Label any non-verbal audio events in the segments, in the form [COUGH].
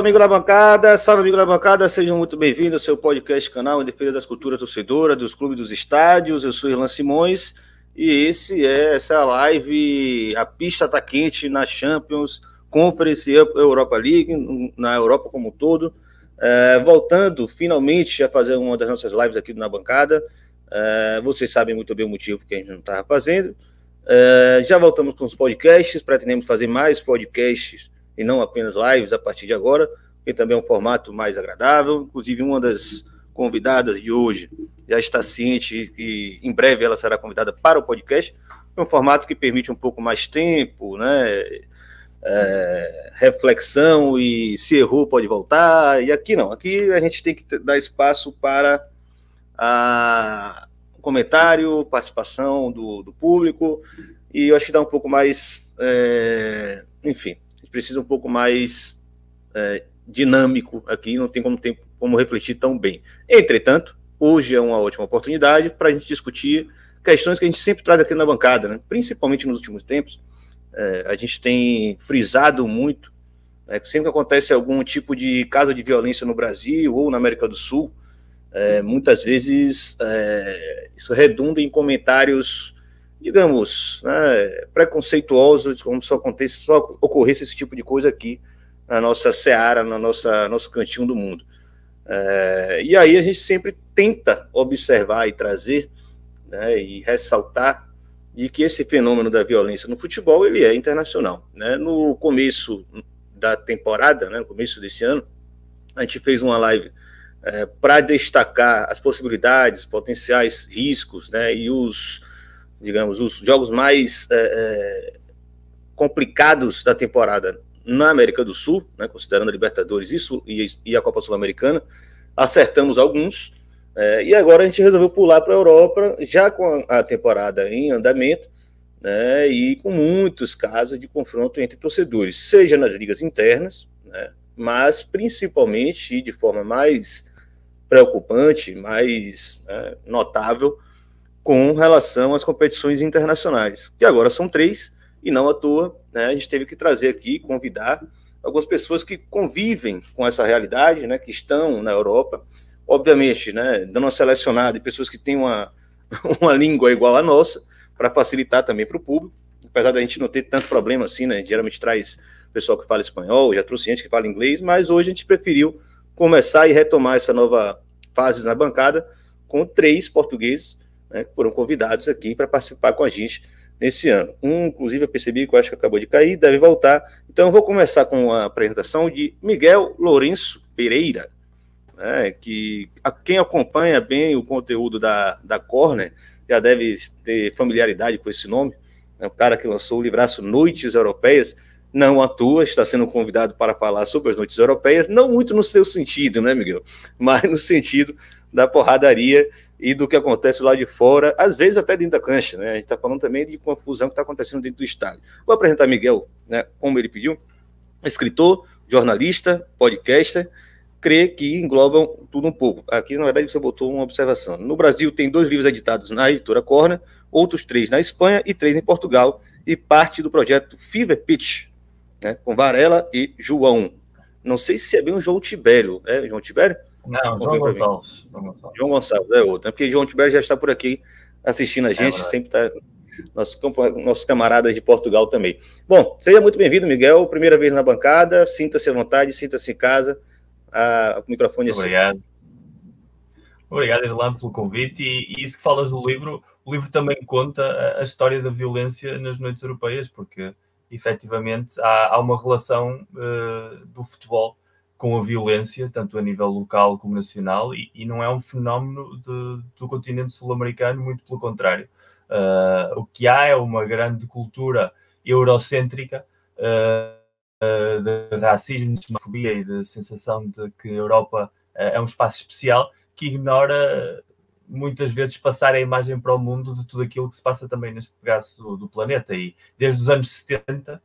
Salve, amigo da bancada, salve, amigo da bancada, sejam muito bem-vindos ao seu podcast canal em defesa das culturas torcedoras, dos clubes dos estádios. Eu sou Irlan Simões e esse é essa live, a pista tá quente na Champions, Conference Europa League, na Europa como um todo. É, voltando finalmente a fazer uma das nossas lives aqui na bancada. É, vocês sabem muito bem o motivo que a gente não estava fazendo. É, já voltamos com os podcasts, pretendemos fazer mais podcasts e não apenas lives a partir de agora, que também é um formato mais agradável. Inclusive, uma das convidadas de hoje já está ciente que em breve ela será convidada para o podcast. É um formato que permite um pouco mais tempo, né? É, reflexão e se errou pode voltar. E aqui não, aqui a gente tem que dar espaço para a comentário, participação do, do público, e eu acho que dá um pouco mais, é, enfim, precisa um pouco mais é, dinâmico aqui, não tem como, tem como refletir tão bem. Entretanto, hoje é uma ótima oportunidade para a gente discutir questões que a gente sempre traz aqui na bancada, né? principalmente nos últimos tempos. É, a gente tem frisado muito, é, sempre que acontece algum tipo de caso de violência no Brasil ou na América do Sul, é, muitas vezes é, isso redunda em comentários digamos, né, preconceituosos, como só acontece, só ocorresse esse tipo de coisa aqui na nossa seara, na nossa nosso cantinho do mundo. É, e aí a gente sempre tenta observar e trazer né, e ressaltar de que esse fenômeno da violência no futebol ele é internacional. Né? No começo da temporada, né, no começo desse ano, a gente fez uma live é, para destacar as possibilidades, potenciais riscos né, e os digamos, os jogos mais é, é, complicados da temporada na América do Sul, né, considerando a Libertadores e, e a Copa Sul-Americana, acertamos alguns, é, e agora a gente resolveu pular para a Europa, já com a temporada em andamento, né, e com muitos casos de confronto entre torcedores, seja nas ligas internas, né, mas principalmente e de forma mais preocupante, mais né, notável, com relação às competições internacionais, que agora são três, e não à toa, né, a gente teve que trazer aqui, convidar algumas pessoas que convivem com essa realidade, né, que estão na Europa, obviamente, né, dando uma selecionada de pessoas que têm uma, [LAUGHS] uma língua igual à nossa, para facilitar também para o público, apesar da gente não ter tanto problema assim, né, geralmente traz pessoal que fala espanhol, já trouxe gente que fala inglês, mas hoje a gente preferiu começar e retomar essa nova fase na bancada com três portugueses, né, que foram convidados aqui para participar com a gente nesse ano. Um, inclusive, eu percebi que eu acho que acabou de cair, deve voltar. Então, eu vou começar com a apresentação de Miguel Lourenço Pereira, né, que a, quem acompanha bem o conteúdo da, da Corner já deve ter familiaridade com esse nome. É o cara que lançou o livraço Noites Europeias, não atua, está sendo convidado para falar sobre as noites europeias, não muito no seu sentido, né, Miguel? [LAUGHS] Mas no sentido da porradaria e do que acontece lá de fora, às vezes até dentro da cancha, né? A gente está falando também de confusão que está acontecendo dentro do estádio. Vou apresentar Miguel, né? Como ele pediu, escritor, jornalista, podcaster, crê que englobam tudo um pouco. Aqui, na verdade, você botou uma observação. No Brasil, tem dois livros editados na editora Corner, outros três na Espanha e três em Portugal, e parte do projeto Fever Pitch, né? com Varela e João. Não sei se é bem o João Tibério, é João Tibério? Não, João Gonçalves. João Gonçalves. João Gonçalves é outro. É porque João Tibério já está por aqui assistindo a é gente, é sempre está. Nossos, nossos camaradas de Portugal também. Bom, seja muito bem-vindo, Miguel. Primeira vez na bancada. Sinta-se à vontade, sinta-se em casa. A, o microfone é Obrigado. Seu. Obrigado, Irlanda, pelo convite. E, e, isso que falas do livro, o livro também conta a, a história da violência nas noites europeias, porque efetivamente há, há uma relação uh, do futebol com a violência, tanto a nível local como nacional, e, e não é um fenómeno de, do continente sul-americano, muito pelo contrário. Uh, o que há é uma grande cultura eurocêntrica uh, de racismo, de xenofobia e de sensação de que a Europa é um espaço especial que ignora muitas vezes passar a imagem para o mundo de tudo aquilo que se passa também neste pedaço do, do planeta. E desde os anos 70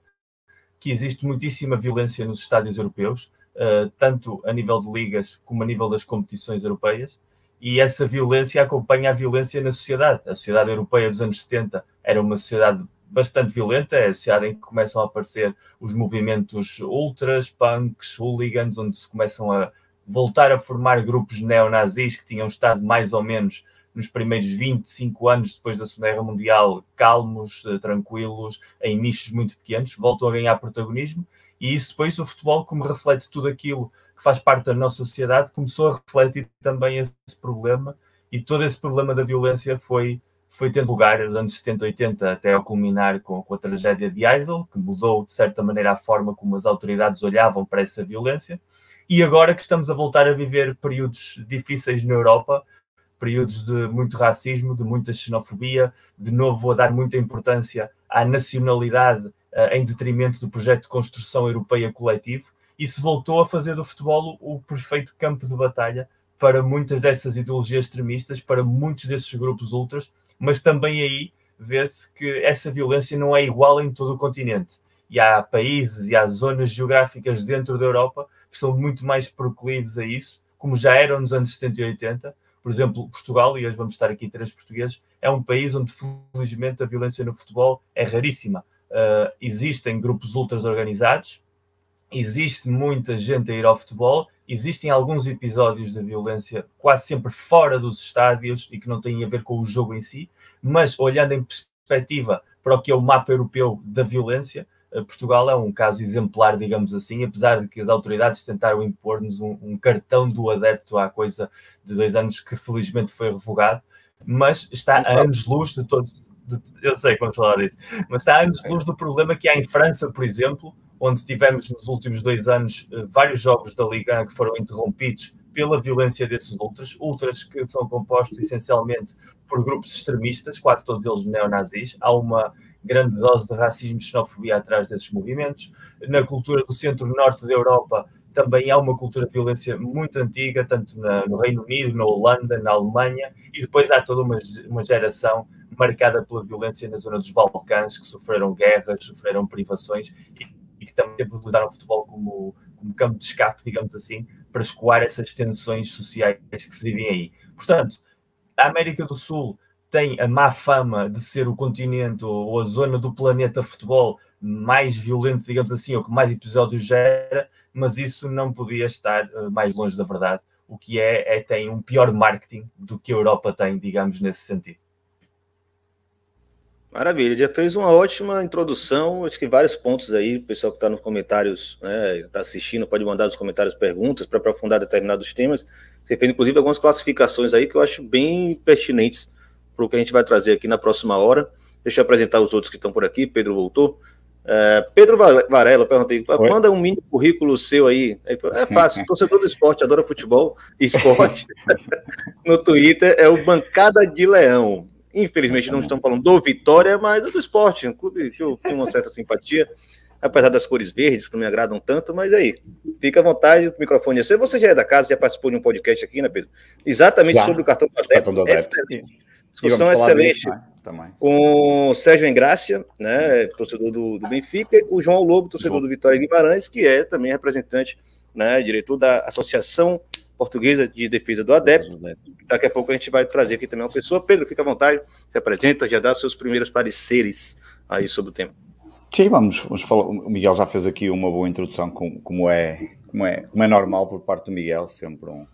que existe muitíssima violência nos estádios europeus, uh, tanto a nível de ligas como a nível das competições europeias, e essa violência acompanha a violência na sociedade. A sociedade europeia dos anos 70 era uma sociedade bastante violenta, é a sociedade em que começam a aparecer os movimentos ultras, punks, hooligans, onde se começam a voltar a formar grupos neonazis que tinham estado mais ou menos nos primeiros 25 anos depois da Segunda Guerra Mundial, calmos, eh, tranquilos, em nichos muito pequenos, voltam a ganhar protagonismo. E isso depois o futebol, como reflete tudo aquilo que faz parte da nossa sociedade, começou a refletir também esse problema e todo esse problema da violência foi, foi tendo lugar nos anos 70, 80, até ao culminar com, com a tragédia de Eisel, que mudou de certa maneira a forma como as autoridades olhavam para essa violência. E agora que estamos a voltar a viver períodos difíceis na Europa, períodos de muito racismo, de muita xenofobia, de novo a dar muita importância à nacionalidade em detrimento do projeto de construção europeia coletivo, e se voltou a fazer do futebol o perfeito campo de batalha para muitas dessas ideologias extremistas, para muitos desses grupos ultras, mas também aí vê-se que essa violência não é igual em todo o continente. E há países e há zonas geográficas dentro da Europa que são muito mais proclives a isso, como já eram nos anos 70 e 80, por exemplo, Portugal, e hoje vamos estar aqui três portugueses, é um país onde, felizmente, a violência no futebol é raríssima. Uh, existem grupos ultras organizados, existe muita gente a ir ao futebol, existem alguns episódios de violência quase sempre fora dos estádios e que não têm a ver com o jogo em si, mas olhando em perspectiva para o que é o mapa europeu da violência, eh, Portugal é um caso exemplar, digamos assim, apesar de que as autoridades tentaram impor-nos um, um, cartão do adepto há coisa de dois anos que felizmente foi revogado, mas está a anos-luz de todos. De, eu sei como falar disso, mas está a anos-luz do problema que há em França, por exemplo, onde tivemos nos últimos dois anos eh, vários jogos da Liga que foram interrompidos pela violência desses ultras, ultras que são compostos essencialmente por grupos extremistas, quase todos eles neonazis. Há uma grande dose de racismo e xenofobia atrás desses movimentos. Na cultura do centro-norte da Europa também há uma cultura de violência muito antiga, tanto na, no Reino Unido, na Holanda, na Alemanha, e depois há toda uma, uma geração marcada pela violência na zona dos Balcãs, que sofreram guerras, sofreram privações e, e que também utilizaram o futebol como, como campo de escape, digamos assim, para escoar essas tensões sociais que se vivem aí. Portanto, a América do Sul tem a má fama de ser o continente ou a zona do planeta futebol mais violento, digamos assim, ou que mais episódios gera, mas isso não podia estar eh, mais longe da verdade. O que é, é tem um pior marketing do que a Europa tem, digamos, nesse sentido. Maravilha, já fez uma ótima introdução, acho que vários pontos aí, o pessoal que está nos comentários, né, está assistindo, pode mandar nos comentários perguntas para aprofundar determinados temas. Você fez, inclusive, algumas classificações aí que eu acho bem pertinentes para o que a gente vai trazer aqui na próxima hora. Deixa eu apresentar os outros que estão por aqui. Pedro voltou. É, Pedro Varela, perguntei, Oi? manda um mini currículo seu aí. Falou, é [LAUGHS] fácil, torcedor do esporte, adora futebol e esporte. [LAUGHS] no Twitter é o Bancada de Leão. Infelizmente não estamos falando do Vitória, mas do esporte, um clube que eu tenho uma certa simpatia, apesar das cores verdes que não me agradam tanto, mas aí, fica à vontade, o microfone é seu. Você já é da casa, já participou de um podcast aqui, né, Pedro? Exatamente já. sobre o cartão do adepto. Cartão do adepto. Discussão excelente disso, né? com o Sérgio Engrácia, né, torcedor do, do, Benfica, e com o João Lobo, torcedor João. do Vitória Guimarães, que é também representante, né, diretor da Associação Portuguesa de Defesa do Adepto. Daqui a pouco a gente vai trazer aqui também uma pessoa. Pedro, fica à vontade, se apresenta, já dá seus primeiros pareceres aí sobre o tema. Sim, vamos, vamos falar. O Miguel já fez aqui uma boa introdução, como, como, é, como, é, como é normal por parte do Miguel, sempre um,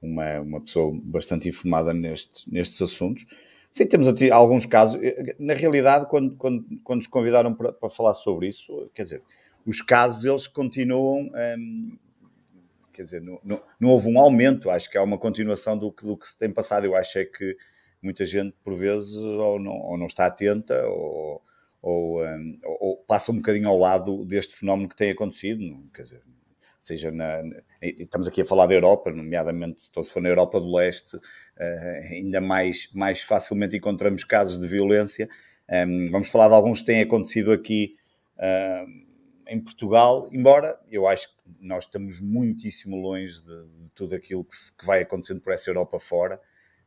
uma, uma pessoa bastante informada neste, nestes assuntos. Sim, temos aqui alguns casos. Na realidade, quando, quando, quando nos convidaram para, para falar sobre isso, quer dizer, os casos eles continuam. Hum, quer dizer, não, não, não, houve um aumento, acho que há uma continuação do que, do que se tem passado. Eu acho é que muita gente, por vezes, ou não, ou não está atenta, ou, ou, um, ou, passa um bocadinho ao lado deste fenómeno que tem acontecido. Quer dizer, seja na, estamos aqui a falar da Europa, nomeadamente se for na Europa do Leste, uh, ainda mais, mais facilmente encontramos casos de violência. Um, ehm, vamos falar de alguns que têm acontecido aqui uh, em Portugal, embora eu acho que nós estamos muitíssimo longe de, de tudo aquilo que, se, que, vai acontecendo por essa Europa fora.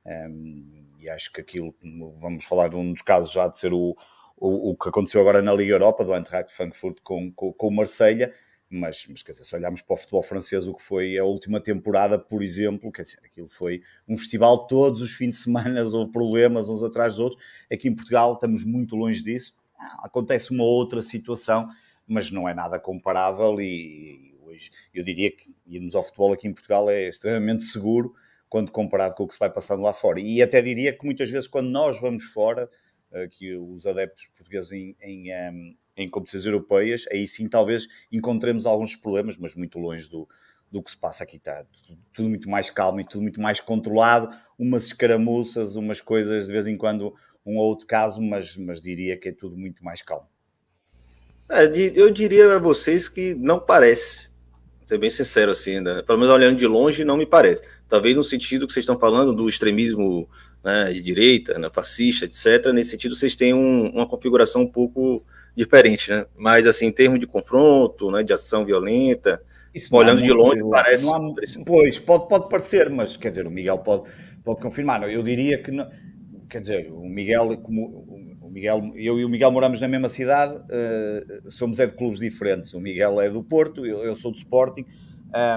Um, e acho que aquilo, vamos falar de um dos casos já de ser o, o, o que aconteceu agora na Liga Europa, do Eintracht Frankfurt com, com, com o Marselha mas, mas quer dizer, se olharmos para o futebol francês, o que foi a última temporada, por exemplo, quer dizer, aquilo foi um festival todos os fins de semana, [LAUGHS] houve problemas uns atrás dos outros. Aqui em Portugal estamos muito longe disso. acontece uma outra situação, mas não é nada comparável e hoje eu diria que irmos ao futebol aqui em Portugal é extremamente seguro quando comparado com o que se vai passando lá fora. E até diria que muitas vezes quando nós vamos fora, eh, que os adeptos portugueses em, em, ehm, em competições europeias, aí sim talvez encontremos alguns problemas, mas muito longe do, do que se passa aqui. Está tudo, muito mais calmo e tudo muito mais controlado, umas escaramuças, umas coisas de vez em quando, um ou outro caso, mas, mas diria que é tudo muito mais calmo. É, eu diria a vocês que não parece, ser bem sincero assim, né? pelo menos olhando de longe, não me parece talvez no sentido que vocês estão falando do extremismo né, de direita, né, fascista, etc. Nesse sentido, vocês têm um, uma configuração um pouco diferente, né? Mas assim, em termos de confronto, né, de ação violenta, Isso olhando de longe, parece, há, Pois, pode, pode parecer, mas quer dizer, o Miguel pode, pode confirmar. Eu diria que não, quer dizer, o Miguel, como Miguel, eu e o Miguel moramos na mesma cidade, uh, somos é de clubes diferentes. O Miguel é do Porto, eu, eu sou do Sporting.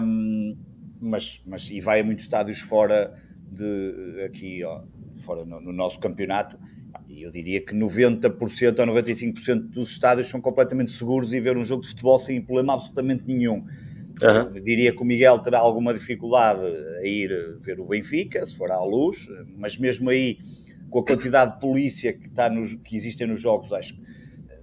Um, mas, mas e vai a muitos estádios fora de aqui, ó, fora no, no, nosso campeonato. E eu diria que 90% ou 95% dos estádios são completamente seguros e ver um jogo de futebol sem problema absolutamente nenhum. Uhum. Eu diria que o Miguel terá alguma dificuldade a ir ver o Benfica, se for à luz, mas mesmo aí, com a quantidade de polícia que, está nos, que existem nos jogos, acho que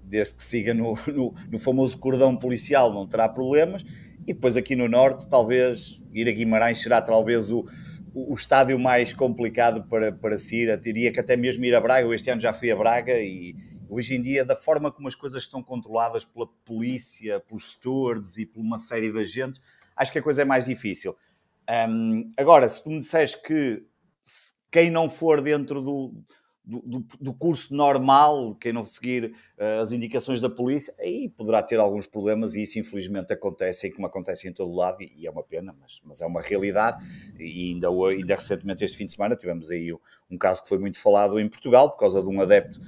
desde que siga no, no, no famoso cordão policial não terá problemas. E depois aqui no Norte, talvez ir a Guimarães será talvez o, o, estádio mais complicado para, para se ir. Eu diria que até mesmo ir a Braga, eu este ano já fui a Braga e hoje em dia, da forma como as coisas estão controladas pela polícia, pelos stewards e por uma série de agentes, acho que a coisa é mais difícil. Um, agora, se tu me disseres que quem não for dentro do, do, do, curso normal, quem não seguir uh, as indicações da polícia, aí poderá ter alguns problemas e isso infelizmente acontece, como acontece em todo lado, e, e é uma pena, mas, mas, é uma realidade. E ainda, ainda recentemente, este fim de semana, tivemos aí um, um caso que foi muito falado em Portugal, por causa de um adepto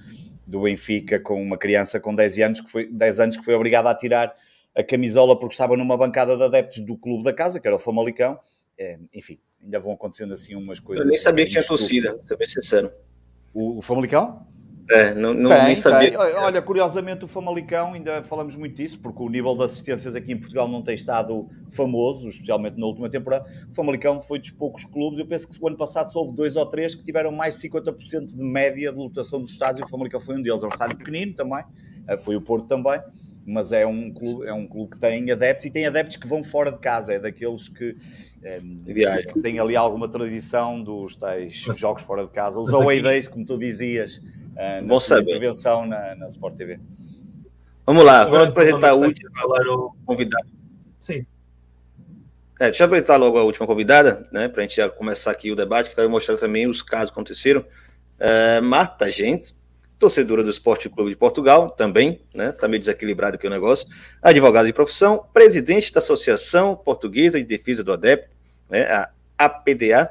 do Benfica com uma criança com 10 anos que foi, 10 anos que foi obrigada a tirar a camisola porque estava numa bancada de adeptos do clube da casa, que era o Famalicão. É, enfim, ainda vão acontecendo assim umas coisas. Eu nem sabia que tinha torcida, ser bem sincero. O, o Famalicão? É, não, não tem, nem sabia. Tem. Olha, curiosamente o Famalicão, ainda falamos muito disso, porque o nível de assistências aqui em Portugal não tem estado famoso, especialmente na última temporada. O Famalicão foi dos poucos clubes, eu penso que o ano passado só houve dois ou três que tiveram mais de 50% de média de lotação dos estádios e o Famalicão foi um deles. É um estádio pequenino também, eh, foi o Porto também, mas é um clube, é um clube que tem adeptos e tem adeptos que vão fora de casa, é daqueles que é, têm ali alguma tradição dos tais jogos fora de casa, os away days, como tu dizias, uh, na saber. intervenção na, na Sport TV. Vamos lá, vamos apresentar o último convidado. Sim. É, deixa eu apresentar logo a última convidada, né, para a gente já começar aqui o debate, que quero mostrar também os casos que aconteceram. Uh, Marta Gentes, torcedora do Esporte Clube de Portugal, também, né? Tá meio desequilibrado aqui o negócio. Advogada de profissão, presidente da Associação Portuguesa de Defesa do Adepto, né? A APDA,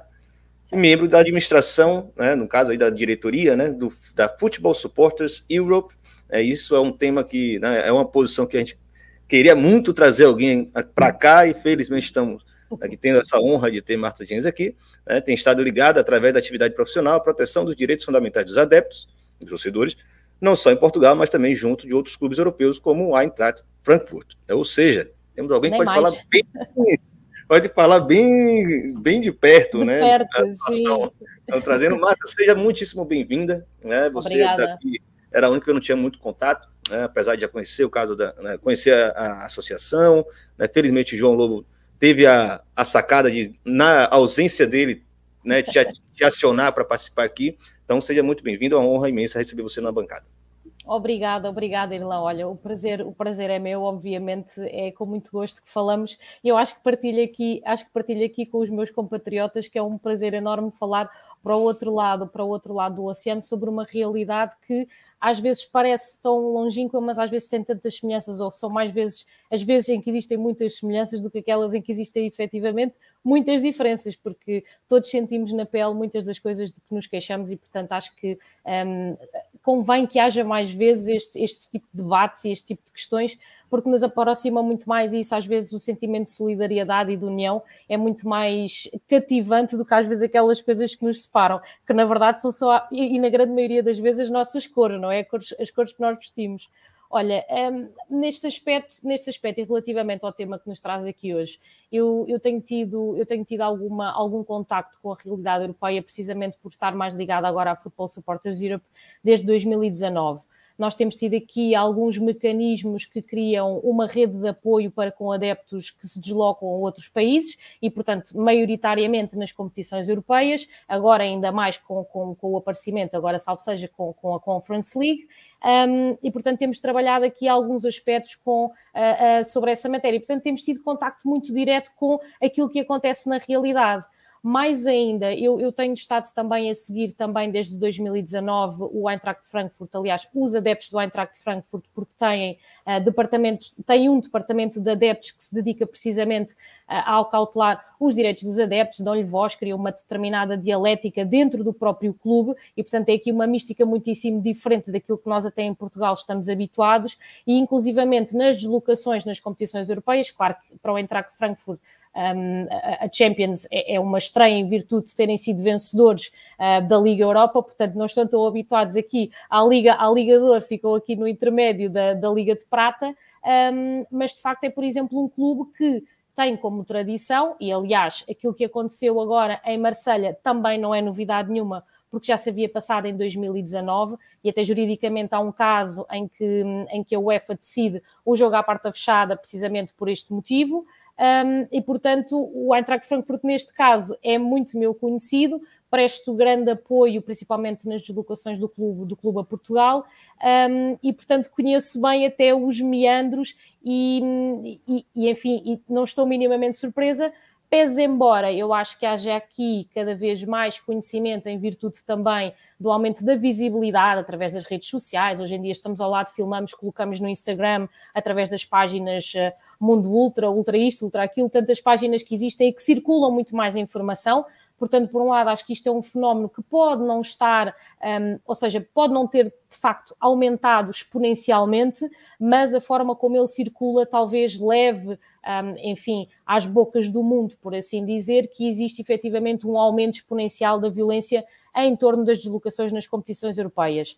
membro da administração, né? No caso aí da diretoria, né? Do, da Football Supporters Europe. É, isso é um tema que né, é uma posição que a gente queria muito trazer alguém para cá e felizmente estamos aqui tendo essa honra de ter Marta Gens aqui. Né, tem estado ligada através da atividade profissional, proteção dos direitos fundamentais dos adeptos, dos torcedores, não só em Portugal, mas também junto de outros clubes europeus, como o Eintracht Frankfurt. Ou seja, temos alguém que pode falar bem, pode falar bem, bem de perto, de né? Perto, sim. Então, trazendo, Marta, seja muitíssimo bem-vinda. Né? Você daqui era a única que eu não tinha muito contato, né? apesar de já conhecer o caso da, né? conhecer a, a associação. Né? Felizmente, João Lobo teve a, a sacada de, na ausência dele, né, te, te acionar para participar aqui. Então, seja muito bem-vindo, é uma honra imensa receber você na bancada. Obrigada, obrigada, Irlã. Olha, o prazer, o prazer é meu, obviamente, é com muito gosto que falamos. Eu acho que partilho aqui, acho que partilho aqui com os meus compatriotas que é um prazer enorme falar para o outro lado, para o outro lado do oceano, sobre uma realidade que às vezes parece tão longínqua, mas às vezes tem tantas semelhanças, ou são mais vezes as vezes em que existem muitas semelhanças do que aquelas em que existem efetivamente muitas diferenças, porque todos sentimos na pele muitas das coisas de que nos queixamos e, portanto, acho que um, convém que haja mais vezes este, este tipo de debates e este tipo de questões, porque nos aproxima muito mais e isso às vezes o sentimento de solidariedade e de união é muito mais cativante do que às vezes aquelas coisas que nos separam, que na verdade são só, e na grande maioria das vezes, as nossas cores, não é? As cores, que nós vestimos. Olha, um, neste aspecto, neste aspecto e relativamente ao tema que nos traz aqui hoje, eu, eu tenho tido, eu tenho tido alguma, algum contacto com a realidade europeia, precisamente por estar mais ligada agora à Football Supporters Europe desde 2019. Nós temos tido aqui alguns mecanismos que criam uma rede de apoio para com adeptos que se deslocam a outros países e, portanto, maioritariamente nas competições europeias, agora ainda mais com, com, com o aparecimento, agora salvo seja com, com a Conference League, um, e, portanto, temos trabalhado aqui alguns aspectos com, uh, uh, sobre essa matéria. E, portanto, temos tido contacto muito direto com aquilo que acontece na realidade. Mais ainda, eu, eu, tenho estado também a seguir também desde 2019 o Eintracht Frankfurt, aliás, os adeptos do Eintracht Frankfurt, porque têm uh, departamentos, têm um departamento de adeptos que se dedica precisamente uh, ao cautelar os direitos dos adeptos, dão-lhe voz, criam uma determinada dialética dentro do próprio clube e, portanto, é aqui uma mística muitíssimo diferente daquilo que nós até em Portugal estamos habituados e, inclusivamente, nas deslocações nas competições europeias, claro que para o Eintracht Frankfurt um, a Champions é, é, uma estreia em virtude de terem sido vencedores uh, da Liga Europa, portanto não estão tão habituados aqui à Liga, à Liga Dor, ficam aqui no intermédio da, da Liga de Prata, um, mas de facto é, por exemplo, um clube que tem como tradição, e aliás, aquilo que aconteceu agora em Marselha também não é novidade nenhuma, porque já se havia passado em 2019 e até juridicamente há um caso em que, em que a UEFA decide o jogo à porta fechada precisamente por este motivo. Um, e, portanto, o Eintracht Frankfurt, neste caso, é muito meu conhecido, presto grande apoio, principalmente nas deslocações do clube, do clube a Portugal, um, e, portanto, conheço bem até os meandros e, e, e enfim, e não estou minimamente surpresa, Pese embora eu acho que haja aqui cada vez mais conhecimento em virtude também do aumento da visibilidade através das redes sociais. Hoje em dia estamos ao lado, filmamos, colocamos no Instagram, através das páginas eh, Mundo Ultra, Ultra Isto, Ultra Aquilo, tantas páginas que existem e que circulam muito mais informação. Portanto, por um lado, acho que isto é um fenómeno que pode não estar, um, ou seja, pode não ter de facto aumentado exponencialmente, mas a forma como ele circula talvez leve, um, enfim, às bocas do mundo, por assim dizer, que existe efetivamente um aumento exponencial da violência em torno das deslocações nas competições europeias.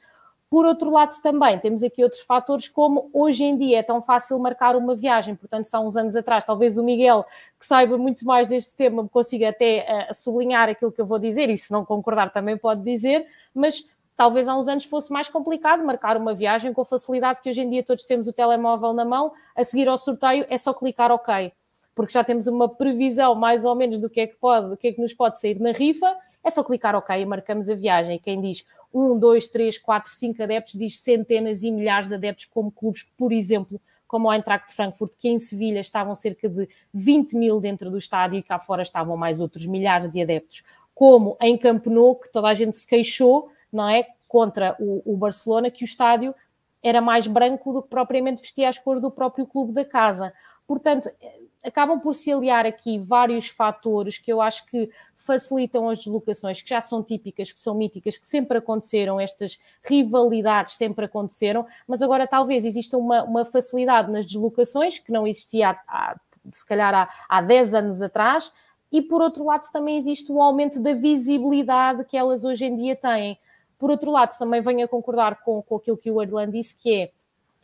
Por outro lado, também temos aqui outros fatores, como hoje em dia é tão fácil marcar uma viagem. Portanto, são uns anos atrás, talvez o Miguel, que saiba muito mais deste tema, consiga até uh, sublinhar aquilo que eu vou dizer, e se não concordar também pode dizer, mas talvez há uns anos fosse mais complicado marcar uma viagem com a facilidade que hoje em dia todos temos o telemóvel na mão, a seguir ao sorteio é só clicar OK, porque já temos uma previsão mais ou menos do que é que pode, do que é que nos pode sair na rifa, é só clicar OK e marcamos a viagem. E quem diz um, dois, três, quatro, cinco adeptos, diz centenas e milhares de adeptos, como clubes, por exemplo, como o Eintracht de Frankfurt, que em Sevilha estavam cerca de 20 mil dentro do estádio e cá fora estavam mais outros milhares de adeptos, como em Camp Nou, que toda a gente se queixou, não é, contra o, o Barcelona, que o estádio era mais branco do que propriamente vestia as cores do próprio clube da casa. Portanto, acabam por se aliar aqui vários fatores que eu acho que facilitam as deslocações, que já são típicas, que são míticas, que sempre aconteceram, estas rivalidades sempre aconteceram, mas agora talvez exista uma, uma facilidade nas deslocações que não existia há, há, se calhar há, há 10 anos atrás, e por outro lado também existe um aumento da visibilidade que elas hoje em dia têm. Por outro lado, também venho a concordar com, com aquilo que o Erlan disse, que é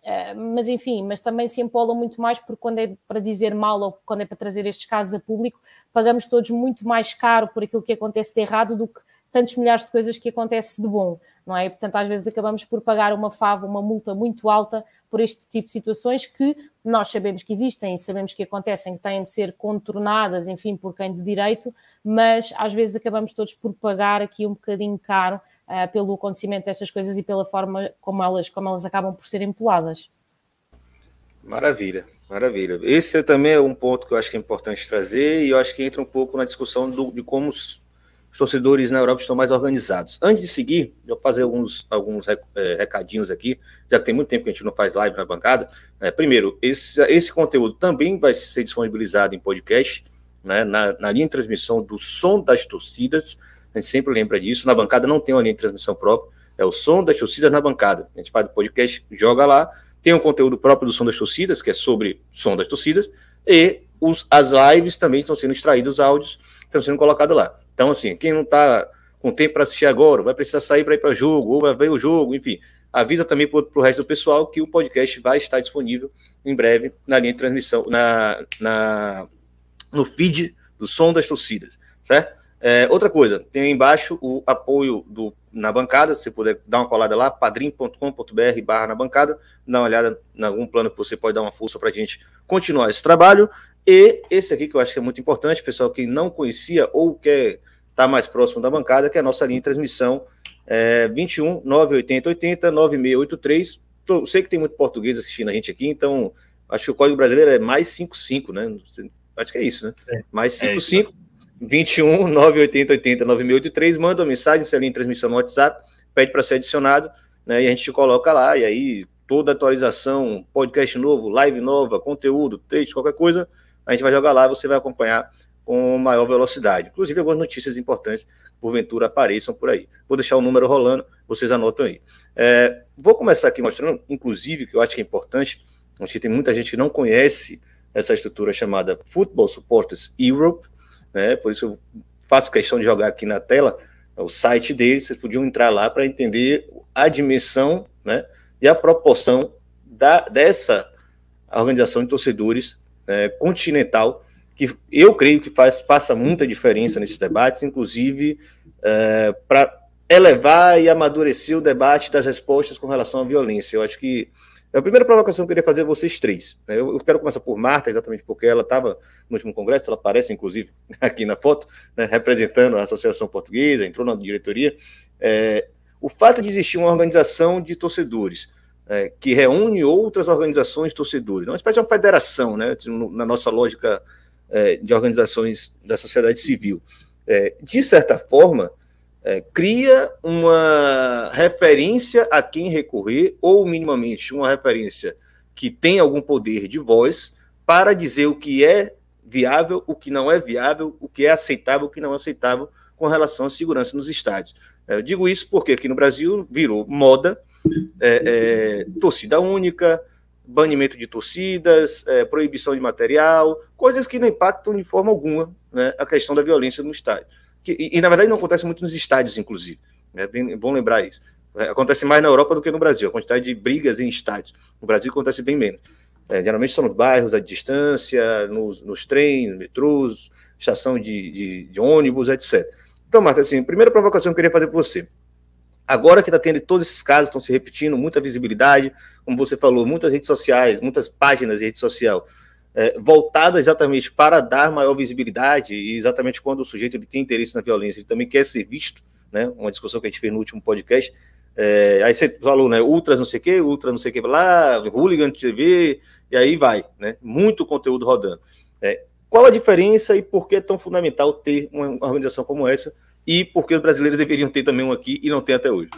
eh, mas enfim, mas também se empolam muito mais porque quando é para dizer mal ou quando é para trazer estes casos a público, pagamos todos muito mais caro por aquilo que acontece de errado do que tantos milhares de coisas que acontece de bom, não é? E, portanto, às vezes acabamos por pagar uma fava, uma multa muito alta por este tipo de situações que nós sabemos que existem sabemos que acontecem, que têm de ser contornadas, enfim, por quem de direito, mas às vezes acabamos todos por pagar aqui um bocadinho caro uh, pelo acontecimento destas coisas e pela forma como elas, como elas acabam por ser empoladas. Maravilha, maravilha. Esse também é um ponto que eu acho que é importante trazer e eu acho que entra um pouco na discussão do, de como os, os torcedores na Europa estão mais organizados. Antes de seguir, eu vou fazer alguns, alguns é, recadinhos aqui, já tem muito tempo que a gente não faz live na bancada. É, primeiro, esse, esse conteúdo também vai ser disponibilizado em podcast, né, na, na linha de transmissão do Som das Torcidas, a gente sempre lembra disso. Na bancada não tem uma linha de transmissão própria, É o Som das Torcidas na Bancada. A gente faz o podcast, joga lá. Tem um conteúdo próprio do Som das Torcidas, que é sobre Som das Torcidas. E os, as lives também estão sendo extraídos, os áudios estão sendo colocados lá. Então, assim, quem não está com tempo para assistir agora, vai precisar sair para ir para o jogo, ou vai ver o jogo, enfim. Avisa também para o resto do pessoal que o podcast vai estar disponível em breve na linha de transmissão, na, na, no feed do Som das Torcidas, certo? É, outra coisa, tem aí embaixo o apoio do, na bancada, se puder dar uma colada lá, padrim.com.br barra na bancada, dá uma olhada em algum plano que você pode dar uma força para a gente continuar esse trabalho. E esse aqui que eu acho que é muito importante, pessoal que não conhecia ou quer estar tá mais próximo da bancada, que é a nossa linha de transmissão é, 21 980 80 9683. Tô, sei que tem muito português assistindo a gente aqui, então acho que o código brasileiro é mais 55, né? Acho que é isso, né? É, mais 55. É 21 980 80 9683, manda uma mensagem, se linha de transmissão no WhatsApp, pede para ser adicionado, né? E a gente te coloca lá, e aí toda atualização, podcast novo, live nova, conteúdo, texto, qualquer coisa, a gente vai jogar lá, você vai acompanhar com maior velocidade. Inclusive, algumas notícias importantes, porventura, apareçam por aí. Vou deixar o número rolando, vocês anotam aí. É, vou começar aqui mostrando, inclusive, que eu acho que é importante, acho que tem muita gente que não conhece essa estrutura chamada Football Supporters Europe, né? por isso eu faço questão de jogar aqui na tela o site deles, vocês podiam entrar lá para entender a dimensão né, e a proporção da, dessa organização de torcedores é, continental, que eu creio que faz, faça muita diferença nesses debates, inclusive é, para elevar e amadurecer o debate das respostas com relação à violência. Eu acho que a primeira provocação que eu queria fazer a vocês três. Né? Eu, quero começar por Marta, exatamente porque ela estava no último congresso, ela aparece, inclusive, [LAUGHS] aqui na foto, né, representando a Associação Portuguesa, entrou na diretoria. É, o fato de existir uma organização de torcedores é, que reúne outras organizações de torcedores, uma espécie de uma federação, né, na nossa lógica é, de organizações da sociedade civil. É, de certa forma, é, cria uma referência a quem recorrer, ou minimamente uma referência que tem algum poder de voz, para dizer o que é viável, o que não é viável, o que é aceitável, o que não é aceitável com relação à segurança nos estádios. É, eu digo isso porque aqui no Brasil virou moda é, é, torcida única, banimento de torcidas, é, proibição de material, coisas que não impactam de forma alguma né, a questão da violência no estádio. Que, e, e, na verdade, não acontece muito nos estádios, inclusive. É bem, bom lembrar isso. É, acontece mais na Europa do que no Brasil, a quantidade de brigas em estádios. No Brasil acontece bem menos. É, geralmente são nos bairros, à distância, nos, nos trens, metrôs, estação de, de, de, ônibus, etc. Então, Marta, assim, primeira provocação que eu queria fazer para você. Agora que está tendo todos esses casos, estão se repetindo, muita visibilidade, como você falou, muitas redes sociais, muitas páginas de rede social é, voltadas exatamente para dar maior visibilidade e exatamente quando o sujeito ele tem interesse na violência, ele também quer ser visto, né? Uma discussão que a gente fez no último podcast. É, aí você falou, né? Ultras não sei o que, ultra não sei o que lá, hooligan TV, e aí vai, né? Muito conteúdo rodando. É, qual a diferença e por que é tão fundamental ter uma organização como essa e porque os brasileiros deveriam ter também um aqui e não tem até hoje.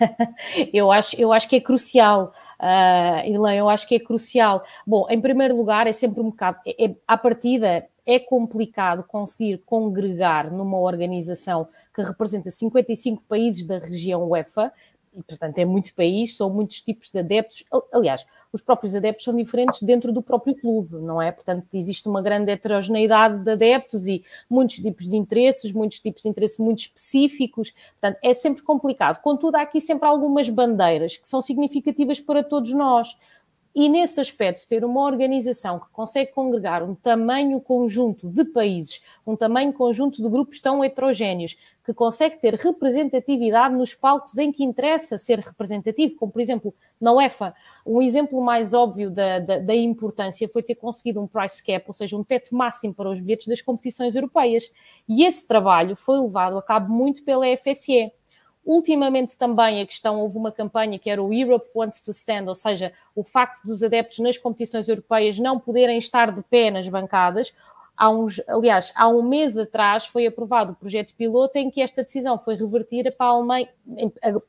[LAUGHS] eu, acho, eu acho que é crucial, uh, Ilan, eu acho que é crucial. Bom, em primeiro lugar, é sempre um bocado, é, é, à partida, é complicado conseguir congregar numa organização que representa 55 países da região UEFA, e, portanto, é muito país, são muitos tipos de adeptos. Aliás, os próprios adeptos são diferentes dentro do próprio clube, não é? Portanto, existe uma grande heterogeneidade de adeptos e muitos tipos de interesses, muitos tipos de interesse muito específicos. Portanto, é sempre complicado. Contudo, há aqui sempre algumas bandeiras que são significativas para todos nós. E nesse aspecto, ter uma organização que consegue congregar um tamanho conjunto de países, um tamanho conjunto de grupos tão heterogéneos, que consegue ter representatividade nos palcos em que interessa ser representativo, como por exemplo na UEFA. Um exemplo mais óbvio da, da, da, importância foi ter conseguido um price cap, ou seja, um teto máximo para os bilhetes das competições europeias. E esse trabalho foi levado a cabo muito pela FSE. Ultimamente também a questão, houve uma campanha que era o Europe Wants to Stand, ou seja, o facto dos adeptos nas competições europeias não poderem estar de pé nas bancadas, há uns, aliás, há um mês atrás foi aprovado o projeto piloto em que esta decisão foi revertida para a Alemanha,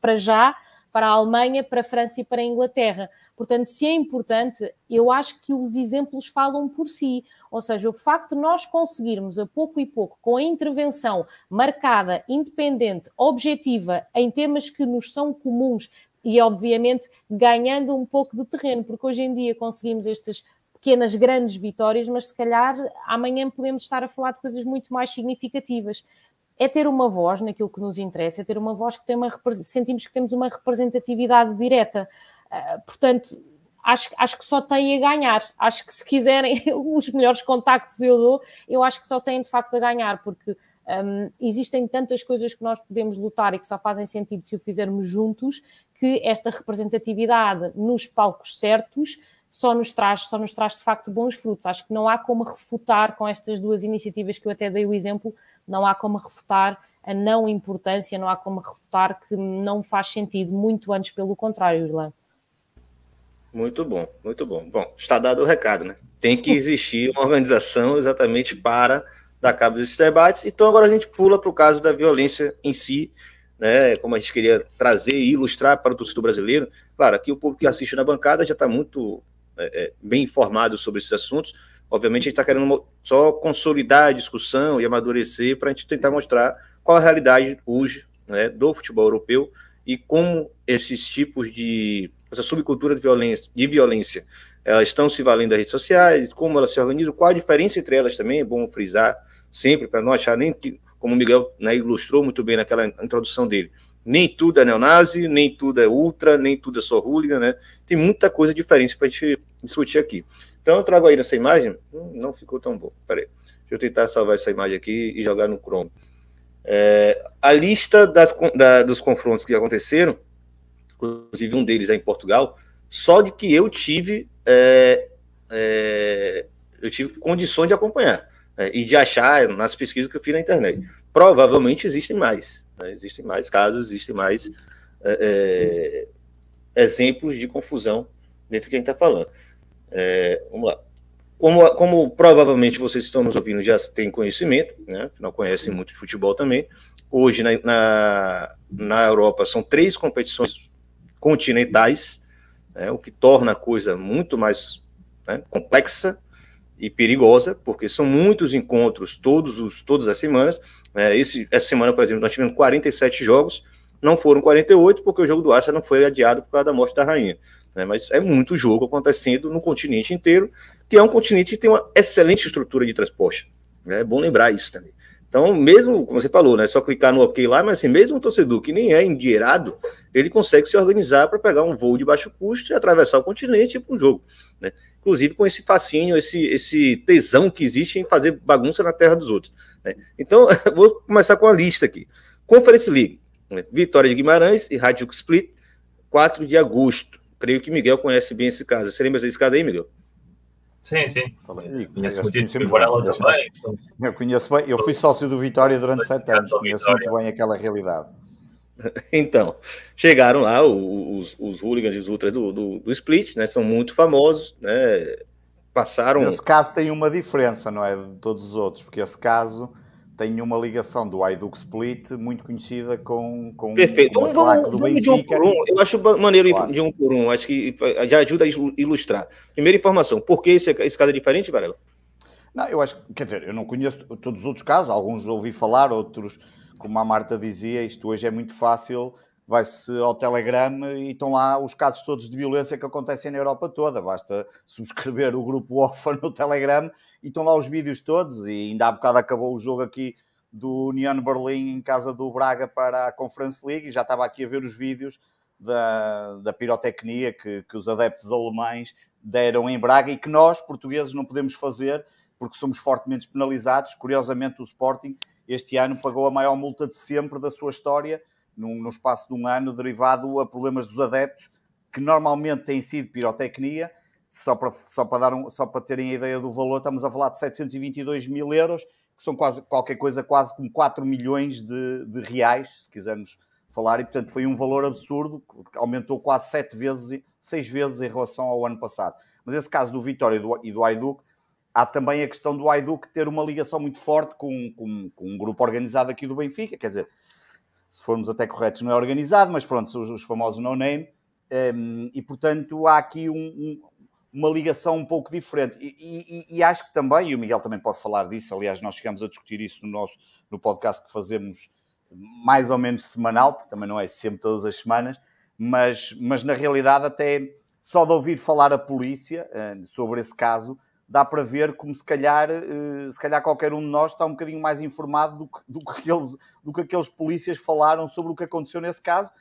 para já, para a Alemanha, para a França e para a Inglaterra. Portanto, se é importante, eu acho que os exemplos falam por si. Ou seja, o facto de nós conseguirmos, a pouco e pouco, com a intervenção marcada, independente, objetiva, em temas que nos são comuns, e obviamente ganhando um pouco de terreno, porque hoje em dia conseguimos estas pequenas, grandes vitórias, mas se calhar amanhã podemos estar a falar de coisas muito mais significativas. É ter uma voz naquilo que nos interessa, é ter uma voz que tem uma sentimos que temos uma representatividade direta. Uh, portanto, acho, acho que só tem a ganhar. Acho que se quiserem [LAUGHS] os melhores contactos eu dou, eu acho que só têm de facto a ganhar, porque um, existem tantas coisas que nós podemos lutar e que só fazem sentido se o fizermos juntos, que esta representatividade nos palcos certos só nos traz, só nos traz de facto bons frutos. Acho que não há como refutar com estas duas iniciativas que eu até dei o exemplo, não há como refutar a não importância, não há como refutar que não faz sentido, muito antes pelo contrário, Irlanda. Muito bom, muito bom. Bom, está dado o recado, né? Tem que existir uma organização exatamente para dar cabo desses debates. Então agora a gente pula para o caso da violência em si, né? Como a gente queria trazer e ilustrar para o torcedor brasileiro. Claro, aqui o público que assiste na bancada já está muito é, é, bem informado sobre esses assuntos. Obviamente, a gente está querendo só consolidar a discussão e amadurecer para a gente tentar mostrar qual a realidade hoje né, do futebol europeu e como esses tipos de. essa subcultura de violência, de violência elas estão se valendo das redes sociais, como elas se organizam, qual a diferença entre elas também, é bom frisar sempre, para não achar nem que, como o Miguel né, ilustrou muito bem naquela introdução dele, nem tudo é neonazi, nem tudo é ultra, nem tudo é só hooligan, né? Tem muita coisa diferente para a gente discutir aqui. Então eu trago aí nessa imagem, hum, não ficou tão bom, peraí, deixa eu tentar salvar essa imagem aqui e jogar no Chrome. É, a lista das, da, dos confrontos que aconteceram, inclusive um deles é em Portugal, só de que eu tive, é, é, eu tive condições de acompanhar é, e de achar nas pesquisas que eu fiz na internet. Provavelmente existem mais, né? existem mais casos, existem mais é, é, exemplos de confusão dentro do que a gente está falando. É, vamos lá. Como, como, provavelmente vocês estão nos ouvindo já têm conhecimento, né? não conhecem muito de futebol também. Hoje na, na, na Europa são três competições continentais, né? o que torna a coisa muito mais né, complexa e perigosa, porque são muitos encontros todos os, todas as semanas. Né? Esse, essa semana, por exemplo, nós tivemos 47 jogos, não foram 48, porque o jogo do Arsenal não foi adiado por causa da morte da rainha. Né? Mas é muito jogo acontecendo no continente inteiro, que é um continente que tem uma excelente estrutura de transporte. Né? É bom lembrar isso também. Então, mesmo, como você falou, né, só clicar no OK lá, mas assim, mesmo um torcedor que nem é endinheirado, ele consegue se organizar para pegar um voo de baixo custo e atravessar o continente para o jogo. Né? Inclusive com esse fascínio, esse, esse tesão que existe em fazer bagunça na terra dos outros. Né? Então, [LAUGHS] vou começar com a lista aqui. Conference League, né? Vitória de Guimarães e Rádio Split, 4 de agosto. Creio que Miguel conhece bem esse caso. Você lembra desse caso aí, Miguel? Sim, sim. conheço, Eu conheço bem. Eu fui sócio do Vitória durante sete anos. Conheço muito bem aquela realidade. [LAUGHS] Então, chegaram lá os, os hooligans e os ultras do, do, do, Split, né? São muito famosos, né? Passaram. Mas esse caso tem uma diferença, não é? De todos os outros, porque esse caso tem uma ligação do Hajduk Split muito conhecida com, com Perfeito. Com vamos, vamos, vamos de um por um. Eu acho maneiro claro. de um por um. Acho que já ajuda a ilustrar. Primeira informação. Por que esse, esse caso é diferente, Varela? Não, eu acho quer dizer, eu não conheço todos os outros casos. Alguns ouvi falar, outros, como a Marta dizia, isto hoje é muito fácil. Vai-se ao Telegram e estão lá os casos todos de violência que acontecem na Europa toda. Basta subscrever o grupo OFA no Telegram e estão lá os vídeos todos. E ainda há bocado acabou o jogo aqui do Union Berlim em casa do Braga para a Conference League e já estava aqui a ver os vídeos da, da pirotecnia que, que os adeptos alemães deram em Braga e que nós, portugueses, não podemos fazer porque somos fortemente penalizados. Curiosamente, o Sporting este ano pagou a maior multa de sempre da sua história, num, espaço de um ano, derivado a problemas dos adeptos, que normalmente têm sido pirotecnia, só para, só para, dar um, só para terem a ideia do valor, estamos a falar de 722 mil euros, que são quase qualquer coisa quase como 4 milhões de, de reais, se quisermos falar, e portanto foi um valor absurdo, que aumentou quase 7 vezes, 6 vezes em relação ao ano passado. Mas esse caso do Vitória e do, e do Aiduk, há também a questão do Aiduk ter uma ligação muito forte com, com, com um grupo organizado aqui do Benfica, quer dizer, se formos até corretos, não é organizado, mas pronto, os, os famosos no-name, um, e portanto há aqui um, um, uma ligação um pouco diferente. E, e, e, acho que também, e o Miguel também pode falar disso, aliás, nós chegamos a discutir isso no nosso no podcast que fazemos mais ou menos semanal, porque também não é sempre todas as semanas, mas, mas na realidade até só de ouvir falar a polícia uh, sobre esse caso, dá para ver como se calhar, uh, se calhar qualquer um de nós está um bocadinho mais informado do que, do que, aqueles, do que aqueles polícias falaram sobre o que aconteceu nesse caso,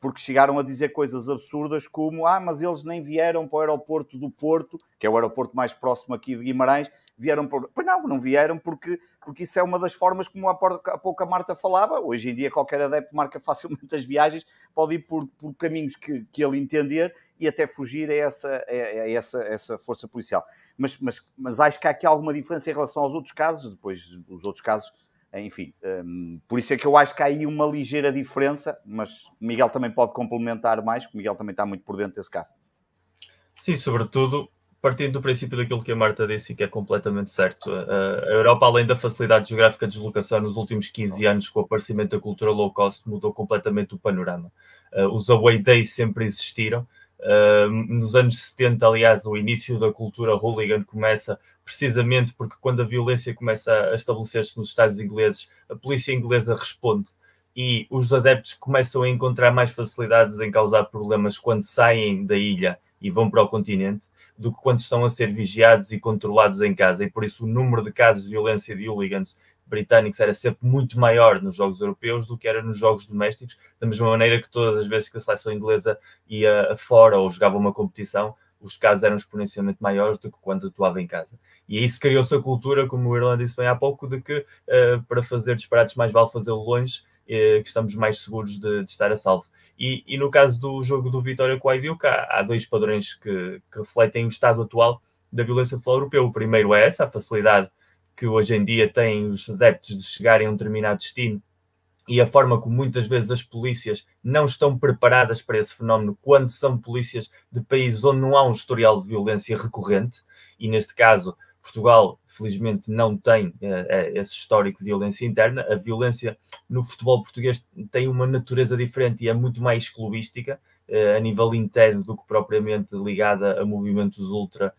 porque chegaram a dizer coisas absurdas como ah, mas eles nem vieram para o aeroporto do Porto, que é o aeroporto mais próximo aqui de Guimarães, vieram por... Pois não, não vieram porque, porque isso é uma das formas como há pouco a Marta falava, hoje em dia qualquer adepto marca facilmente as viagens, pode ir por, por caminhos que, que ele entender e até fugir a essa, a essa, a essa força policial. Mas, mas, mas acho que há aqui alguma diferença em relação aos outros casos, depois os outros casos enfim, um, por isso é que eu acho que há aí uma ligeira diferença, mas o Miguel também pode complementar mais, porque o Miguel também está muito por dentro desse caso. Sim, sobretudo partindo do princípio daquilo que a Marta disse, que é completamente certo. A Europa, além da facilidade geográfica de deslocação, nos últimos 15 anos, com o aparecimento da cultura low cost, mudou completamente o panorama. Os away days sempre existiram, Nos anos 70, aliás, o início da cultura hooligan começa precisamente porque quando a violência começa a estabelecer-se nos Estados ingleses, a polícia inglesa responde e os adeptos começam a encontrar mais facilidades em causar problemas quando saem da ilha e vão para o continente do que quando estão a ser vigiados e controlados em casa. E por isso o número de casos de violência de hooligans britânicos era sempre muito maior nos jogos europeus do que era nos jogos domésticos, da mesma maneira que todas as vezes que a seleção inglesa ia fora ou jogava uma competição, os casos eram exponencialmente maiores do que quando atuava em casa. E isso criou-se a cultura, como o Irlanda disse bem há pouco, de que uh, para fazer disparates mais vale fazê-lo longe, uh, que estamos mais seguros de, de estar a salvo. E, e, no caso do jogo do Vitória com o Aidiuca, há, há dois padrões que, que refletem o estado atual da violência futebol europeu. O primeiro é essa, a facilidade que hoje em dia têm os adeptos de chegarem a um determinado destino e a forma como muitas vezes as polícias não estão preparadas para esse fenómeno quando são polícias de países onde não há um historial de violência recorrente, e neste caso Portugal, felizmente, não tem uh, esse histórico de violência interna. A violência no futebol português tem uma natureza diferente e é muito mais clubística uh, a nível interno do que propriamente ligada a movimentos ultra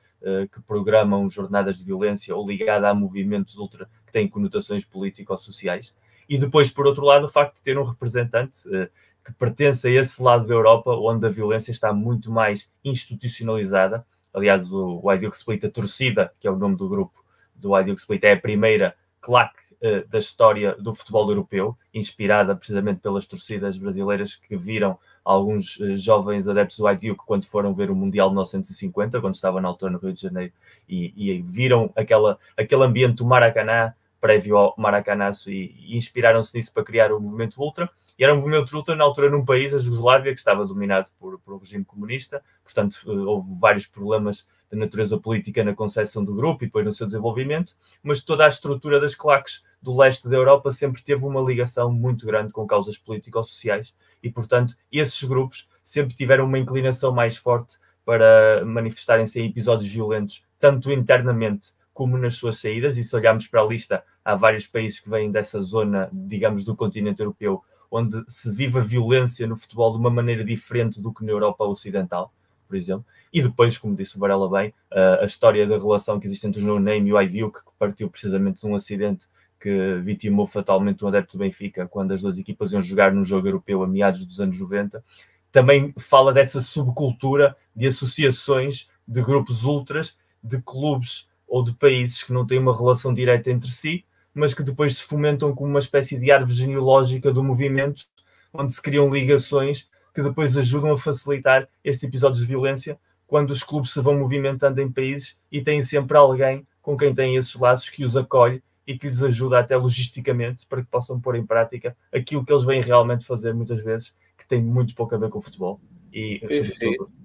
que programam jornadas de violência ou ligada a movimentos ultra que têm conotações político-sociais. E depois, por outro lado, o facto de ter um representante uh, que pertence a esse lado da Europa, onde a violência está muito mais institucionalizada. Aliás, o, o Ideal Split, a torcida, que é o nome do grupo do Ideal Split, é a primeira claque uh, da história do futebol europeu, inspirada precisamente pelas torcidas brasileiras que viram alguns uh, jovens adeptos do IDU que quando foram ver o Mundial de 1950, quando estava na altura no Rio de Janeiro, e, e viram aquela, aquele ambiente do Maracanã, prévio ao Maracanaço, e, e inspiraram-se nisso para criar o movimento Ultra. E era um movimento Ultra na altura num país, a Jugoslávia, que estava dominado por, por um regime comunista, portanto eh, houve vários problemas de natureza política na concepção do grupo e depois no seu desenvolvimento, mas toda a estrutura das claques do leste da Europa sempre teve uma ligação muito grande com causas político-sociais e, portanto, esses grupos sempre tiveram uma inclinação mais forte para manifestarem-se em episódios violentos, tanto internamente como nas suas saídas. E se olharmos para a lista, há vários países que vêm dessa zona, digamos, do continente europeu, onde se vive a violência no futebol de uma maneira diferente do que na Europa Ocidental, por exemplo. E depois, como disse o Varela bem, a história da relação que existe entre o No Name e o iView, que partiu precisamente de um acidente que vitimou fatalmente um adepto do Benfica quando as duas equipas iam jogar num jogo europeu a meados dos anos 90, também fala dessa subcultura de associações de grupos ultras, de clubes ou de países que não têm uma relação direta entre si, mas que depois se fomentam como uma espécie de árvore genealógica do movimento, onde se criam ligações que depois ajudam a facilitar estes episódios de violência quando os clubes se vão movimentando em países e têm sempre alguém com quem têm esses laços que os acolhe e que lhes ajuda até logisticamente para que possam pôr em prática aquilo que eles vêm realmente fazer muitas vezes, que tem muito pouco a ver com o futebol. E,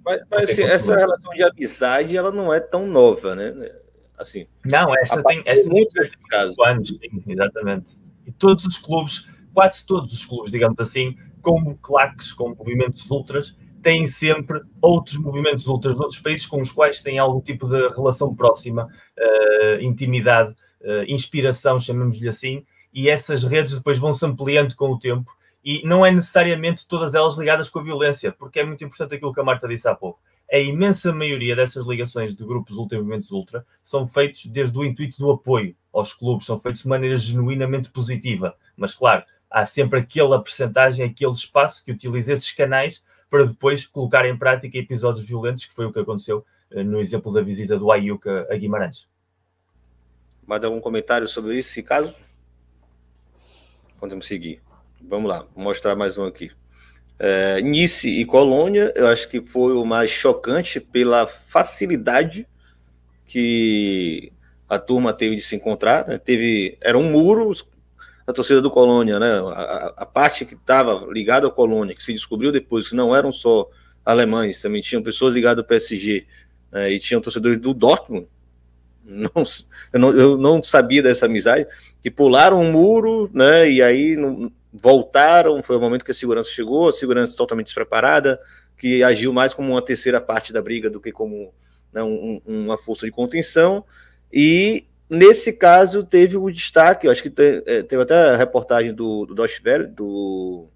mas, mas assim, essa relação de amizade ela não é tão nova, né? Assim, não, esta tem, esta tem muitos casos. anos, sim, exatamente. E todos os clubes, quase todos os clubes, digamos assim, como claques, como movimentos ultras, têm sempre outros movimentos ultras de outros países com os quais têm algum tipo de relação próxima, uh, intimidade, uh, inspiração, chamemos-lhe assim, e essas redes depois vão se ampliando com o tempo E não é necessariamente todas elas ligadas com a violência, porque é muito importante aquilo que a Marta disse há pouco. A imensa maioria dessas ligações de grupos ultra e movimentos ultra são feitos desde o intuito do apoio aos clubes, são feitos de maneira genuinamente positiva. Mas, claro, há sempre aquela percentagem, aquele espaço que utiliza esses canais para depois colocar em prática episódios violentos, que foi o que aconteceu eh, no exemplo da visita do Ayuca a Guimarães. Mais algum comentário sobre esse caso? Podemos seguir. Vamos lá, vou mostrar mais um aqui. É, Nice e Colônia, eu acho que foi o mais chocante pela facilidade que a turma teve de se encontrar. Né? Teve, era um muro, a torcida do Colônia, né? A, a parte que estava ligada ao Colônia, que se descobriu depois que não eram só alemães, também tinham pessoas ligadas ao PSG né? e tinham torcedores do Dortmund. Não, eu, não, eu não sabia dessa amizade, que pularam um muro, né? E aí não, voltaram. Foi o momento que a segurança chegou, a segurança totalmente despreparada, que agiu mais como uma terceira parte da briga do que como né, um, uma força de contenção. E Nesse caso, teve o destaque, eu acho que é, teve até a reportagem do, do Deutsche do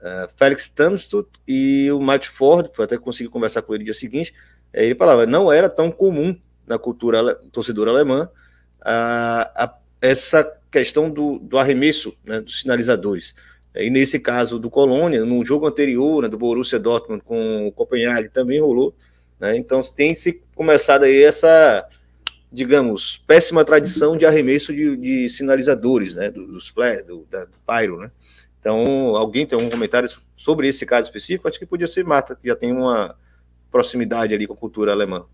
uh, Felix Tamstut e o Matt Ford, foi até conseguir conversar com ele no dia seguinte, ele falava, não era tão comum na cultura torcedora alemã a, a, essa questão do, do arremesso né, dos sinalizadores. E nesse caso do Colônia, no jogo anterior, né, do Borussia Dortmund com o Copenhague, também rolou. Né, então tem se começado aí essa digamos, péssima tradição de arremesso de, de sinalizadores, né, dos flares, do, da, do pyro, né. Então, alguém tem algum comentário sobre esse caso específico? Acho que podia ser Mata, que já tem uma proximidade ali com a cultura alemã.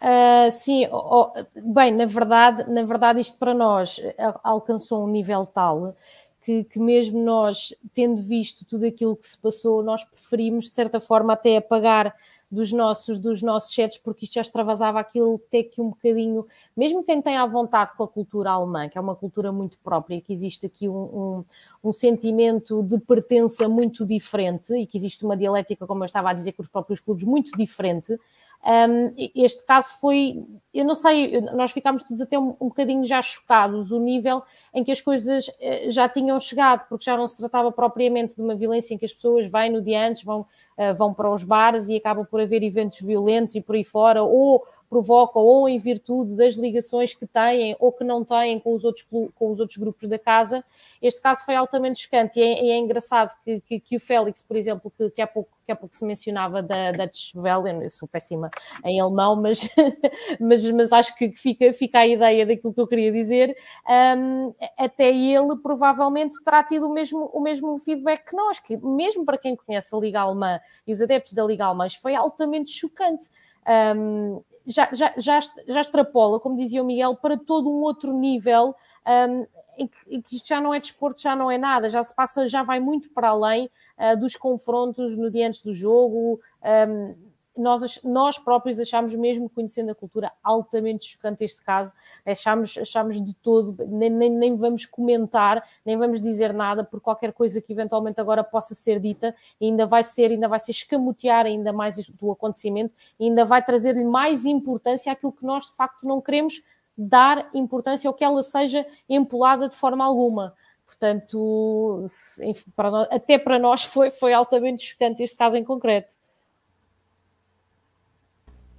Uh, sim, oh, bem, na verdade, na verdade isto para nós alcançou um nível tal que, que, mesmo nós, tendo visto tudo aquilo que se passou, nós preferimos, de certa forma, até apagar dos nossos, dos nossos chats, porque isto já extravasava aquilo até que um bocadinho, mesmo quem tem à vontade com a cultura alemã, que é uma cultura muito própria, que existe aqui um, um, um sentimento de pertença muito diferente e que existe uma dialética, como eu estava a dizer, com os próprios clubes muito diferente, um, este caso foi, eu não sei, nós ficámos todos até um, um bocadinho já chocados, o nível em que as coisas uh, já tinham chegado, porque já não se tratava propriamente de uma violência em que as pessoas vêm no dia antes, vão, uh, vão para os bares e acabam por haver eventos violentos e por aí fora, ou provocam, ou em virtude das ligações que têm ou que não têm com os outros, com os outros grupos da casa. Este caso foi altamente chocante e é, é engraçado que, que, que, o Félix, por exemplo, que, que há pouco que há pouco se mencionava da Dutch Welle, eu sou péssima em alemão, mas, [LAUGHS] mas, mas acho que fica, fica a ideia daquilo que eu queria dizer. Um, até ele provavelmente terá tido o mesmo, o mesmo feedback que nós, que mesmo para quem conhece a Liga Alemã e os adeptos da Liga Alemã, foi altamente chocante. Um, já, já, já, já extrapola, como dizia o Miguel, para todo um outro nível um, em, que, em, que, isto já não é desporto, já não é nada, já se passa, já vai muito para além uh, dos confrontos no dia antes do jogo. Um, nós, nós próprios achámos, mesmo conhecendo a cultura, altamente chocante este caso. Achámos, achámos de todo, nem, nem, nem, vamos comentar, nem vamos dizer nada por qualquer coisa que eventualmente agora possa ser dita, ainda vai ser, ainda vai ser escamotear ainda mais do acontecimento, ainda vai trazer-lhe mais importância àquilo que nós de facto não queremos dar importância ou que ela seja empolada de forma alguma. Portanto, enfim, para nós, até para nós [LAUGHS] foi, foi altamente chocante este caso em concreto.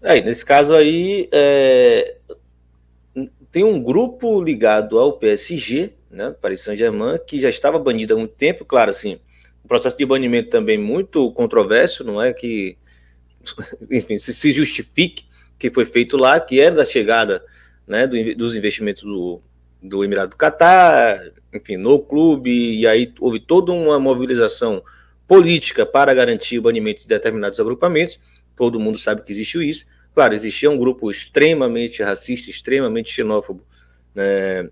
É, nesse caso aí, é, tem um grupo ligado ao PSG, né, Paris Saint-Germain, que já estava banido há muito tempo, claro, assim, um processo de banimento também muito controverso, não é que, [LAUGHS] enfim, se justifique que foi feito lá, que é da chegada né, do, dos investimentos do, do Emirado do Catar, enfim, no clube, e aí houve toda uma mobilização política para garantir o banimento de determinados agrupamentos, todo mundo sabe que existiu isso. Claro, existia um grupo extremamente racista, extremamente xenófobo né,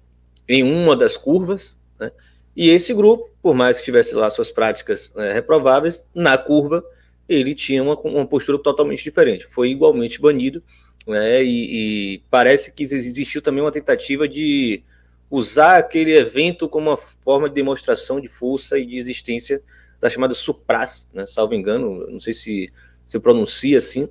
em uma das curvas, né, e esse grupo, por mais que tivesse lá suas práticas né, reprováveis, na curva ele tinha uma, uma, postura totalmente diferente, foi igualmente banido, né, e, e parece que existiu também uma tentativa de usar aquele evento como uma forma de demonstração de força e de existência da chamada Supras, né, salvo engano, não sei se se pronuncia assim,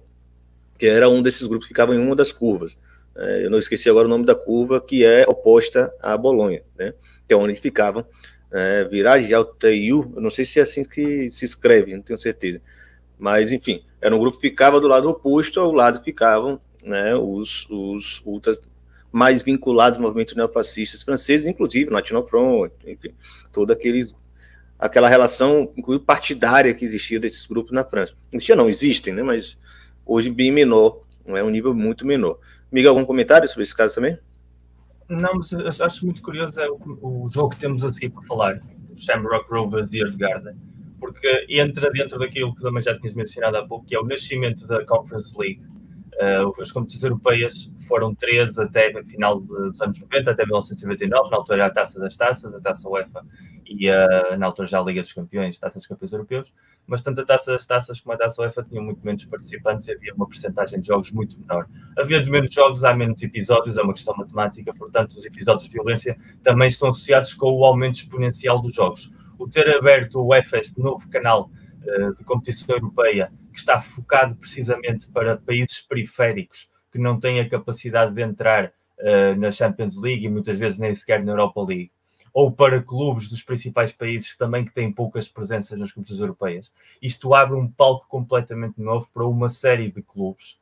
que era um desses grupos que ficava em uma das curvas. É, eu não esqueci agora o nome da curva, que é oposta à Bolonha, né, que é onde ficavam é, Virage Altayu, eu não sei se é assim que se escreve, não tenho certeza. Mas, enfim, era um grupo que ficava do lado oposto, ao lado ficavam né, os, os ultras mais vinculados ao movimento neofascistas franceses, inclusive National Front, enfim, toda aquele, aquela relação, inclusive partidária que existia desses grupos na França. Existia não, existem, né, mas hoje bem menor, não é um nível muito menor. Miguel, algum comentário sobre esse caso também? Não, acho muito curioso é o, o jogo que temos a seguir para falar, Shamrock Rovers e Garden, porque entra dentro daquilo que também já tinhas mencionado há pouco, que é o nascimento da Conference League. Uh, as competições europeias foram três até a final dos anos 90, até 1999, na altura a Taça das Taças, a Taça UEFA e uh, na altura já a Liga dos Campeões, Taça dos Campeões Europeus, mas tanto a Taça das Taças como a Taça UEFA tinham muito menos participantes e havia uma percentagem de jogos muito menor. Havia de menos jogos, há menos episódios, é uma questão matemática, portanto os episódios de violência também estão associados com o aumento exponencial dos jogos. O ter aberto o UEFA, este novo canal de competição europeia, que está focado precisamente para países periféricos que não têm a capacidade de entrar uh, na Champions League e muitas vezes nem sequer na Europa League, ou para clubes dos principais países também que têm poucas presenças nas competições europeias. Isto abre um palco completamente novo para uma série de clubes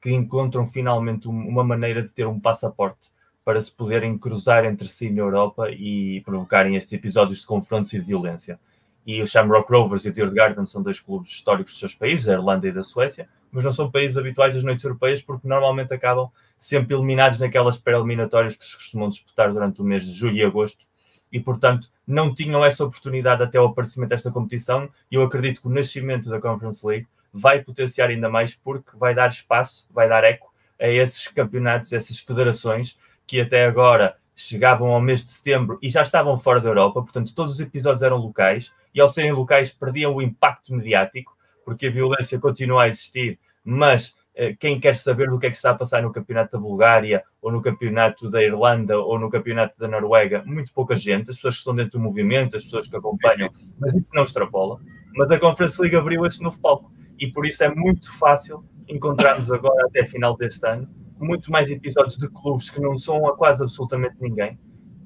que encontram finalmente uma maneira de ter um passaporte para se poderem cruzar entre si na Europa e provocarem estes episódios de confrontos e de violência. E o Shamrock Rovers e o Djurgården são dois clubes históricos dos seus países, a Irlanda e da Suécia, mas não são países habituais das noites europeias porque normalmente acabam sempre eliminados naquelas pré-eliminatórias que se costumam disputar durante o mês de julho e agosto. E, portanto, não tinham essa oportunidade até o aparecimento desta competição. E eu acredito que o nascimento da Conference League vai potenciar ainda mais, porque vai dar espaço, vai dar eco a esses campeonatos, a essas federações que até agora chegavam ao mês de setembro e já estavam fora da Europa, portanto, todos os episódios eram locais e, ao serem locais, perdiam o impacto mediático, porque a violência continua a existir, mas eh, quem quer saber do que é que está a passar no campeonato da Bulgária, ou no campeonato da Irlanda, ou no campeonato da Noruega, muito pouca gente, as pessoas que estão dentro do movimento, as pessoas que acompanham, mas isso não extrapola. Mas a Conference League abriu esse novo palco e por isso é muito fácil encontrarmos agora, até final deste ano, muito mais episódios de clubes que não são a quase absolutamente ninguém,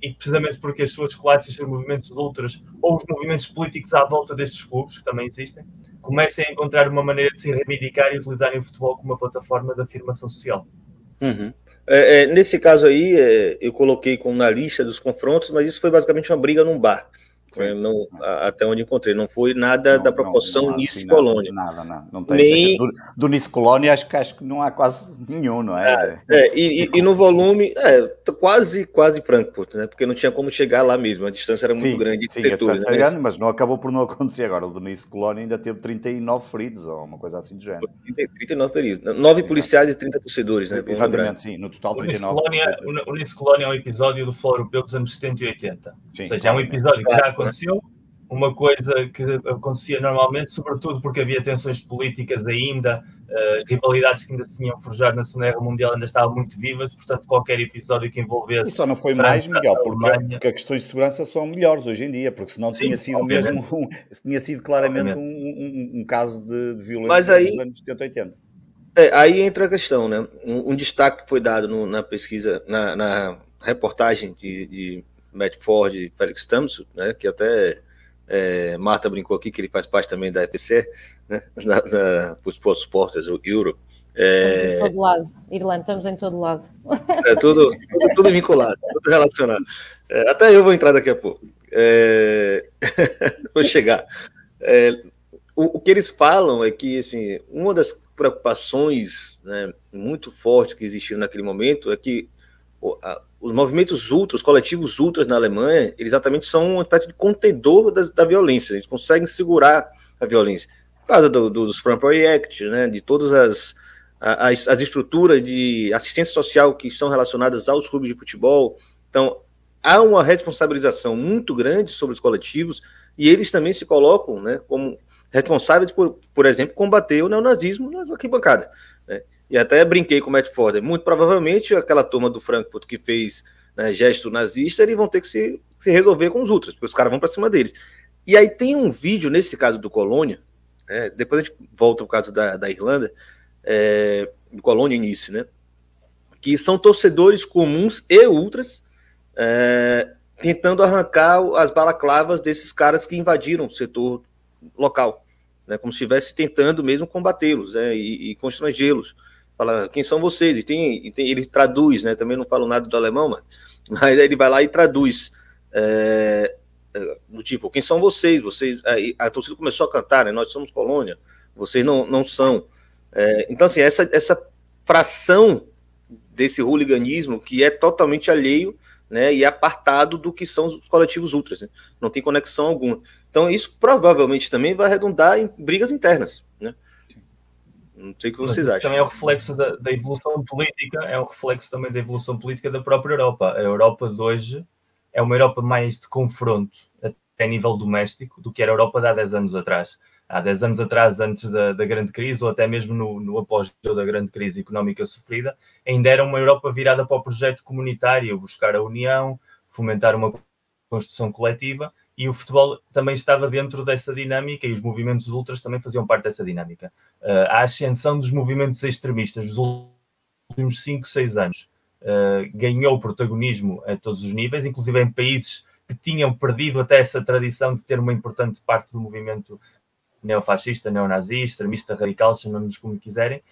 e precisamente porque as suas claques, os seus movimentos ultras ou os movimentos políticos à volta destes clubes, que também existem, comecem a encontrar uma maneira de se reivindicar e utilizarem o futebol como uma plataforma de afirmação social. Uhum. É, é, nesse caso aí, é, eu coloquei como na lista dos confrontos, mas isso foi basicamente uma briga num bar. Não, até onde encontrei, não foi nada não, da proporção não, Nice Colônia. Nada, nada, não tem. Nem... Do, do Nice Colônia, acho que, acho que não há quase nenhum, não é? é, é e, e, no volume, é, quase, quase Frankfurt, né? Porque não tinha como chegar lá mesmo, a distância era muito sim, grande. Sim, a distância né? era grande, mas não acabou por não acontecer. Agora, o do Nice Colônia ainda teve 39 feridos, ou uma coisa assim do género. 39 feridos, 9 policiais e 30 torcedores, né? Exatamente, sim, no total 39. O Nice Colônia é um episódio do Futebol Europeu dos anos 70 e 80. Sim, ou seja, é um episódio que já aconteceu uma coisa que acontecia normalmente, sobretudo porque havia tensões políticas ainda, eh, as rivalidades que ainda se tinham forjado na Segunda Guerra Mundial ainda estavam muito vivas, portanto, qualquer episódio que envolvesse. E só não foi França, mais, Miguel, porque, porque as questões de segurança são melhores hoje em dia, porque senão Sim, tinha sido obviamente. mesmo um, tinha sido claramente um, um, um, caso de, de violência Mas aí, nos anos 70 80. É, aí entra a questão, né? Um, destaque foi dado no, na pesquisa, na, na reportagem de, de Matt Ford e Felix Thompson, né? Que até é, Marta brincou aqui que ele faz parte também da EPC, né? [LAUGHS] Na, na, os Supporters, o Euro. É... Estamos em todo lado, Irlanda, estamos em todo lado. É tudo, tudo, tudo vinculado, tudo relacionado. É, até eu vou entrar daqui a pouco. É... [LAUGHS] vou chegar. É, o, o, que eles falam é que assim, uma das preocupações né, muito fortes que existiram naquele momento é que a, os movimentos ultras, os coletivos ultras na Alemanha, eles exatamente são uma espécie de contedor da, da violência, eles conseguem segurar a violência. Por causa do, do, dos Front Project, né, de todas as, as, as estruturas de assistência social que estão relacionadas aos clubes de futebol. Então, há uma responsabilização muito grande sobre os coletivos e eles também se colocam né, como responsáveis por, por exemplo, combater o neonazismo nas arquibancadas. E até brinquei com o Matt Ford, muito provavelmente aquela turma do Frankfurt que fez né, gesto nazista, eles vão ter que se, se resolver com os outros, porque os caras vão para cima deles. E aí tem um vídeo, nesse caso do Colônia, é, depois a gente volta ao caso da, da Irlanda, é, do Colônia início, né? Que são torcedores comuns e ultras, é, tentando arrancar as balaclavas desses caras que invadiram o setor local, né, como se estivesse tentando mesmo combatê-los né, e, e constrangê-los. Fala, quem são vocês? E, tem, e tem, ele traduz, né, também não falo nada do alemão, [LAUGHS] mas, mas ele vai lá e traduz. É, do tipo, quem são vocês? Vocês, a, a torcida começou a cantar, né, nós somos colônia, vocês não, não são. É, então, assim, essa, essa fração desse hooliganismo que é totalmente alheio né, e apartado do que são os coletivos ultras, né? não tem conexão alguma. Então isso provavelmente também vai redundar em brigas internas, né? Não sei o que vocês acham. Também é o reflexo da, da, evolução política, é o reflexo também da evolução política da própria Europa. A Europa de hoje é uma Europa mais de confronto, até a nível doméstico, do que era a Europa de há 10 anos atrás há 10 anos atrás, antes da, da grande crise, ou até mesmo no, no após da grande crise económica sofrida, ainda era uma Europa virada para o projeto comunitário, buscar a união, fomentar uma construção coletiva, e o futebol também estava dentro dessa dinâmica e os movimentos ultras também faziam parte dessa dinâmica. Uh, a ascensão dos movimentos extremistas dos últimos 5, 6 anos uh, ganhou protagonismo a todos os níveis, inclusive em países que tinham perdido até essa tradição de ter uma importante parte do movimento neofascista, neonazi, extremista radical, chamamos como quiserem.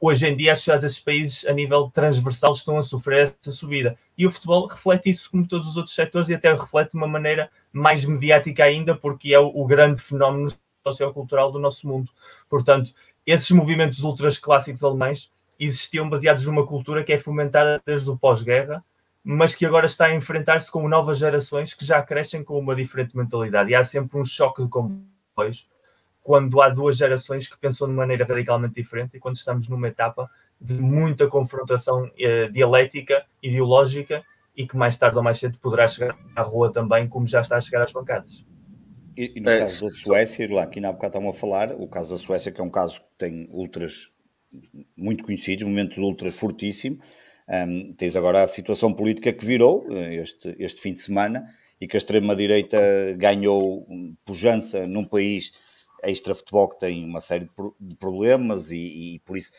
Hoje em dia, as sociedades desses países, a nível transversal, estão a sofrer essa subida. E o futebol reflete isso, como todos os outros setores, e até reflete de uma maneira mais mediática ainda, porque é o, o grande fenómeno sociocultural do nosso mundo. Portanto, esses movimentos ultras clássicos alemães existiam baseados numa cultura que é fomentada desde o pós-guerra, mas que agora está a enfrentar-se com novas gerações que já crescem com uma diferente mentalidade. E há sempre um choque de comboios quando há duas gerações que pensam de maneira radicalmente diferente e quando estamos numa etapa de muita confrontação eh, dialética, ideológica e que mais tarde ou mais cedo poderá chegar à rua também, como já está a chegar às bancadas. E, e no é, caso da Suécia, lá, aqui na bocado estavam a falar, o caso da Suécia, que é um caso que tem ultras muito conhecidos, momentos ultra fortíssimo. Um, tens agora a situação política que virou eh, este, este fim de semana e que a extrema-direita ganhou pujança num país extra-futebol que tem uma série de, problemas e, e por isso.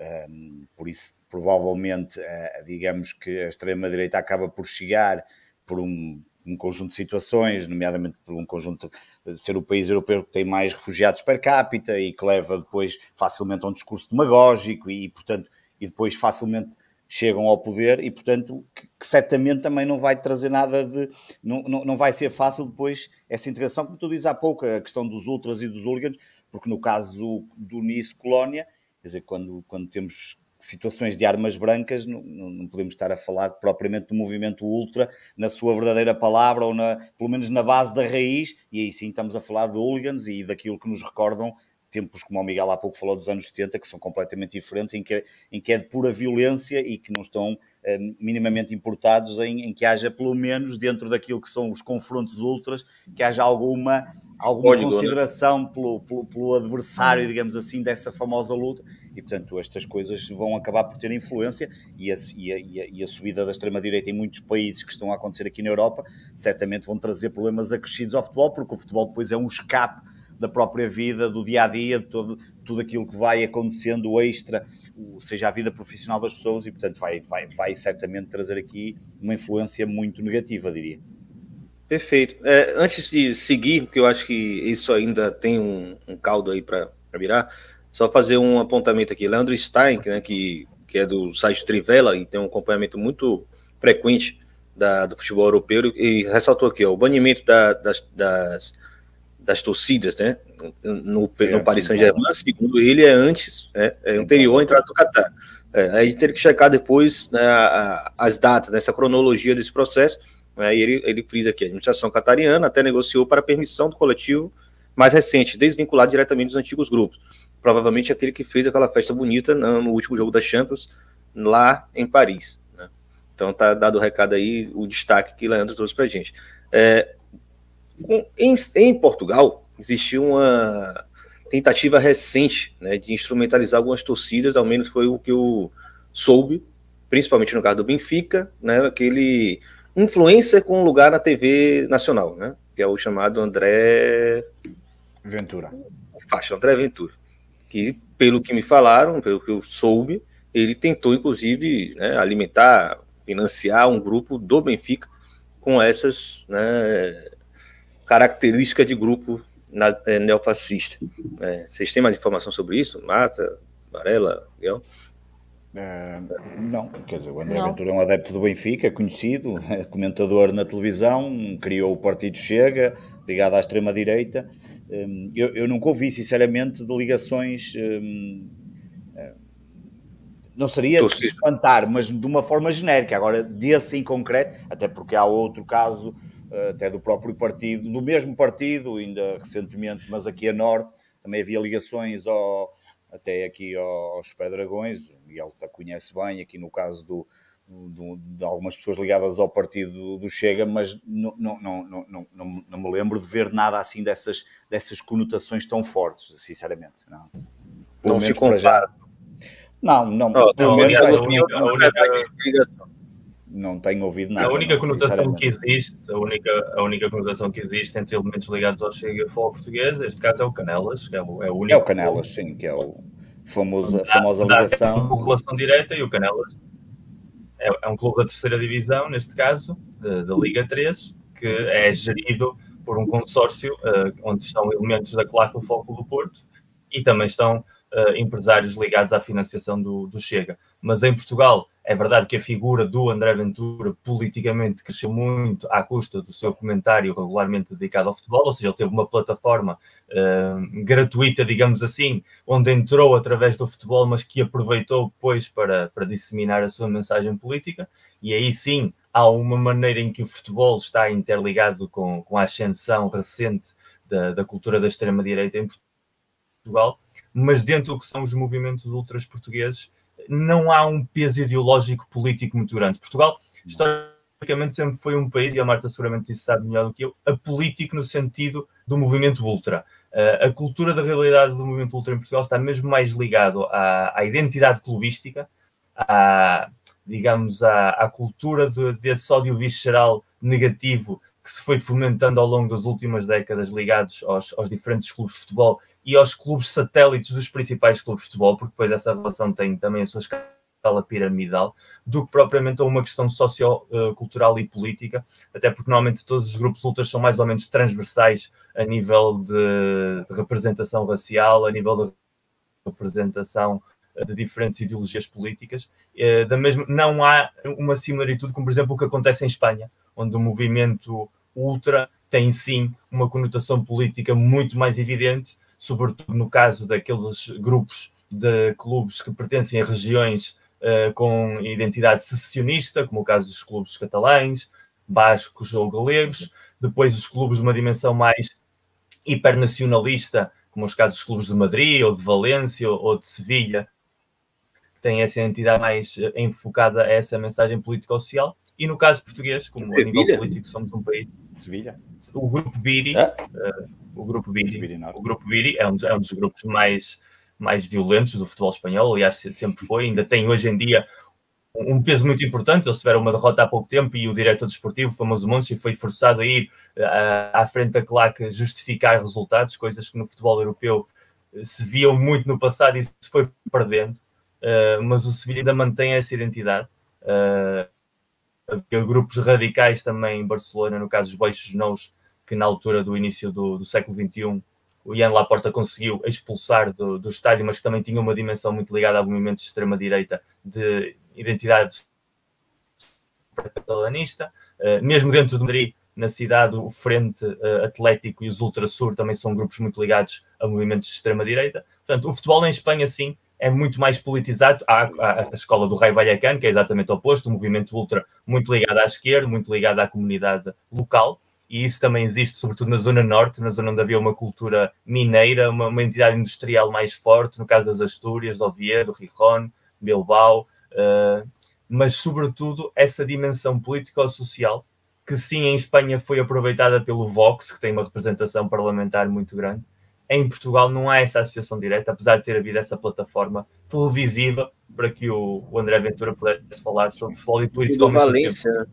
Um, por isso, provavelmente, uh, digamos que a extrema-direita acaba por chegar por um, um, conjunto de situações, nomeadamente por um conjunto de ser o país europeu que tem mais refugiados per capita e que leva depois facilmente a um discurso demagógico e, portanto, e depois facilmente chegam ao poder e, portanto, que, que, certamente também não vai trazer nada de. Não, não, não vai ser fácil depois essa integração, como tu dizes há pouco, a questão dos ultras e dos hooligans, porque no caso do, do Nice Colónia, quer dizer, quando, quando temos situações de armas brancas, não, não, podemos estar a falar propriamente do movimento ultra na sua verdadeira palavra, ou na, pelo menos na base da raiz, e aí sim estamos a falar de hooligans e daquilo que nos recordam tempos, como o Miguel há pouco falou, dos anos 70, que são completamente diferentes, em que, em que é de pura violência e que não estão uh, minimamente importados em, em, que haja, pelo menos, dentro daquilo que são os confrontos ultras, que haja alguma, alguma consideração pelo, pelo, pelo, adversário, digamos assim, dessa famosa luta. E, portanto, estas coisas vão acabar por ter influência a, e a, e a, e a subida da extrema-direita em muitos países que estão a acontecer aqui na Europa certamente vão trazer problemas acrescidos ao futebol, porque o futebol depois é um escape da própria vida, do dia a dia, de todo, tudo aquilo que vai acontecendo extra, seja a vida profissional das pessoas, e portanto vai, vai, vai certamente trazer aqui uma influência muito negativa, diria. Perfeito. É, antes de seguir, porque eu acho que isso ainda tem um, um caldo aí para virar, só fazer um apontamento aqui. Leandro Stein, né, que, que é do site Trivela e tem um acompanhamento muito frequente da, do futebol europeu, e ressaltou aqui ó, o banimento da, das, das das torcidas, né? No, no Paris Saint-Germain, segundo ele, é antes, é, é anterior à entrada do Qatar. É, a gente tem que checar depois né, a, as datas, nessa cronologia desse processo. Né, e ele, ele frisa aqui: a administração catariana até negociou para permissão do coletivo mais recente, desvinculado diretamente dos antigos grupos. Provavelmente aquele que fez aquela festa bonita no, no último jogo da Champions, lá em Paris. Né? Então tá dado o recado aí, o destaque que Leandro trouxe para a gente. É, em, em Portugal, existiu uma tentativa recente né, de instrumentalizar algumas torcidas, ao menos foi o que eu soube, principalmente no caso do Benfica, né, aquele influencer com lugar na TV nacional, né, que é o chamado André Ventura. Faixa, André Ventura, que pelo que me falaram, pelo que eu soube, ele tentou inclusive né, alimentar, financiar um grupo do Benfica com essas né, características de grupo na, é, neofascista. É, vocês têm mais informação sobre isso? Mata, Varela, Miguel? Uh, não, quer dizer, o André Ventura é um adepto do Benfica, conhecido, [LAUGHS] é comentador na televisão, criou o Partido Chega, ligado à extrema-direita. Um, eu, eu, nunca ouvi, sinceramente, de ligações. Um, não seria de espantar, mas de uma forma genérica. Agora, desse em concreto, até porque há outro caso, até do próprio partido, do mesmo partido, ainda recentemente, mas aqui a norte, também havia ligações ao, até aqui aos Pedragões, Miguel te conhece bem, aqui no caso do, do, de algumas pessoas ligadas ao partido do Chega, mas não, não, não, não, não, não me lembro de ver nada assim dessas, dessas conotações tão fortes, sinceramente. Não, Pelo não se compara. Não, não, não, pelo menos acho que não, não, não tenho ouvido nada. A única conotação que existe, a única, a única conotação que existe entre elementos ligados ao Chega ao português, neste caso é o Canelas, que é o, é o único. É o Canelas, sim, que é o famoso, a famosa ligação. É uma relação direta e o Canelas é, é um clube da terceira divisão, neste caso, da Liga 3, que é gerido por um consórcio uh, onde estão elementos da Claque do Foco do Porto e também estão uh, empresários ligados à financiação do, do Chega. Mas em Portugal é verdade que a figura do André Ventura politicamente cresceu muito à custa do seu comentário regularmente dedicado ao futebol, ou seja, ele teve uma plataforma uh, gratuita, digamos assim, onde entrou através do futebol, mas que aproveitou depois para, para disseminar a sua mensagem política. E aí sim há uma maneira em que o futebol está interligado com, com a ascensão recente da, da cultura da extrema-direita em Portugal, mas dentro do que são os movimentos ultras portugueses não há um peso ideológico político muito grande. Portugal, historicamente, sempre foi um país, e a Marta seguramente isso sabe melhor do que eu, apolítico no sentido do movimento ultra. Uh, a cultura da realidade do movimento ultra em Portugal está mesmo mais ligado à, à identidade clubística, à, digamos, à, à cultura de, desse ódio visceral negativo que se foi fomentando ao longo das últimas décadas ligados aos, aos diferentes clubes de futebol e aos clubes satélites dos principais clubes de futebol, porque depois essa relação tem também a sua escala piramidal, do que propriamente a uma questão sociocultural e política, até porque normalmente todos os grupos ultras são mais ou menos transversais a nível de, de representação racial, a nível de representação eh, de diferentes ideologias políticas. Eh, da mesma, não há uma similaritude com, por exemplo, o que acontece em Espanha, onde o movimento ultra tem sim uma conotação política muito mais evidente, sobretudo no caso daqueles grupos de clubes que pertencem a regiões uh, com identidade secessionista, como o caso dos clubes catalães, bascos ou galegos, depois os clubes de uma dimensão mais hipernacionalista, como os casos dos clubes de Madrid ou de Valência ou de Sevilha, que têm essa identidade mais eh, enfocada a essa mensagem político-social. E no caso português, como Sevilha? a nível político somos um país. Sevilha. O grupo Biri, ah? uh, o grupo Biri, o grupo Biri é um, dos, é um dos grupos mais, mais violentos do futebol espanhol, aliás, sempre foi, ainda tem hoje em dia um peso muito importante. Eles tiveram uma derrota há pouco tempo e o diretor desportivo, o famoso Monchi, foi forçado a ir uh, à frente da claque justificar resultados, coisas que no futebol europeu eh, se viam muito no passado e se foi perdendo. Uh, mas o Sevilha ainda mantém essa identidade. Uh, havia grupos radicais também em Barcelona, no caso dos Baixos Nós, que na altura do início do, do século XXI o Ian Laporta conseguiu expulsar do, do estádio, mas que também tinha uma dimensão muito ligada a movimentos de extrema-direita de identidade catalanista. Uh, mesmo dentro de Madrid, na cidade, o Frente uh, Atlético e os Ultrasur também são grupos muito ligados a movimentos de extrema-direita. Portanto, o futebol em Espanha, sim, é muito mais politizado. Há, há a escola do Rei Vallecano, que é exatamente o oposto, um movimento ultra muito ligado à esquerda, muito ligado à comunidade local e isso também existe, sobretudo na Zona Norte, na zona onde havia uma cultura mineira, uma, uma entidade industrial mais forte, no caso das Astúrias, Oviedo, Rijon, Bilbao, uh, mas sobretudo essa dimensão político-social, que sim em Espanha foi aproveitada pelo Vox, que tem uma representação parlamentar muito grande. Em Portugal não há essa associação direta, apesar de ter havido essa plataforma televisiva para que o, o André Ventura pudesse falar sobre futebol e política. E Valência,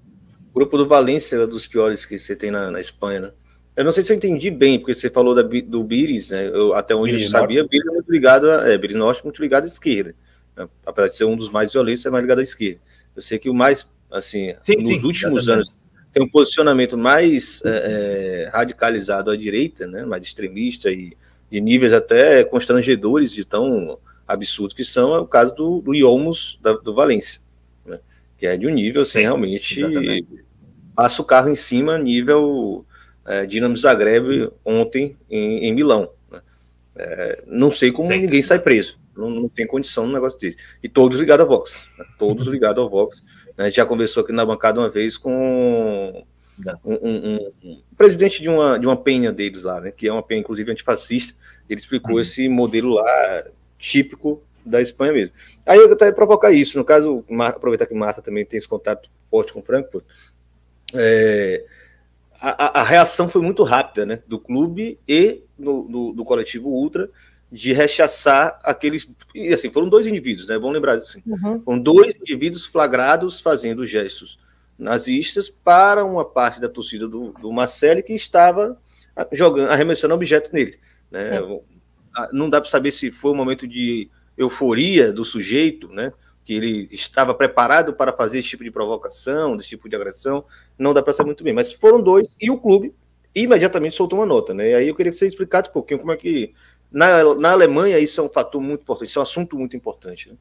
grupo do Valência dos piores que você tem na, na Espanha, né? Eu não sei se eu entendi bem, porque você falou da, do Biris, né? Eu, até onde Biris eu sabia, Norte. Biris é muito ligado a, é, Biris Norte muito ligado à esquerda. Né? Apesar de ser um dos mais violentos, é mais ligado à esquerda. Eu sei que o mais, assim, sim, nos sim, últimos exatamente. anos, tem um posicionamento mais é, é, radicalizado à direita, né, mais extremista e de níveis até constrangedores de tão absurdos que são, é o caso do, do Iomos da, do Valência, né, que é de um nível assim, Sim, realmente exatamente. passa o carro em cima, nível é, Dinamo Zagreb ontem em, em Milão. Né. É, não sei como Sim. ninguém sai preso, não, não tem condição no negócio desse. E todos ligados a Vox, né, todos ligados ao Vox. A gente já conversou aqui na bancada uma vez com um, um, um, presidente de uma, de uma penha deles lá, né, que é uma penha, inclusive, antifascista. Ele explicou uhum. esse modelo lá típico da Espanha mesmo. Aí eu até provocar isso, no caso, aproveitar que Marta também tem esse contato forte com Frankfurt, é, a, a, reação foi muito rápida, né, do clube e do, do, do coletivo Ultra, de rechaçar aqueles. E assim, foram dois indivíduos, né? Vamos lembrar assim. Uhum. Foram dois indivíduos flagrados fazendo gestos nazistas para uma parte da torcida do, do Marcelo que estava jogando, arremessando objeto nele. Né? Não dá para saber se foi um momento de euforia do sujeito, né? Que ele estava preparado para fazer esse tipo de provocação, desse tipo de agressão. Não dá para saber muito bem. Mas foram dois e o clube imediatamente soltou uma nota, né? E aí eu queria que você explicasse um pouquinho como é que na, na Alemanha, isso é um fator muito importante, isso é um assunto muito importante. Né?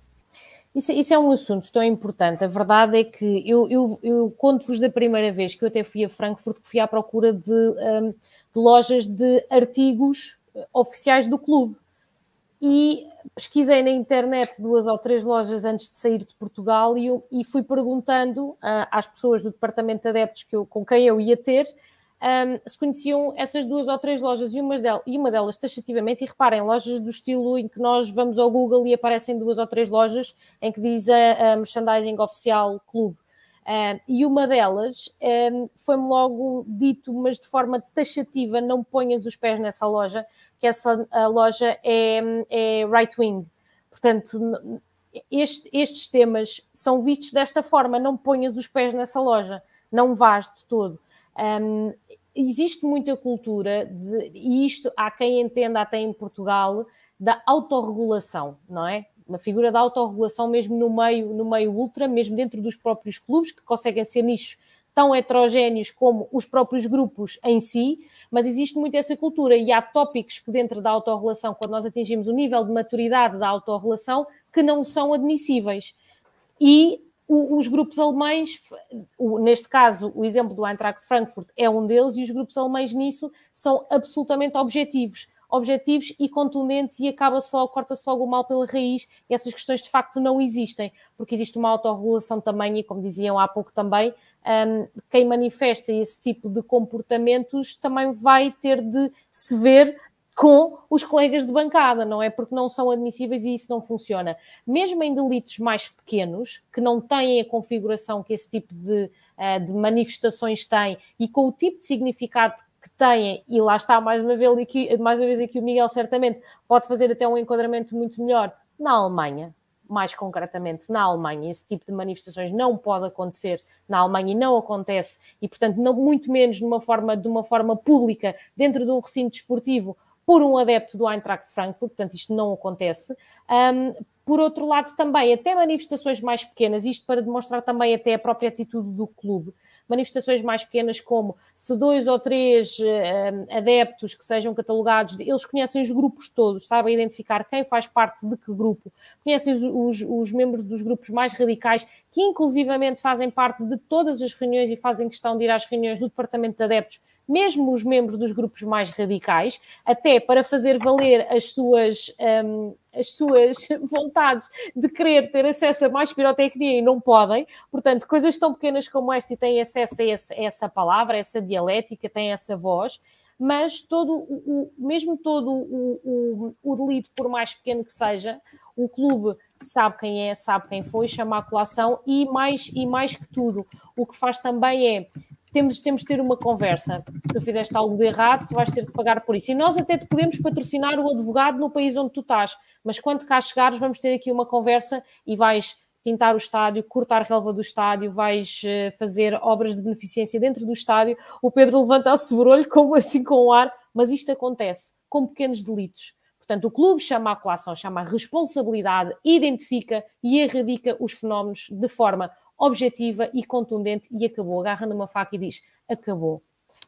Isso, isso, é um assunto tão importante. A verdade é que eu, eu, eu conto-vos da primeira vez que eu até fui a Frankfurt, que fui à procura de, um, de lojas de artigos oficiais do clube. E pesquisei na internet duas ou três lojas antes de sair de Portugal e, e fui perguntando uh, às pessoas do departamento de adeptos que eu, com quem eu ia ter um, se conheciam essas duas ou três lojas e uma, delas, e uma delas taxativamente, e reparem, lojas do estilo em que nós vamos ao Google e aparecem duas ou três lojas em que diz a, a merchandising oficial clube. Um, e uma delas um, foi-me logo dito, mas de forma taxativa, não ponhas os pés nessa loja, que essa loja é, é right-wing. Portanto, este, estes temas são vistos desta forma, não ponhas os pés nessa loja, não vás de todo. Um, existe muita cultura, de, e isto há quem entenda até em Portugal, da autorregulação, não é? Uma figura da autorregulação mesmo no meio, no meio ultra, mesmo dentro dos próprios clubes, que conseguem ser nichos tão heterogéneos como os próprios grupos em si, mas existe muito essa cultura e há tópicos que dentro da autorrelação, quando nós atingimos o nível de maturidade da autorrelação, que não são admissíveis. E os grupos alemães, neste caso, o exemplo do Eintracht Frankfurt é um deles, e os grupos alemães nisso são absolutamente objetivos. Objetivos e contundentes, e acaba-se logo, corta-se logo o mal pela raiz, e essas questões de facto não existem, porque existe uma autorregulação também, e como diziam há pouco também, um, quem manifesta esse tipo de comportamentos também vai ter de se ver com os colegas de bancada, não é? Porque não são admissíveis e isso não funciona. Mesmo em delitos mais pequenos, que não têm a configuração que esse tipo de, uh, de manifestações têm e com o tipo de significado que têm, e lá está mais uma, vez aqui, mais uma vez aqui o Miguel certamente pode fazer até um enquadramento muito melhor, na Alemanha, mais concretamente na Alemanha, esse tipo de manifestações não pode acontecer na Alemanha e não acontece, e portanto, não, muito menos de uma forma, de uma forma pública, dentro de um recinto desportivo por um adepto do Eintracht Frankfurt, portanto isto não acontece. Um, por outro lado, também até manifestações mais pequenas, isto para demonstrar também até a própria atitude do clube, manifestações mais pequenas como se dois ou três uh, adeptos que sejam catalogados, eles conhecem os grupos todos, sabem identificar quem faz parte de que grupo, conhecem os, os, os membros dos grupos mais radicais, que inclusivamente fazem parte de todas as reuniões e fazem questão de ir às reuniões do departamento de adeptos mesmo os membros dos grupos mais radicais, até para fazer valer as suas, um, as suas [LAUGHS] vontades de querer ter acesso a mais pirotecnia e não podem. Portanto, coisas tão pequenas como esta e têm acesso a, esse, a essa palavra, a essa dialética, têm essa voz mas todo o, mesmo todo o, o, o, delito, por mais pequeno que seja, o clube sabe quem é, sabe quem foi, chama a colação e mais, e mais que tudo, o que faz também é temos, temos de ter uma conversa. Tu fizeste algo de errado, tu vais ter de pagar por isso. E nós até te podemos patrocinar o advogado no país onde tu estás, mas quando cá chegares, vamos ter aqui uma conversa e vais pintar o estádio, cortar a relva do estádio, vais eh, fazer obras de beneficência dentro do estádio. O Pedro levanta o sobrolho, como assim com o ar, mas isto acontece com pequenos delitos. Portanto, o clube chama a colação, chama a responsabilidade, identifica e erradica os fenómenos de forma objetiva e contundente e acabou. Agarra numa faca e diz: acabou.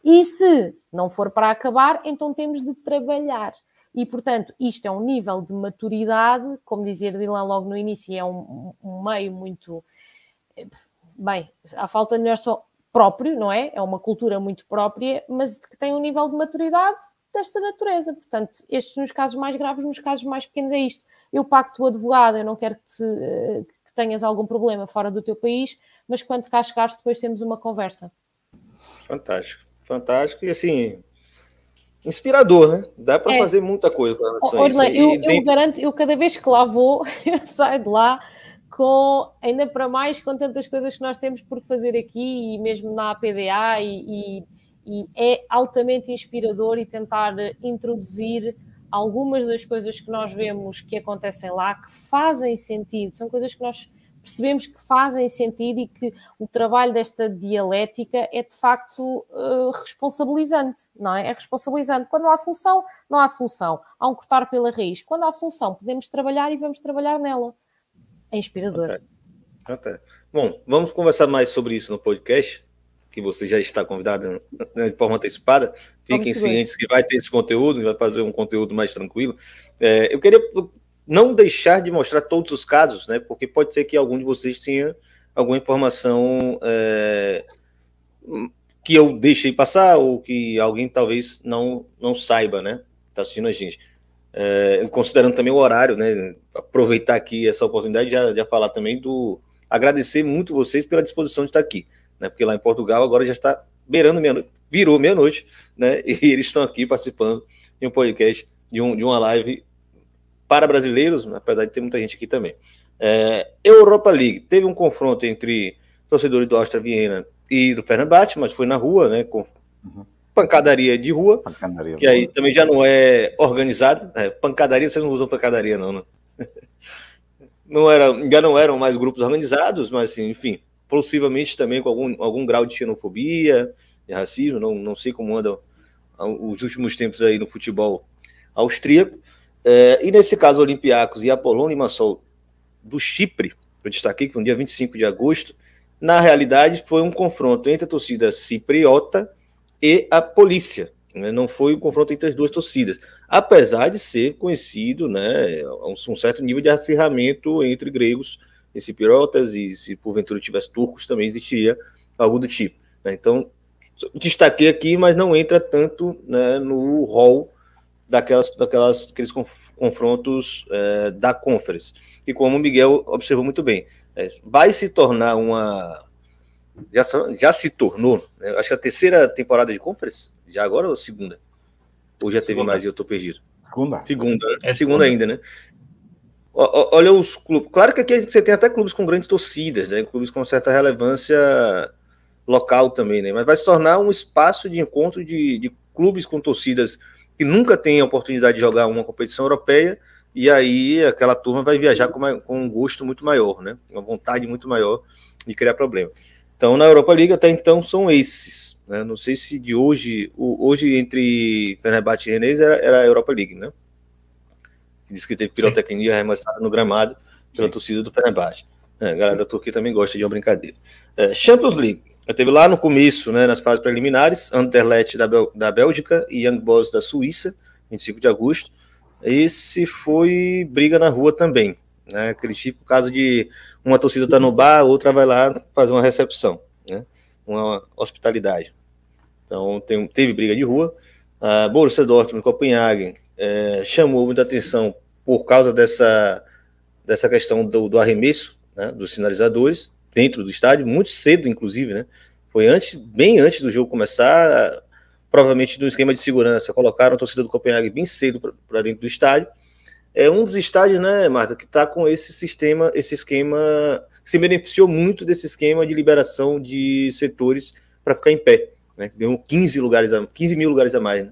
E se não for para acabar, então temos de trabalhar. E, portanto, isto é um nível de maturidade, como dizia Dylan logo no início, é um, um meio muito. Bem, a falta de melhor só próprio, não é? É uma cultura muito própria, mas que tem um nível de maturidade desta natureza. Portanto, estes nos casos mais graves, nos casos mais pequenos é isto. Eu pacto o advogado, eu não quero que, te, tenhas algum problema fora do teu país, mas quando cá chegares, depois temos uma conversa. Fantástico, fantástico. E assim, inspirador, né? Dá para é. fazer muita coisa com relação a isso. Eu, eu garanto, eu cada vez que lá vou, [LAUGHS] eu saio de lá com, ainda para mais, com tantas coisas que nós temos por fazer aqui e mesmo na APDA e, e, e é altamente inspirador e tentar introduzir algumas das coisas que nós vemos que acontecem lá que fazem sentido, são coisas que nós percebemos que fazem sentido e que o trabalho desta dialética é de facto uh, responsabilizante, não é? É responsabilizante. Quando não há solução, não há solução. Há um cortar pela raiz. Quando há solução, podemos trabalhar e vamos trabalhar nela. É inspirador. Okay. Okay. Bom, vamos conversar mais sobre isso no podcast, que você já está convidado né, de forma antecipada. Fiquem cientes que vai ter esse conteúdo, vai fazer um conteúdo mais tranquilo. É, eu queria não deixar de mostrar todos os casos, né? Porque pode ser que algum de vocês tenha alguma informação é, que eu deixei passar ou que alguém talvez não, não saiba, né? Está assistindo a gente. É, considerando também o horário, né? Aproveitar aqui essa oportunidade de já falar também do agradecer muito vocês pela disposição de estar aqui, né? Porque lá em Portugal agora já está beirando meia-noite, virou meia-noite, né? [LAUGHS] E eles estão aqui participando de um podcast, de, um, de uma live para brasileiros, apesar de ter muita gente aqui também. É, Europa League teve um confronto entre torcedores do Austria Viena e do Fenerbahçe, mas foi na rua, né? Com uhum. pancadaria de rua, pancadaria que aí também já não é organizado. É, pancadaria, vocês não usam pancadaria, não, né? [LAUGHS] não era, já não eram mais grupos organizados, mas assim, enfim, possivelmente também com algum, algum grau de xenofobia, de racismo, não, não sei como andam os últimos tempos aí no futebol austríaco. É, e nesse caso, Olympiacos e Apolônio Limassol do Chipre, eu destaquei que no dia 25 de agosto, na realidade foi um confronto entre a torcida cipriota e a polícia. Né? Não foi um confronto entre as duas torcidas, apesar de ser conhecido né, um certo nível de acirramento entre gregos e cipriotas, e se porventura tivesse turcos também existiria algo do tipo. Né? Então, destaquei aqui, mas não entra tanto né, no rol daquelas, daquelas, aqueles confrontos é, da Conference. E como o Miguel observou muito bem, é, vai se tornar uma. Já, já se tornou, né, acho que a terceira temporada de Conference, já agora ou segunda? Ou já teve mais e eu estou perdido? Segunda. Segunda, né? É segunda ainda, né? Olha os clubes. Claro que aqui você tem até clubes com grandes torcidas, né? Clubes com certa relevância local também, né? Mas vai se tornar um espaço de encontro de, de clubes com torcidas que nunca tem a oportunidade de jogar uma competição europeia, e aí aquela turma vai viajar com, uma, com um gosto muito maior, né? Uma vontade muito maior de criar problema. Então, na Europa League, até então, são esses. Né? Não sei se de hoje, hoje entre Fenerbahçe e Rennes era, era a Europa League, né? Diz que teve pirotecnia arremessada no gramado pela Sim. torcida do Fenerbahçe. É, a galera da Turquia também gosta de uma brincadeira. É, Champions League. Teve lá no começo, né, nas fases preliminares, Anderlecht da, Bel da Bélgica e Young Boys da Suíça, 25 de agosto. Esse foi briga na rua também, né? Aquele tipo, caso de uma torcida tá no bar, outra vai lá fazer uma recepção, né? Uma hospitalidade. Então tem, teve briga de rua. A Borussia Dortmund, Copenhagen, é, chamou muita atenção por causa dessa, dessa questão do, do arremesso, né, dos sinalizadores dentro do estádio, muito cedo, inclusive, né? Foi antes, bem antes do jogo começar, provavelmente no esquema de segurança, colocaram a torcida do Copenhague bem cedo para dentro do estádio. É um dos estádios, né, Marta, que está com esse sistema, esse esquema, que se beneficiou muito desse esquema de liberação de setores para ficar em pé. Né? Ganhou 15 lugares, a, 15 mil lugares a mais. Né?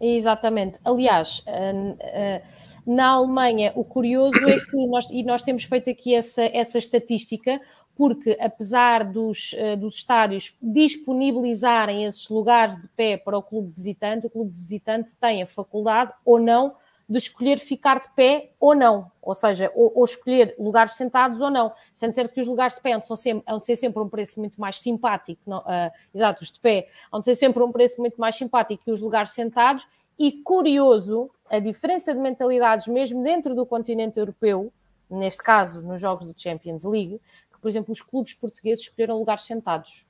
Exatamente. Aliás, eh, eh, na Alemanha, o curioso é que nós, e nós temos feito aqui essa, essa estatística, porque apesar dos, eh, dos estádios disponibilizarem esses lugares de pé para o clube visitante, o clube visitante tem a faculdade ou não de escolher ficar de pé ou não, ou seja, ou, ou escolher lugares sentados ou não, sendo certo que os lugares de pé onde, são sempre, onde ser sempre um preço muito mais simpático, não, uh, exato, os de pé, onde ser sempre um preço muito mais simpático que os lugares sentados, e curioso, a diferença de mentalidades mesmo dentro do continente europeu, neste caso nos jogos de Champions League, que por exemplo os clubes portugueses escolheram lugares sentados,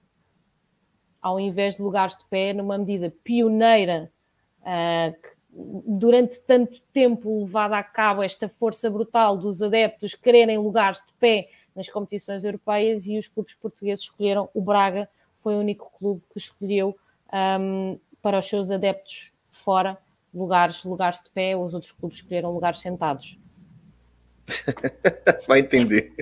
ao invés de lugares de pé, numa medida pioneira uh, durante tanto tempo levada a cabo esta força brutal dos adeptos quererem lugares de pé nas competições europeias e os clubes portugueses escolheram o Braga, foi o único clube que escolheu um, para os seus adeptos fora lugares, lugares de pé, os outros clubes escolheram lugares sentados. [LAUGHS] Vai entender.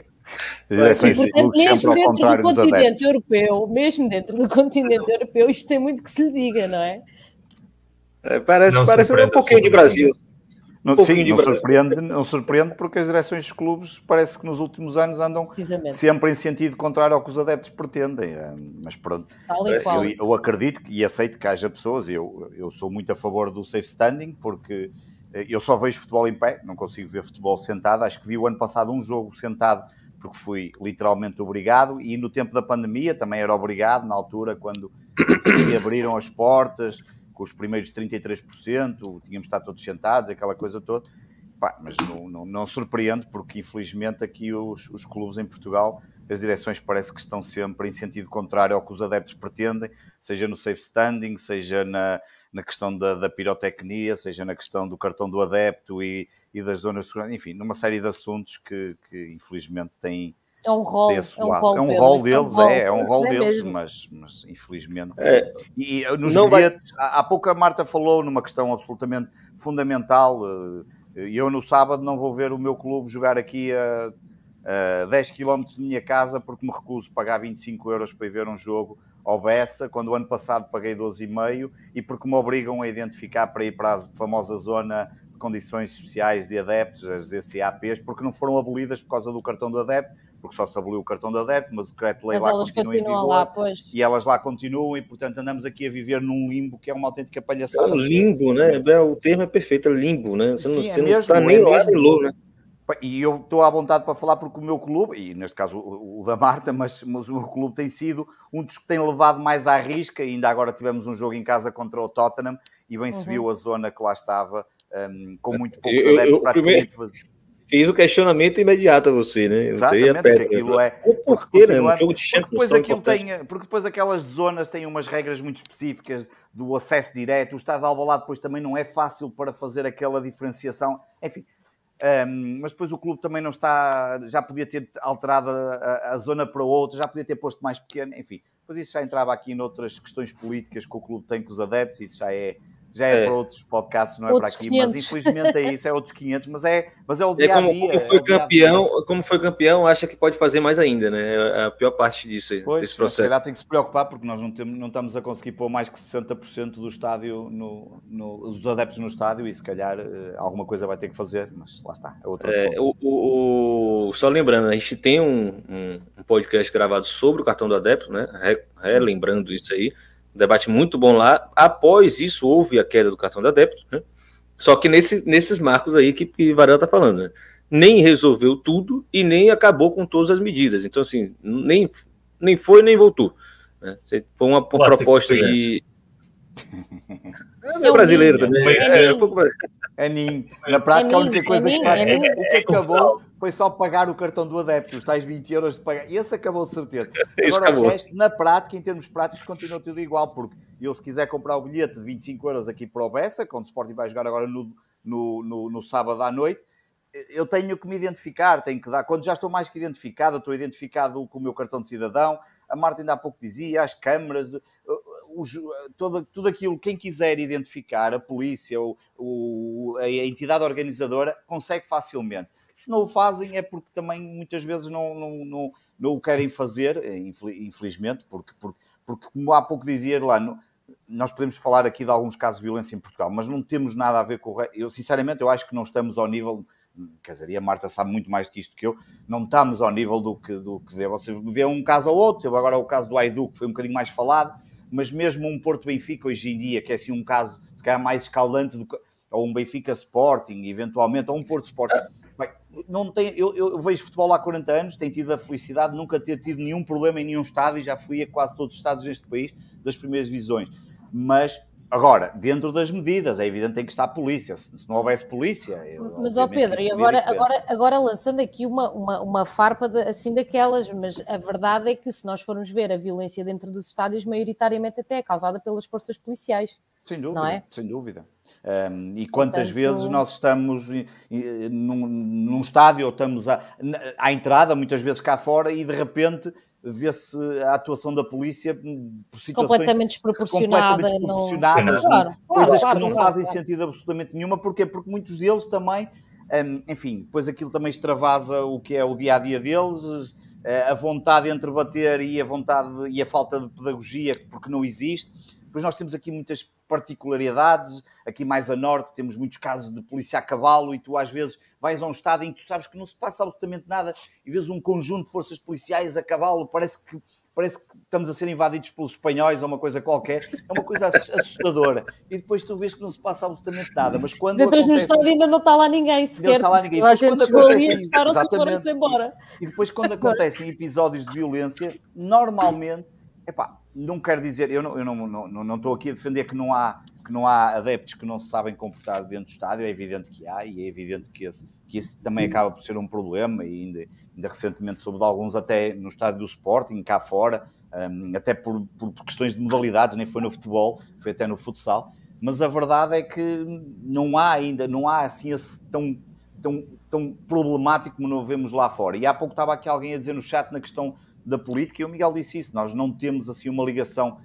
Sim, portanto, mesmo dentro do continente europeu, mesmo dentro do continente europeu, isto tem muito que se lhe diga, não é? É, parece parece um pouquinho de Brasil. Não, um sim, não surpreende, não surpreende porque as direções dos clubes parece que nos últimos anos andam sempre em sentido contrário ao que os adeptos pretendem. Eh, mas pronto, eu, eu, acredito e aceito que haja pessoas, eu, eu sou muito a favor do safe standing porque eh, eu só vejo futebol em pé, não consigo ver futebol sentado. Acho que vi o ano passado um jogo sentado porque fui literalmente obrigado e no tempo da pandemia também era obrigado, na altura quando se abriram as portas com os primeiros 33%, tínhamos estado todos sentados, aquela coisa toda. Pá, mas não, não, não, surpreende, porque infelizmente aqui os, os clubes em Portugal, as direções parece que estão sempre em sentido contrário ao que os adeptos pretendem, seja no safe standing, seja na, na questão da, da pirotecnia, seja na questão do cartão do adepto e, e das zonas de segurança, enfim, numa série de assuntos que, que infelizmente têm, é um rol, é um rol, é um rol deles, é, é um rol é deles, mas, mas infelizmente. É. E eh, nos não bilhetes, vai... há pouco a Marta falou numa questão absolutamente fundamental. Eh, eu no sábado não vou ver o meu clube jogar aqui a, a 10 km de minha casa porque me recuso a pagar 25 euros para ir ver um jogo ao Bessa, quando o ano passado paguei 12,5 e porque me obrigam a identificar para ir para a famosa zona de condições especiais de adeptos, as ECAPs, porque não foram abolidas por causa do cartão do adepto, porque só se aboliu o cartão de adepto, mas o decreto-lei lá continua em vigor lá, e elas lá continuam e, portanto, andamos aqui a viver num limbo que é uma autêntica palhaçada. É um limbo, né? É, o termo é perfeito, é limbo, né? Você não, Sim, você é não está nem é lá nem né? E eu estou à vontade para falar porque o meu clube, e neste caso o, o, da Marta, mas, mas o meu clube tem sido um dos que tem levado mais à risca. E ainda agora tivemos um jogo em casa contra o Tottenham e bem uhum. se viu a zona que lá estava, um, com muito poucos eu, adeptos eu, praticamente primeiro... Fiz o questionamento imediato a você, né? Exatamente, que aquilo é. Por que, né? Um jogo de porque depois aquilo tem, Porque depois aquelas zonas têm umas regras muito específicas do acesso direto. O estado de Alvalade depois também não é fácil para fazer aquela diferenciação. Enfim, um, mas depois o clube também não está, já podia ter alterado a, a, zona para outra, já podia ter posto mais pequeno, enfim. Depois isso já entrava aqui noutras questões políticas que o clube tem com os adeptos, isso já é já é, é, para outros podcasts, não é outros para aqui, 500. mas infelizmente é isso, é outros 500, mas é, mas é o dia é como, dia. Como foi, é campeão, como foi campeão, acha que pode fazer mais ainda, né? É a pior parte disso aí, pois, desse processo. Mas tem que se preocupar porque nós não, temos, não estamos a conseguir pôr mais que 60% do estádio, no, no, dos adeptos no estádio e se calhar eh, alguma coisa vai ter que fazer, mas lá está, é outra é, o, o, Só lembrando, a gente tem um, um, um, podcast gravado sobre o cartão do adepto, né? Relembrando isso aí debate muito bom lá. Após isso, houve a queda do cartão de adepto, né? Só que nesse, nesses marcos aí que, que Varela está falando, né? Nem resolveu tudo e nem acabou com todas as medidas. Então, assim, nem, nem foi nem voltou. Né? Foi uma, uma proposta de. É, é brasileiro também. É, é, um pouco é ninho. Na prática, a única coisa que, é o que acabou foi só pagar o cartão do adepto, os tais 20 euros de pagar. Esse acabou de certeza. [LAUGHS] Agora, o resto, na prática, em termos práticos, continua tudo igual, porque eu, se quiser comprar o bilhete de 25 euros aqui para o Bessa, quando o Sporting vai jogar agora no, no, no, no sábado à noite, eu tenho que me identificar, tenho que dar. Quando já estou mais que identificado, estou identificado com o meu cartão de cidadão. A Marta ainda há pouco dizia, as câmaras, os, todo, tudo aquilo, quem quiser identificar, a polícia, o, o, a entidade organizadora, consegue facilmente. Se não o fazem é porque também muitas vezes não, não, não, não o querem fazer, infelizmente, porque, porque, porque como há pouco dizia lá, nós podemos falar aqui de alguns casos de violência em Portugal, mas não temos nada a ver com o Eu, sinceramente, eu acho que não estamos ao nível quer dizer, e a Marta sabe muito mais do que isto que eu, não estamos ao nível do que, do que vê. Você vê um caso ou outro, agora o caso do Aidu, que foi um bocadinho mais falado, mas mesmo um Porto Benfica hoje em dia, que é assim um caso, se calhar mais escaldante do que. ou um Benfica Sporting, eventualmente, ou um Porto Sporting. Bem, não tem, eu, eu, vejo futebol há 40 anos, tenho tido a felicidade de nunca ter tido nenhum problema em nenhum estádio, já fui a quase todos os estados deste país, das primeiras divisões. Mas Agora, dentro das medidas, é evidente que tem que estar a polícia. Se não houvesse polícia. Eu, mas, ó Pedro, e agora, agora, agora lançando aqui uma, uma, uma farpa de, assim daquelas, mas a verdade é que se nós formos ver a violência dentro dos estádios, maioritariamente até é causada pelas forças policiais. Sem dúvida, não é? sem dúvida. Um, e quantas Portanto... vezes nós estamos num, num estádio ou estamos à, à entrada, muitas vezes cá fora, e de repente vê-se a atuação da polícia por situações completamente desproporcionada, completamente desproporcionadas, não... claro, coisas claro, que não claro, fazem sentido absolutamente nenhuma. Porquê? Porque muitos deles também, um, enfim, depois aquilo também extravasa o que é o dia a dia deles, eh, a vontade entre bater e a vontade e a falta de pedagogia, porque não existe. Depois nós temos aqui muitas particularidades, aqui mais a norte temos muitos casos de polícia a cavalo e tu às vezes vais a um estado em que tu sabes que não se passa absolutamente nada e vês um conjunto de forças policiais a cavalo, parece que parece que estamos a ser invadidos pelos espanhóis ou uma coisa qualquer, é uma coisa assustadora. E depois tu vês que não se passa absolutamente nada. Mas quando. Entras acontece... no estádio ainda não está lá ninguém sequer. Não está lá ninguém. A gente chegou ali e embora. E, e depois, quando acontecem episódios de violência, normalmente, epá, não quero dizer, eu não, não, não, não, estou aqui a defender que não, há, que não há adeptos que não se sabem comportar dentro do estádio, é evidente que há, e é evidente que esse, que esse também acaba por ser um problema, e ainda, ainda recentemente soube de alguns até no estádio do Sporting, cá fora, um, até por, por, questões de modalidades, nem foi no futebol, foi até no futsal, mas a verdade é que não há ainda, não há assim esse tão, tão, tão problemático como não vemos lá fora. E há pouco estava aqui alguém a dizer no chat na questão da política, e o Miguel disse isso, nós não temos assim uma ligação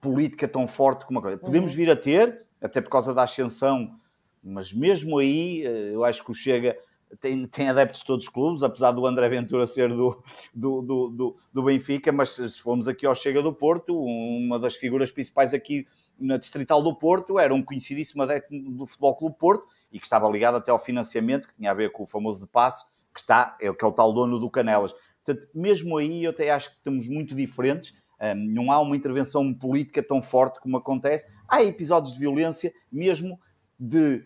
política tão forte como a coisa. Podemos uhum. vir a ter, até por causa da ascensão, mas mesmo aí eh, eu acho que o Chega tem, tem adeptos de todos os clubes, apesar do André Ventura ser do, do, do, do, do Benfica, mas se formos aqui ao Chega do Porto, uma das figuras principais aqui na Distrital do Porto era um conhecidíssimo adepto do Futebol Clube Porto e que estava ligado até ao financiamento, que tinha a ver com o famoso de passo, que está, é, que é o tal dono do Canelas. Portanto, mesmo aí eu até acho que estamos muito diferentes. Um, não há uma intervenção política tão forte como acontece. Há episódios de violência, mesmo de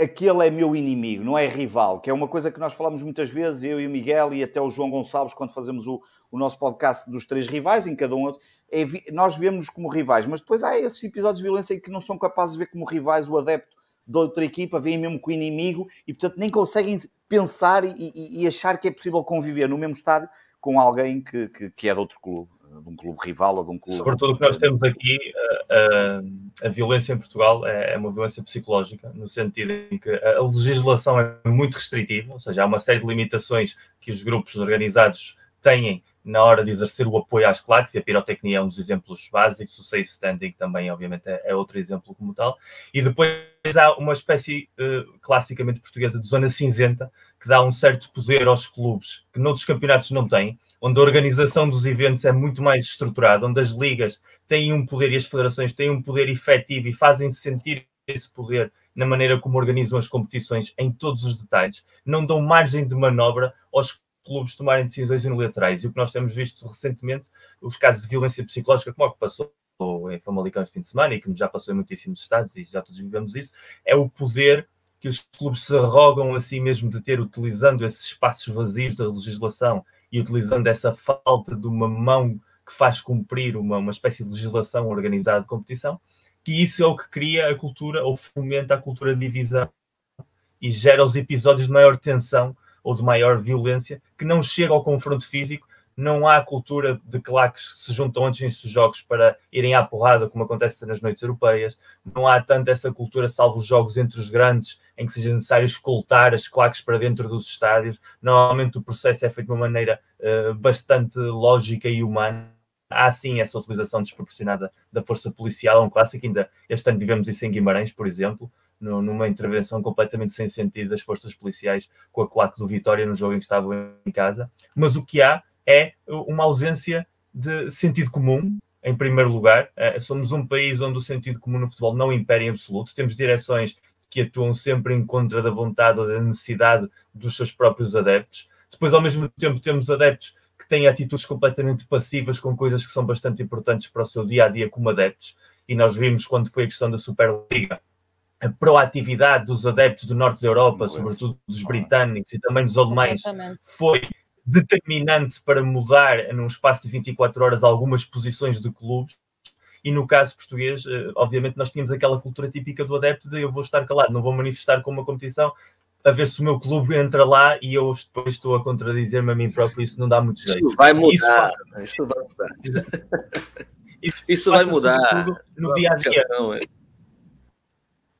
aquele é meu inimigo, não é rival, que é uma coisa que nós falamos muitas vezes, eu e o Miguel e até o João Gonçalves, quando fazemos o, o nosso podcast dos três rivais, em cada um é, nós vemos-nos como rivais, mas depois há esses episódios de violência em que não são capazes de ver como rivais o adepto de outra equipa, veem mesmo com o inimigo e, portanto, nem conseguem pensar e, e, e, achar que é possível conviver no mesmo estádio com alguém que, que, que, é de outro clube, de um clube rival ou de um clube. Sobretudo o que nós temos aqui, a, a, a violência em Portugal é, é, uma violência psicológica, no sentido em que a legislação é muito restritiva, ou seja, há uma série de limitações que os grupos organizados têm na hora de exercer o apoio às claques, e a pirotecnia é um dos exemplos básicos, o safe standing também, obviamente, é, é outro exemplo como tal. E depois há uma espécie uh, classicamente portuguesa de zona cinzenta, que dá um certo poder aos clubes que noutros campeonatos não têm, onde a organização dos eventos é muito mais estruturada, onde as ligas têm um poder e as federações têm um poder efetivo e fazem-se sentir esse poder na maneira como organizam as competições em todos os detalhes, não dão margem de manobra aos clubes tomarem decisões unilaterais. E o que nós temos visto recentemente, os casos de violência psicológica, como é que passou em Famalicão este fim de semana e que já passou em muitíssimos estados e já todos vivemos isso, é o poder que os clubes se arrogam a si mesmo de ter, utilizando esses espaços vazios da legislação e utilizando essa falta de uma mão que faz cumprir uma, uma espécie de legislação organizada de competição, que isso é o que cria a cultura ou fomenta a cultura de divisão e gera os episódios de maior tensão ou de maior violência, que não chega ao confronto físico, não há cultura de claques que se juntam antes nesses jogos para irem à porrada, como acontece nas noites europeias, não há tanto essa cultura, salvo os jogos entre os grandes, em que seja necessário escoltar as claques para dentro dos estádios. Normalmente o processo é feito de uma maneira uh, bastante lógica e humana. Há sim essa utilização desproporcionada da força policial, é um clássico. Ainda este ano vivemos isso em Guimarães, por exemplo, no, numa intervenção completamente sem sentido das forças policiais com a claque do Vitória no jogo em que estavam em casa. Mas o que há é uma ausência de sentido comum, em primeiro lugar. Eh, somos um país onde o sentido comum no futebol não impera em absoluto. Temos direções que atuam sempre em contra da vontade ou da necessidade dos seus próprios adeptos. Depois, ao mesmo tempo, temos adeptos que têm atitudes completamente passivas com coisas que são bastante importantes para o seu dia a dia como adeptos. E nós vimos quando foi a questão da Superliga a proatividade dos adeptos do norte da Europa, sobretudo dos britânicos e também dos alemães, foi determinante para mudar num espaço de 24 horas algumas posições de clubes. E no caso português, eh, obviamente, nós tínhamos aquela cultura típica do adepto de eu vou estar calado, não vou manifestar com uma competição, a ver se o meu clube entra lá e eu depois estou a contradizer-me a mim próprio, isso não dá muito jeito. Isso vai mudar. Isso, vai mudar. Isso, isso vai mudar. No dia a dia.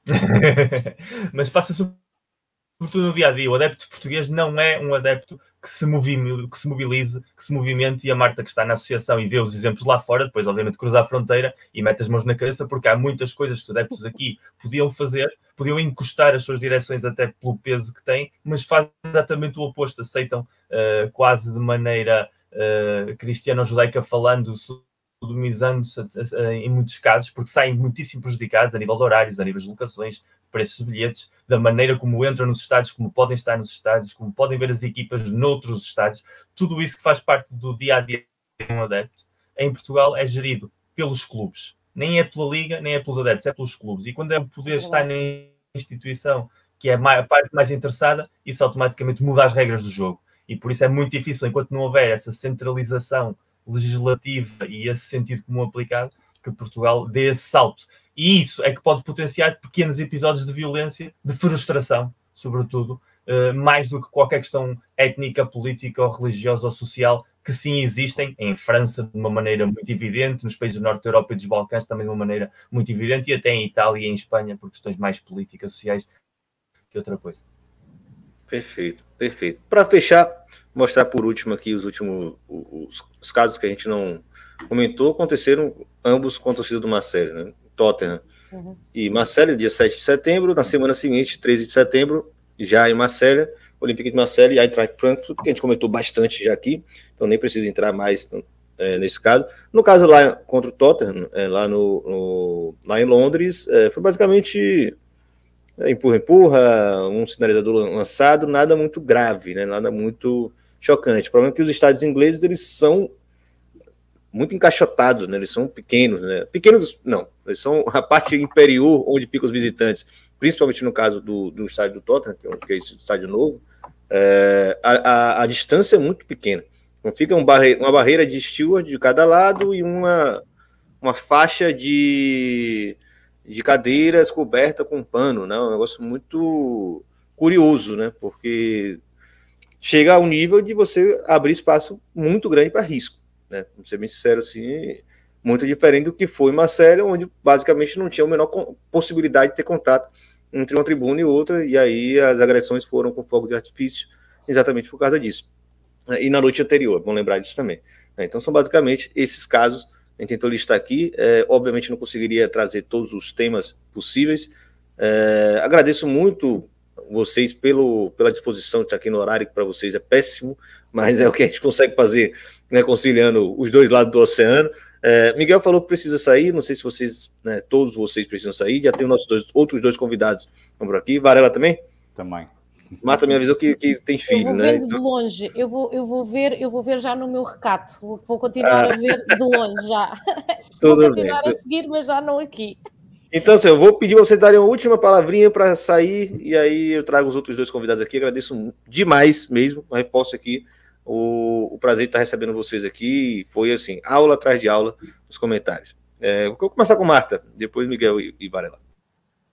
[LAUGHS] Mas passa sobretudo no dia a dia. O adepto português não é um adepto que se, movimente, que se mobilize, que se movimente, e a Marta que está na associação e vê os exemplos lá fora, depois obviamente cruza a fronteira e mete as mãos na cabeça, porque há muitas coisas que os adeptos aqui podiam fazer, podiam encostar as suas direções até pelo peso que têm, mas fazem exatamente o oposto, aceitam uh, quase de maneira uh, cristiano-judaica falando, sodomizando-se em muitos casos, porque saem muitíssimo prejudicados a nível de horários, a nível de locações, preços de bilhetes, da maneira como entram nos estádios, como podem estar nos estádios, como podem ver as equipas noutros estádios, tudo isso que faz parte do dia a dia de um adepto, em Portugal é gerido pelos clubes. Nem é pela liga, nem é pelos adeptos, é pelos clubes. E quando é o poder estar na instituição que é a parte mais interessada, isso automaticamente muda as regras do jogo. E por isso é muito difícil, enquanto não houver essa centralização legislativa e esse sentido comum aplicado, que Portugal dê esse salto. E isso é que pode potenciar pequenos episódios de violência, de frustração, sobretudo, uh, mais do que qualquer questão étnica, política ou religiosa ou social, que sim existem, em França de uma maneira muito evidente, nos países do Norte da Europa e dos Balcãs também de uma maneira muito evidente, e até em Itália e em Espanha, por questões mais políticas, sociais, que outra coisa. Perfeito, perfeito. Para fechar, mostrar por último aqui os últimos os, os, casos que a gente não comentou, aconteceram ambos com a torcida do Marcelo, né? Tottenham uhum. e Marcelo, dia 7 de setembro, na semana seguinte, 13 de setembro, já em Marcelo, Olympique de Marcelo e Eintracht Frankfurt, que a gente comentou bastante já aqui, então nem precisa entrar mais é, nesse caso. No caso lá contra o Tottenham, é, lá, no, no, lá em Londres, é, foi basicamente empurra, empurra, um sinalizador lançado, nada muito grave, né, nada muito chocante. O problema é que os estádios ingleses eles são muito encaixotados, né? Eles são pequenos, né? Pequenos, não, eles são a parte inferior onde ficam os visitantes, principalmente no caso do, do estádio do Tottenham, que é, é esse estádio novo, é, a, a, a, distância é muito pequena. Então fica um barre, uma barreira de steward de cada lado e uma, uma faixa de, de cadeiras coberta com pano, né? Um negócio muito curioso, né? Porque chega ao nível de você abrir espaço muito grande para risco né? Vamos ser bem sincero assim, muito diferente do que foi Marcelo, onde basicamente não tinha a menor possibilidade de ter contato entre uma tribuna e outra, e aí as agressões foram com fogo de artifício, exatamente por causa disso. E na noite anterior, vamos lembrar disso também. Né? Então são basicamente esses casos, a gente tentou listar aqui, é, obviamente não conseguiria trazer todos os temas possíveis, é, agradeço muito vocês pelo, pela disposição de estar aqui no horário, que para vocês é péssimo, mas é o que a gente consegue fazer, né, conciliando os dois lados do oceano. É, Miguel falou que precisa sair, não sei se vocês, né, todos vocês precisam sair, já tem os nossos dois, outros dois convidados por aqui. Varela também? Também. Marta me avisou que, que tem filho, eu vou né? Ver de longe, eu vou, eu vou ver, eu vou ver já no meu recato, vou, vou continuar ah. a ver de longe já. [LAUGHS] Tudo vou continuar bem. a seguir, mas já não aqui. Então, assim, eu vou pedir para vocês darem uma última palavrinha para sair e aí eu trago os outros dois convidados aqui. Agradeço demais mesmo, reforço aqui o, o prazer de estar recebendo vocês aqui. Foi assim, aula atrás de aula nos comentários. É, vou começar com Marta, depois Miguel e, e Varela.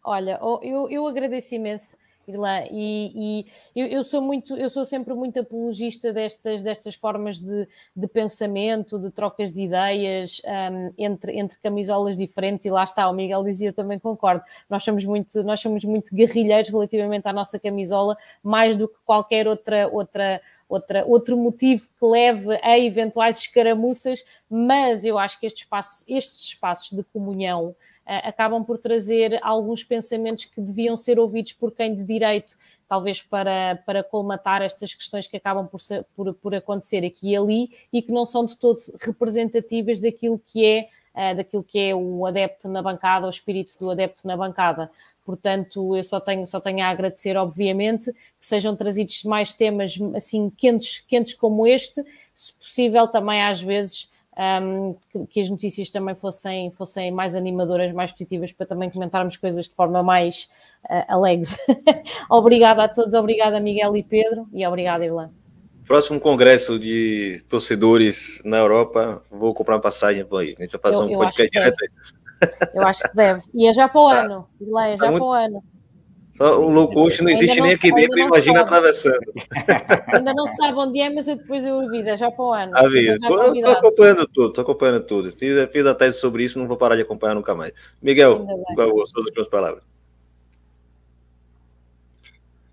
Olha, eu, eu agradeço imenso Irlã, e, e eu, eu, sou muito, eu sou sempre muito apologista destas, destas formas de, de pensamento, de trocas de ideias um, entre, entre camisolas diferentes, e lá está, o Miguel dizia também concordo, nós somos muito, nós somos muito guerrilheiros relativamente à nossa camisola, mais do que qualquer outra, outra, outra, outro motivo que leve a eventuais escaramuças, mas eu acho que estes espaços, estes espaços de comunhão acabam por trazer alguns pensamentos que deviam ser ouvidos por quem de direito, talvez para, para colmatar estas questões que acabam por, ser, por, por acontecer aqui e ali e que não são de todo representativas daquilo que é uh, daquilo que é o adepto na bancada, o espírito do adepto na bancada. Portanto, eu só tenho, só tenho a agradecer, obviamente, que sejam trazidos mais temas assim quentes, quentes como este, se possível também às vezes um, que, que, as notícias também fossem, fossem mais animadoras, mais positivas, para também comentarmos coisas de forma mais uh, alegres. [LAUGHS] obrigada a todos, obrigada Miguel e Pedro, e obrigada Irlanda. Próximo congresso de torcedores na Europa, vou comprar uma passagem para ir. A gente vai fazer eu, um podcast direto. Eu acho que deve. E é já para o tá. ano. Irlanda, é já tá muito... para o ano. Só o low cost não existe nem aqui dentro, imagina atravessando. [LAUGHS] Ainda não se sabe onde é, mas eu depois eu aviso, é já para o ano. Avisa. Estou acompanhando tudo, estou acompanhando tudo. Fiz, fiz a tese sobre isso, não vou parar de acompanhar nunca mais. Miguel, qual suas últimas palavras?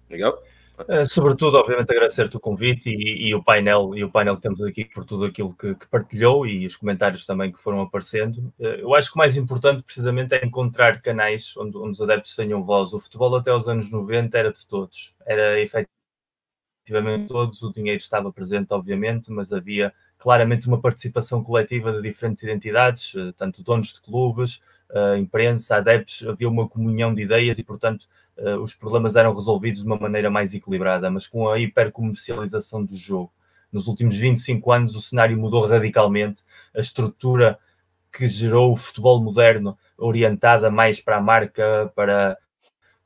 Miguel? Uh, sobretudo, obviamente, agradecer-te o convite e, e, o painel e o painel que temos aqui por tudo aquilo que, que partilhou e os comentários também que foram aparecendo. Uh, eu acho que o mais importante, precisamente, é encontrar canais onde, onde, os adeptos tenham voz. O futebol até os anos 90 era de todos, era efetivamente todos. O dinheiro estava presente, obviamente, mas havia claramente uma participação coletiva de diferentes identidades, uh, tanto donos de clubes, imprensa, adeptos. Havia uma comunhão de ideias e, portanto uh, os problemas eram resolvidos de uma maneira mais equilibrada, mas com a hipercomercialização do jogo. Nos últimos 25 anos o cenário mudou radicalmente, a estrutura que gerou o futebol moderno, orientada mais para a marca, para,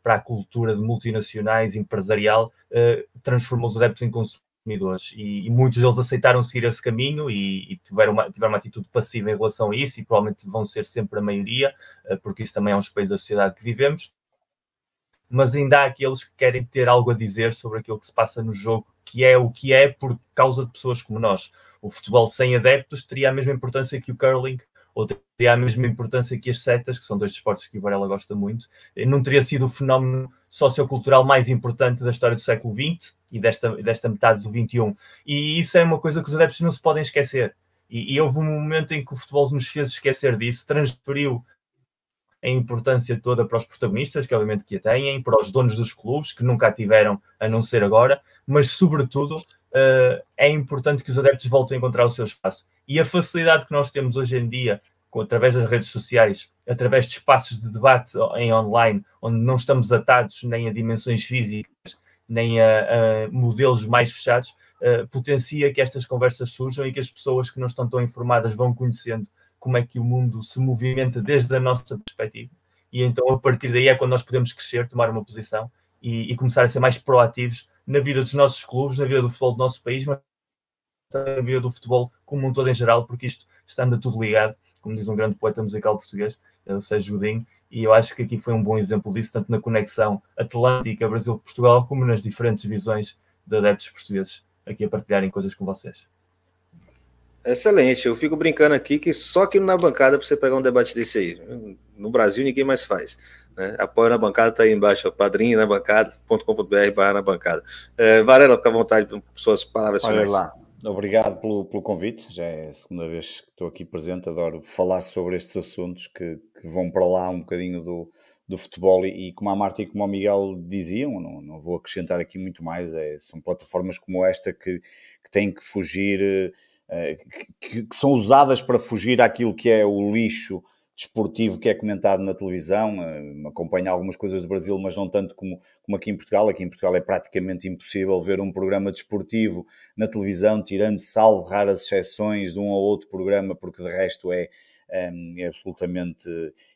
para a cultura de multinacionais, empresarial, uh, transformou os adeptos em consumidores e, e, muitos deles aceitaram seguir esse caminho e, e, tiveram, uma, tiveram uma atitude passiva em relação a isso e provavelmente vão ser sempre a maioria, uh, porque isso também é um espelho da sociedade que vivemos mas ainda há aqueles que querem ter algo a dizer sobre aquilo que se passa no jogo, que é o que é por causa de pessoas como nós. O futebol sem adeptos teria a mesma importância que o curling, ou teria a mesma importância que as setas, que são dois esportes que o Varela gosta muito. Não teria sido o fenómeno sociocultural mais importante da história do século XX e desta, desta metade do XXI. E isso é uma coisa que os adeptos não se podem esquecer. E, e houve um momento em que o futebol nos fez esquecer disso, transferiu a importância toda para os protagonistas, que obviamente que a têm, para os donos dos clubes, que nunca a tiveram, a não ser agora, mas sobretudo uh, é importante que os adeptos voltem a encontrar o seu espaço. E a facilidade que nós temos hoje em dia, através das redes sociais, através de espaços de debate em online, onde não estamos atados nem a dimensões físicas, nem a, a modelos mais fechados, uh, potencia que estas conversas surjam e que as pessoas que não estão tão informadas vão conhecendo como é que o mundo se movimenta desde a nossa perspectiva. E então, a partir daí, é quando nós podemos crescer, tomar uma posição e, e começar a ser mais proativos na vida dos nossos clubes, na vida do futebol do nosso país, mas na vida do futebol como um todo em geral, porque isto está tudo ligado, como diz um grande poeta musical português, o Sérgio Godinho, e eu acho que aqui foi um bom exemplo disso, tanto na conexão Atlântica, Brasil-Portugal, como nas diferentes visões de adeptos portugueses aqui a partilharem coisas com vocês. Excelente. Eu fico brincando aqui que só aqui na bancada para você pegar um debate desse aí. No Brasil ninguém mais faz. Né? Apoio na bancada está aí embaixo, padrinho na bancada.com.br barra na bancada. É, Varela, fica à vontade com suas palavras Olha finais. lá. Obrigado pelo, pelo convite. Já é a segunda vez que estou aqui presente. Adoro falar sobre estes assuntos que, que vão para lá um bocadinho do, do futebol e, e, como a Marta e como o Miguel diziam, não, não vou acrescentar aqui muito mais, é, são plataformas como esta que, que têm que fugir eh, que, que, são usadas para fugir àquilo que é o lixo desportivo que é comentado na televisão. Eh, acompanho algumas coisas do Brasil, mas não tanto como, como aqui em Portugal. Aqui em Portugal é praticamente impossível ver um programa desportivo na televisão, tirando salvo raras exceções de um ou outro programa, porque de resto é, é, é absolutamente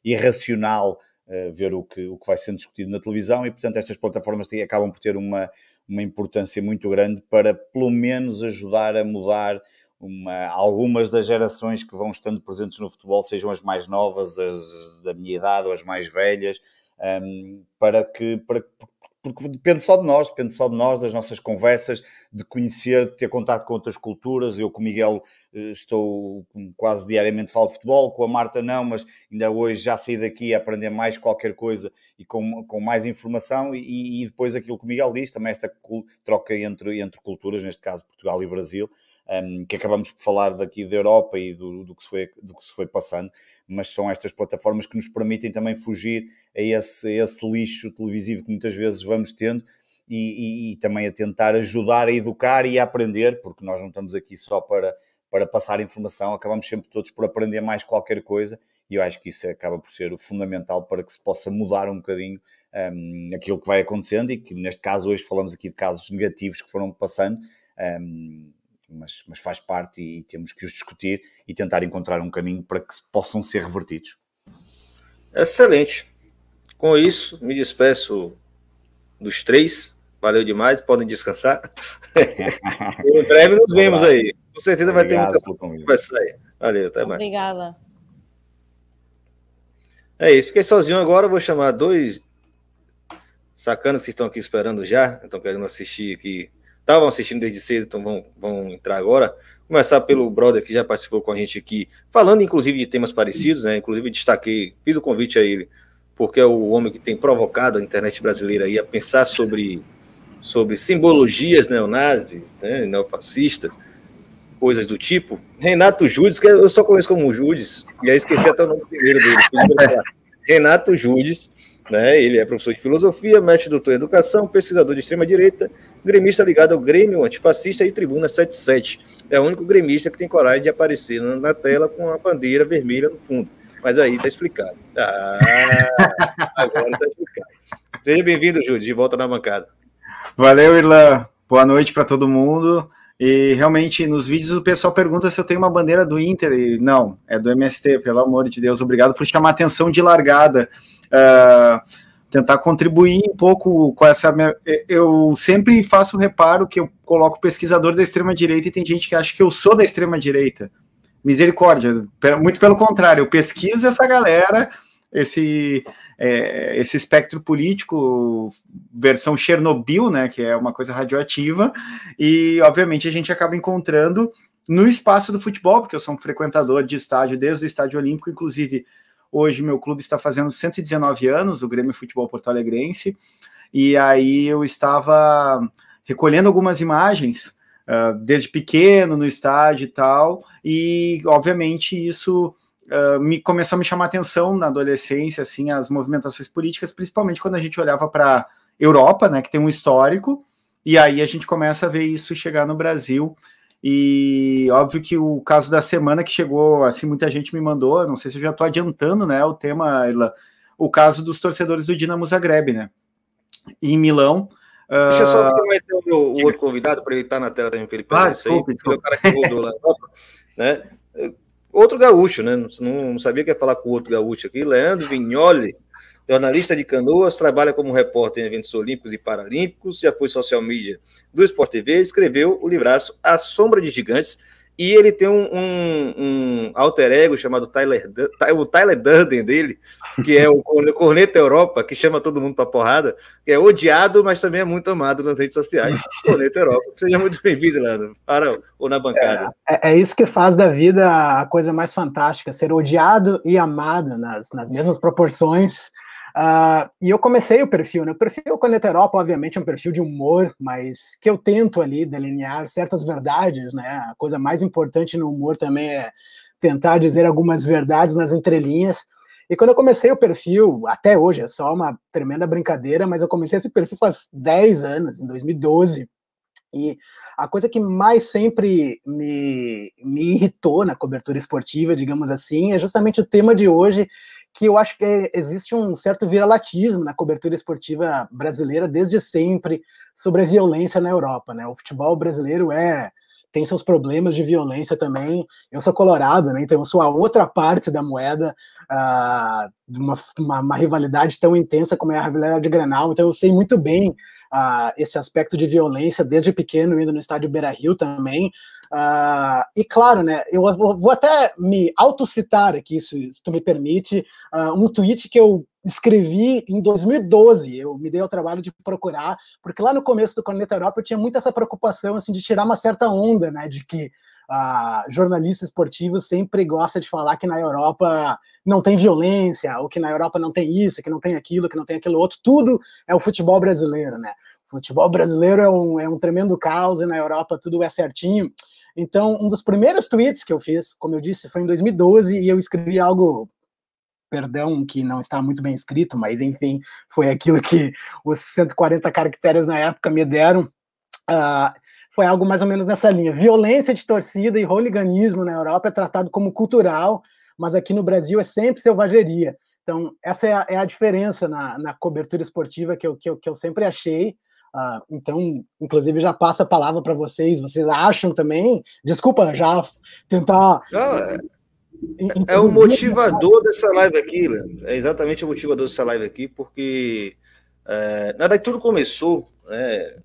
irracional uh, ver o que, o que vai sendo discutido na televisão e, portanto, estas plataformas acabam por ter uma, uma importância muito grande para, pelo menos, ajudar a mudar uma, algumas das gerações que vão estando presentes no futebol, sejam as mais novas, as da minha idade ou as mais velhas, um, para que, para, porque depende só de nós, depende só de nós, das nossas conversas, de conhecer, de ter contato com outras culturas. Eu com o Miguel eh, estou quase diariamente falo de futebol, com a Marta não, mas ainda hoje já saí daqui a aprender mais qualquer coisa e com, com mais informação e, e depois aquilo que o Miguel diz, também esta troca entre, entre culturas, neste caso Portugal e Brasil, um, que acabamos por falar daqui da Europa e do, do, que se foi, do que se foi passando, mas são estas plataformas que nos permitem também fugir a esse, a esse lixo televisivo que muitas vezes vamos tendo e, e, e, também a tentar ajudar a educar e a aprender, porque nós não estamos aqui só para, para passar informação, acabamos sempre todos por aprender mais qualquer coisa e eu acho que isso acaba por ser o fundamental para que se possa mudar um bocadinho um, aquilo que vai acontecendo e que neste caso hoje falamos aqui de casos negativos que foram passando. Um, mas, mas faz parte e, temos que os discutir e tentar encontrar um caminho para que possam ser revertidos. Excelente. Com isso, me despeço dos três. Valeu demais, podem descansar. [LAUGHS] em breve nos vemos aí. Com certeza Obrigado vai ter muita conversa aí. Valeu, até mais. Obrigada. É isso, fiquei sozinho agora, vou chamar dois sacanas que estão aqui esperando já, estão querendo assistir aqui. Estavam assistindo desde cedo, então vão, vão entrar agora. Começar pelo brother que já participou com a gente aqui, falando inclusive de temas parecidos, né? Inclusive destaquei, fiz o convite a ele, porque é o homem que tem provocado a internet brasileira aí a pensar sobre, sobre simbologias neonazis, né? neofascistas coisas do tipo. Renato Judes, que eu só conheço como Judes, e aí esqueci até o nome primeiro dele. Renato Judes, né? Ele é professor de filosofia, mestre doutor em educação, pesquisador de extrema-direita, gremista ligado ao Grêmio Antifascista e Tribuna 77. É o único gremista que tem coragem de aparecer na tela com a bandeira vermelha no fundo. Mas aí tá explicado. Ah, [LAUGHS] agora tá explicado. Seja bem-vindo, Judes, de volta na bancada. Valeu, Irlan. Boa noite para todo mundo. E realmente, nos vídeos o pessoal pergunta se eu tenho uma bandeira do Inter. E não, é do MST, pelo amor de Deus. Obrigado por chamar atenção de largada. Uh, tentar contribuir um pouco com essa. Minha... Eu sempre faço o reparo que eu coloco pesquisador da extrema-direita e tem gente que acha que eu sou da extrema-direita. Misericórdia. Muito pelo contrário, eu pesquiso essa galera, esse é, esse espectro político, versão Chernobyl, né, que é uma coisa radioativa, e obviamente a gente acaba encontrando no espaço do futebol, porque eu sou um frequentador de estádio desde o estádio olímpico, inclusive hoje meu clube está fazendo 119 anos, o Grêmio Futebol Porto Alegrense, e aí eu estava recolhendo algumas imagens uh, desde pequeno no estádio e tal, e obviamente isso uh, me começou a me chamar atenção na adolescência, assim, as movimentações políticas, principalmente quando a gente olhava para Europa, né, que tem um histórico, e aí a gente começa a ver isso chegar no Brasil. E óbvio que o caso da semana que chegou, assim, muita gente me mandou, não sei se eu já estou adiantando, né, o tema, o caso dos torcedores do Dinamo Zagreb, né? Em Milão. Deixa eu só meter o, outro convidado para ele estar na tela também, para ele ah, isso aí. O cara que rodou lá, né? Outro gaúcho, né? Não, não, sabia que ia falar com outro gaúcho aqui, Leandro Vignoli, jornalista de Canoas, trabalha como repórter em eventos olímpicos e paralímpicos, já foi social media do Sport TV, escreveu o livraço A Sombra de Gigantes, e ele tem um, um, um, alter ego chamado Tyler, o Tyler Durden dele, que é o Corneta Europa, que chama todo mundo para porrada, que é odiado, mas também é muito amado nas redes sociais. Corneta Europa. Seja muito bem-vindo, Leandro, para ou na bancada. É, é, é, isso que faz da vida a coisa mais fantástica, ser odiado e amado nas, nas mesmas proporções. Uh, e eu comecei o perfil, né? O perfil Coneta Europa, obviamente, é um perfil de humor, mas que eu tento ali delinear certas verdades, né? A coisa mais importante no humor também é tentar dizer algumas verdades nas entrelinhas. E quando eu comecei o perfil, até hoje é só uma tremenda brincadeira, mas eu comecei esse perfil faz 10 anos, em 2012. E a coisa que mais sempre me, me irritou na cobertura esportiva, digamos assim, é justamente o tema de hoje, que eu acho que existe um certo viralatismo na cobertura esportiva brasileira desde sempre sobre a violência na Europa, né? O futebol brasileiro é tem seus problemas de violência também. Eu sou colorado, né? Então eu sou a outra parte da moeda uh, de uma, uma, uma, rivalidade tão intensa como é a rivalidade de Grenal. Então eu sei muito bem uh, esse aspecto de violência desde pequeno indo no estádio Beira Rio também. Uh, e claro, né, eu vou, até me autocitar aqui, se, tu me permite, uh, um tweet que eu escrevi em 2012. Eu me dei ao trabalho de procurar, porque lá no começo do Corneta Europa eu tinha muito essa preocupação assim, de tirar uma certa onda, né, de que uh, jornalista esportivo sempre gosta de falar que na Europa não tem violência, ou que na Europa não tem isso, que não tem aquilo, que não tem aquilo outro. Tudo é o futebol brasileiro, né? O futebol brasileiro é um, é um tremendo caos e na Europa tudo é certinho. Então, um dos primeiros tweets que eu fiz, como eu disse, foi em 2012 e eu escrevi algo, perdão, que não está muito bem escrito, mas enfim, foi aquilo que os 140 caracteres na época me deram. Uh, foi algo mais ou menos nessa linha. Violência de torcida e hooliganismo na Europa é tratado como cultural, mas aqui no Brasil é sempre selvageria. Então, essa é a, é a diferença na, na, cobertura esportiva que eu, que, eu, que eu sempre achei. Uh, então, inclusive, já passa a palavra para vocês. Vocês acham também? Desculpa, já tentar. Não, é, é o motivador dessa live aqui, Leandro. É exatamente o motivador dessa live aqui, porque é, na verdade tudo começou né,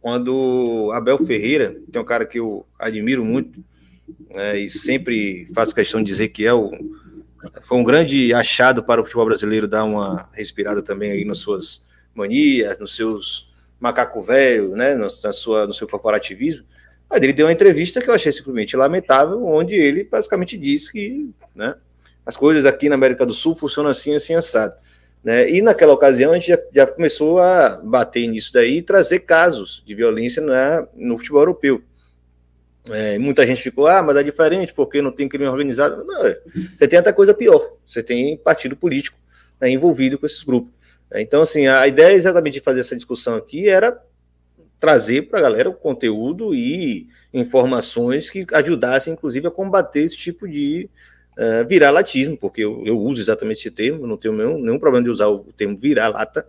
quando Abel Ferreira, tem um cara que eu admiro muito, né, e sempre faço questão de dizer que é o, foi um grande achado para o futebol brasileiro dar uma respirada também aí nas suas manias, nos seus macaco velho, né, na, sua, no seu corporativismo. Mas ele deu uma entrevista que eu achei simplesmente lamentável, onde ele basicamente disse que né, as coisas aqui na América do Sul funcionam assim, assim, assado. Né? E naquela ocasião a gente já, já, começou a bater nisso daí e trazer casos de violência na, no futebol europeu. É, muita gente ficou, ah, mas é diferente porque não tem crime organizado. Não, é. você tem até coisa pior. Você tem partido político né, envolvido com esses grupos. É, então, assim, a ideia exatamente de fazer essa discussão aqui era trazer para a galera o conteúdo e informações que ajudassem, inclusive, a combater esse tipo de uh, viralatismo, porque eu, eu, uso exatamente esse termo, não tenho nenhum, nenhum problema de usar o termo virar-lata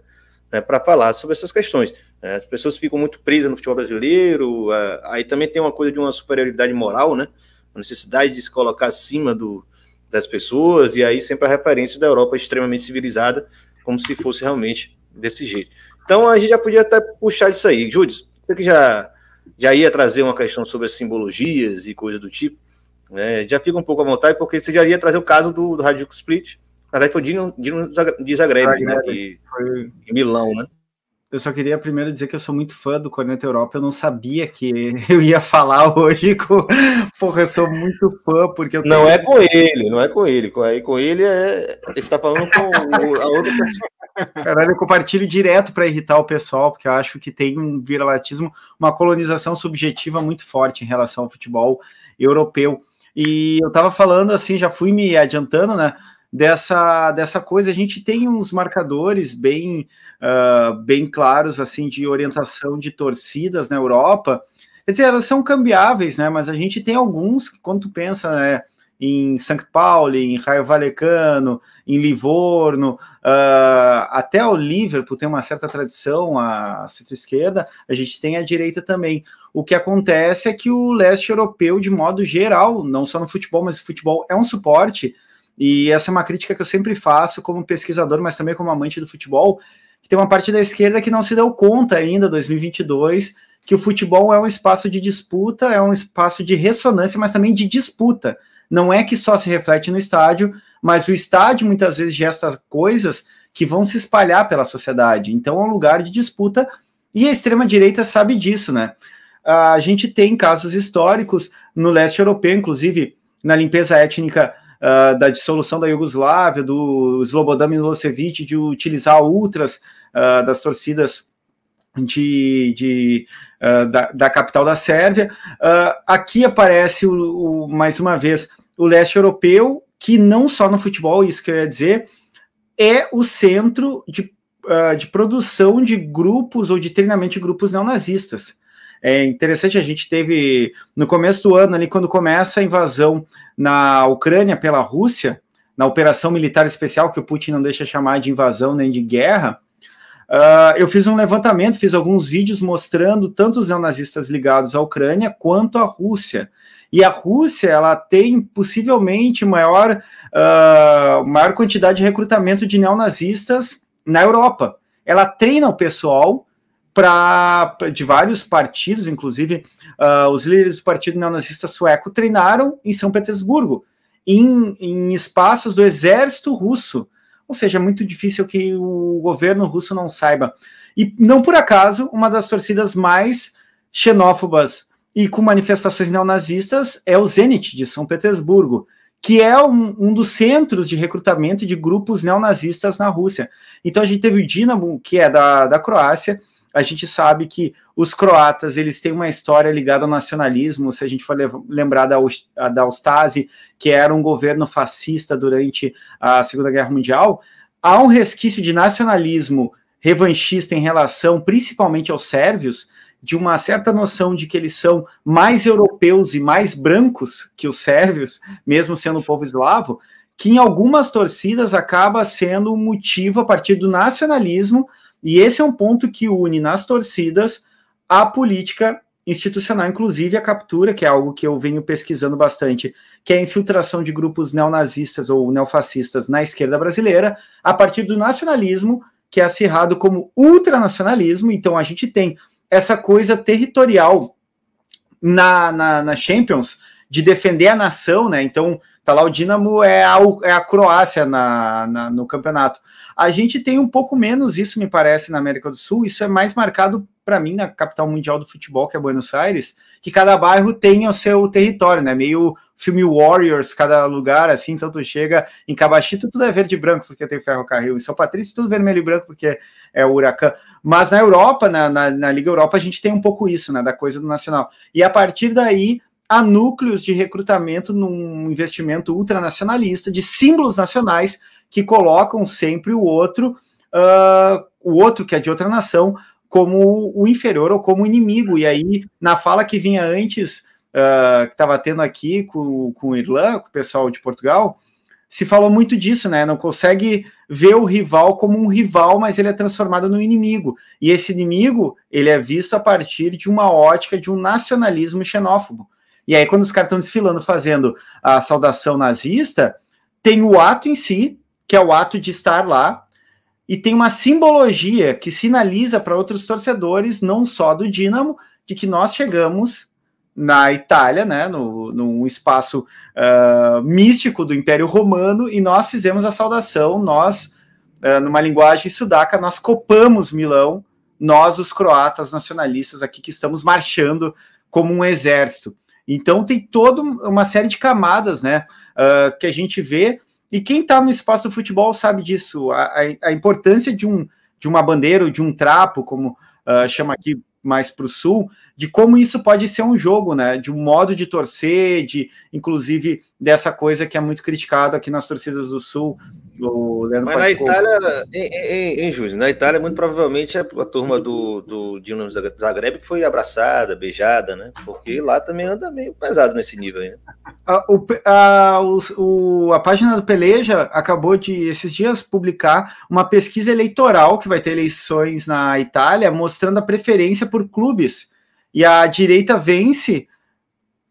né, para falar sobre essas questões. É, as pessoas ficam muito presas no futebol brasileiro, uh, aí também tem uma coisa de uma superioridade moral, né? A necessidade de se colocar acima do, das pessoas, e aí sempre a referência da Europa extremamente civilizada, como se fosse realmente desse jeito. Então a gente já podia até puxar isso aí. Júlio, você que já, já ia trazer uma questão sobre as simbologias e coisas do tipo, né, já fica um pouco à vontade, porque você já ia trazer o caso do, do Radio Split. Na verdade, foi Dino, Dino de Zagreb, né, que em Milão, né? Eu só queria primeiro dizer que eu sou muito fã do Corneta Europa. Eu não sabia que [LAUGHS] eu ia falar hoje com. Porra, eu sou muito fã, porque eu. Não é com ele, não é com ele. Com, aí, com ele é. Você está falando com a outra pessoa. Caralho, eu compartilho direto para irritar o pessoal, porque eu acho que tem um viralatismo, uma colonização subjetiva muito forte em relação ao futebol europeu. E eu estava falando assim, já fui me adiantando, né? Dessa, dessa coisa, a gente tem uns marcadores bem, uh, bem claros assim de orientação de torcidas na Europa. Quer dizer, elas são cambiáveis, né? Mas a gente tem alguns que, quando tu pensa, né? em São Paulo, em Raio Valecano, em Livorno, uh, até o Liverpool tem uma certa tradição, a centro-esquerda, a gente tem a direita também. O que acontece é que o leste europeu, de modo geral, não só no futebol, mas o futebol é um suporte, e essa é uma crítica que eu sempre faço como pesquisador, mas também como amante do futebol, que tem uma parte da esquerda que não se deu conta ainda, 2022, que o futebol é um espaço de disputa, é um espaço de ressonância, mas também de disputa não é que só se reflete no estádio, mas o estádio muitas vezes gesta coisas que vão se espalhar pela sociedade. Então é um lugar de disputa e a extrema-direita sabe disso, né? A gente tem casos históricos no leste europeu, inclusive na limpeza étnica uh, da dissolução da Iugoslávia, do Slobodan Milosevic, de utilizar ultras uh, das torcidas de, de uh, da, da, capital da Sérvia. aqui aparece o, o, mais uma vez o leste europeu, que não só no futebol, isso que eu ia dizer, é o centro de, de produção de grupos ou de treinamento de grupos neonazistas. É interessante, a gente teve no começo do ano, ali, quando começa a invasão na Ucrânia pela Rússia, na operação militar especial, que o Putin não deixa chamar de invasão nem de guerra, uh, eu fiz um levantamento, fiz alguns vídeos mostrando tanto os neonazistas ligados à Ucrânia quanto à Rússia. E a Rússia, ela tem possivelmente maior, uh, maior quantidade de recrutamento de neonazistas na Europa. Ela treina o pessoal para de vários partidos, inclusive uh, os líderes do partido neonazista sueco treinaram em São Petersburgo, em, em espaços do exército russo. Ou seja, é muito difícil que o governo russo não saiba. E não por acaso, uma das torcidas mais xenófobas e com manifestações neonazistas é o Zenit de São Petersburgo, que é um, um, dos centros de recrutamento de grupos neonazistas na Rússia. Então a gente teve o Dinamo, que é da, da Croácia, a gente sabe que os croatas eles têm uma história ligada ao nacionalismo, se a gente for lembrar da, da Ustasi, que era um governo fascista durante a Segunda Guerra Mundial, há um resquício de nacionalismo revanchista em relação principalmente aos sérvios, de uma certa noção de que eles são mais europeus e mais brancos que os sérvios, mesmo sendo um povo eslavo, que em algumas torcidas acaba sendo um motivo a partir do nacionalismo E esse é um ponto que une nas torcidas a política institucional, inclusive a captura, que é algo que eu venho pesquisando bastante, que é a infiltração de grupos neonazistas ou neofascistas na esquerda brasileira, a partir do nacionalismo, que é acirrado como ultranacionalismo. Então a gente tem essa coisa territorial na, na, na Champions de defender a nação, né? Então tá lá o Dinamo é a, é a Croácia na, na, no campeonato. A gente tem um pouco menos isso, me parece, na América do Sul. Isso é mais marcado para mim na capital mundial do futebol, que é Buenos Aires, que cada bairro tem o seu território, né? Meio filme Warriors, cada lugar, assim, então tu chega em Cabachito, tudo é verde e branco, porque tem ferrocarril, em São Patrício, tudo vermelho e branco, porque é o Huracan. Mas na Europa, na, na, na Liga Europa, a gente tem um pouco isso, né? Da coisa do nacional. E a partir daí, há núcleos de recrutamento num investimento ultranacionalista, de símbolos nacionais que colocam sempre o outro, uh, o outro que é de outra nação, como o inferior ou como inimigo. E aí, na fala que vinha antes, uh, que estava tendo aqui com, com o Irlã, com o pessoal de Portugal, se falou muito disso, né? Não consegue ver o rival como um rival, mas ele é transformado no inimigo. E esse inimigo, ele é visto a partir de uma ótica de um nacionalismo xenófobo. E aí, quando os caras estão desfilando fazendo a saudação nazista, tem o ato em si, que é o ato de estar lá, e tem uma simbologia que sinaliza para outros torcedores, não só do Dínamo, de que nós chegamos na Itália, né, no, num espaço uh, místico do Império Romano, e nós fizemos a saudação, nós, uh, numa linguagem sudaca, nós copamos Milão, nós, os croatas nacionalistas aqui que estamos marchando como um exército. Então tem toda uma série de camadas, né, uh, que a gente vê e quem está no espaço do futebol sabe disso, a, a, a, importância de, um, de uma bandeira ou de um trapo, como uh, chama aqui mais para o sul, de como isso pode ser um jogo, né? De um modo de torcer, de inclusive dessa coisa que é muito criticado aqui nas torcidas do sul, o Leandro Mas na Itália, em, em, em Júlio, na Itália, muito provavelmente a, a turma do, do Dinamo Zagreb foi abraçada, beijada, né? Porque lá também anda meio pesado nesse nível aí, né? A, o, a, o, a página do Peleja acabou de, esses dias, publicar uma pesquisa eleitoral que vai ter eleições na Itália, mostrando a preferência por clubes. E a direita vence,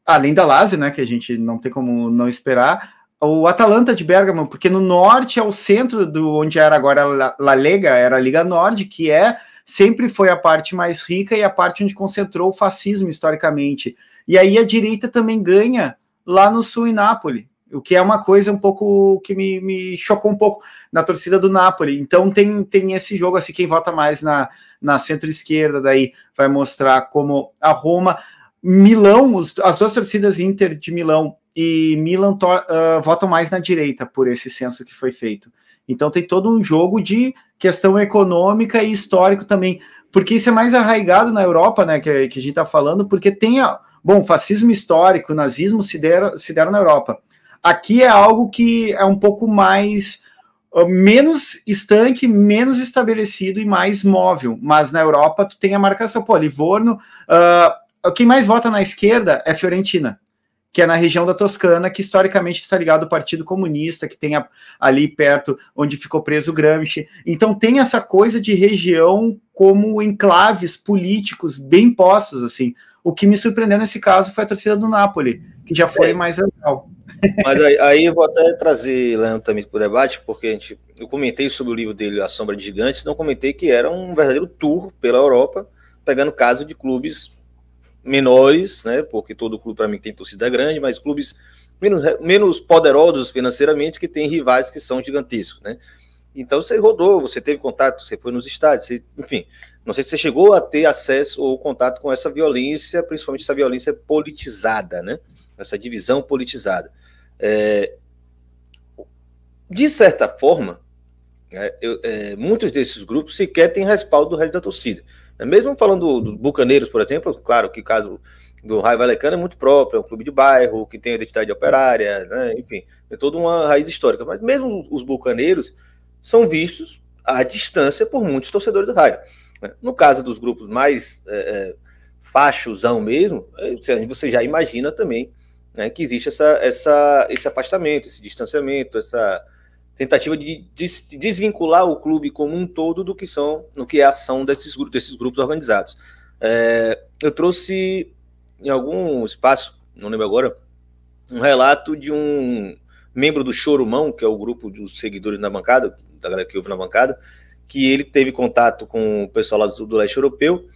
além da Lazio, né? Que a gente não tem como não esperar o Atalanta de Bergamo, porque no norte é o centro do onde era agora a La Lega, era a Liga Norte, que é sempre foi a parte mais rica e a parte onde concentrou o fascismo historicamente. E aí a direita também ganha lá no sul em Nápoles, o que é uma coisa um pouco que me, me chocou um pouco na torcida do Napoli. Então tem, tem esse jogo assim, quem vota mais na, na centro-esquerda daí vai mostrar como a Roma, Milão, as duas torcidas Inter de Milão e Milan uh, votam mais na direita por esse censo que foi feito. Então tem todo um jogo de questão econômica e histórico também, porque isso é mais arraigado na Europa, né, que, que a gente está falando, porque tem, a, bom, fascismo histórico, nazismo se deram, se deram na Europa. Aqui é algo que é um pouco mais uh, menos estanque, menos estabelecido e mais móvel, mas na Europa tu tem a marcação, pô, Livorno, uh, quem mais vota na esquerda é Fiorentina, que é na região da Toscana, que historicamente está ligado ao Partido Comunista, que tem a, ali perto onde ficou preso Gramsci. Então tem essa coisa de região como enclaves políticos bem postos, assim. O que me surpreendeu nesse caso foi a torcida do Napoli, que já foi é. mais legal. [LAUGHS] Mas aí, aí, eu vou até trazer Leandro também para o debate, porque a gente, eu comentei sobre o livro dele, A Sombra de Gigantes, não comentei que era um verdadeiro tour pela Europa, pegando caso de clubes menores, né? Porque todo clube para mim tem torcida grande, mas clubes menos, menos poderosos financeiramente que têm rivais que são gigantescos, né? Então você rodou, você teve contato, você foi nos estádios, você, enfim, não sei se você chegou a ter acesso ou contato com essa violência, principalmente essa violência politizada, né? Essa divisão politizada. É, de certa forma, é, eu, é, muitos desses grupos sequer têm respaldo do resto da torcida. É, mesmo falando do, do Bucaneiros, por exemplo, claro que o caso do Raio Valecano é muito próprio, é um clube de bairro, que tem identidade operária, né? enfim, é toda uma raiz histórica. Mas mesmo os Bucaneiros são vistos à distância por muitos torcedores do Raio. Né? No caso dos grupos mais é, é, fachosão mesmo, é, você já imagina também né, que existe essa, essa, esse afastamento, esse distanciamento, essa tentativa de desvincular o clube como um todo do que são, no que é a ação desses grupos, desses grupos organizados. É, eu trouxe em algum espaço, não lembro agora, um relato de um membro do Chorumão, que é o grupo dos seguidores na bancada, da galera que ouve na bancada, que ele teve contato com o pessoal lá do, do leste europeu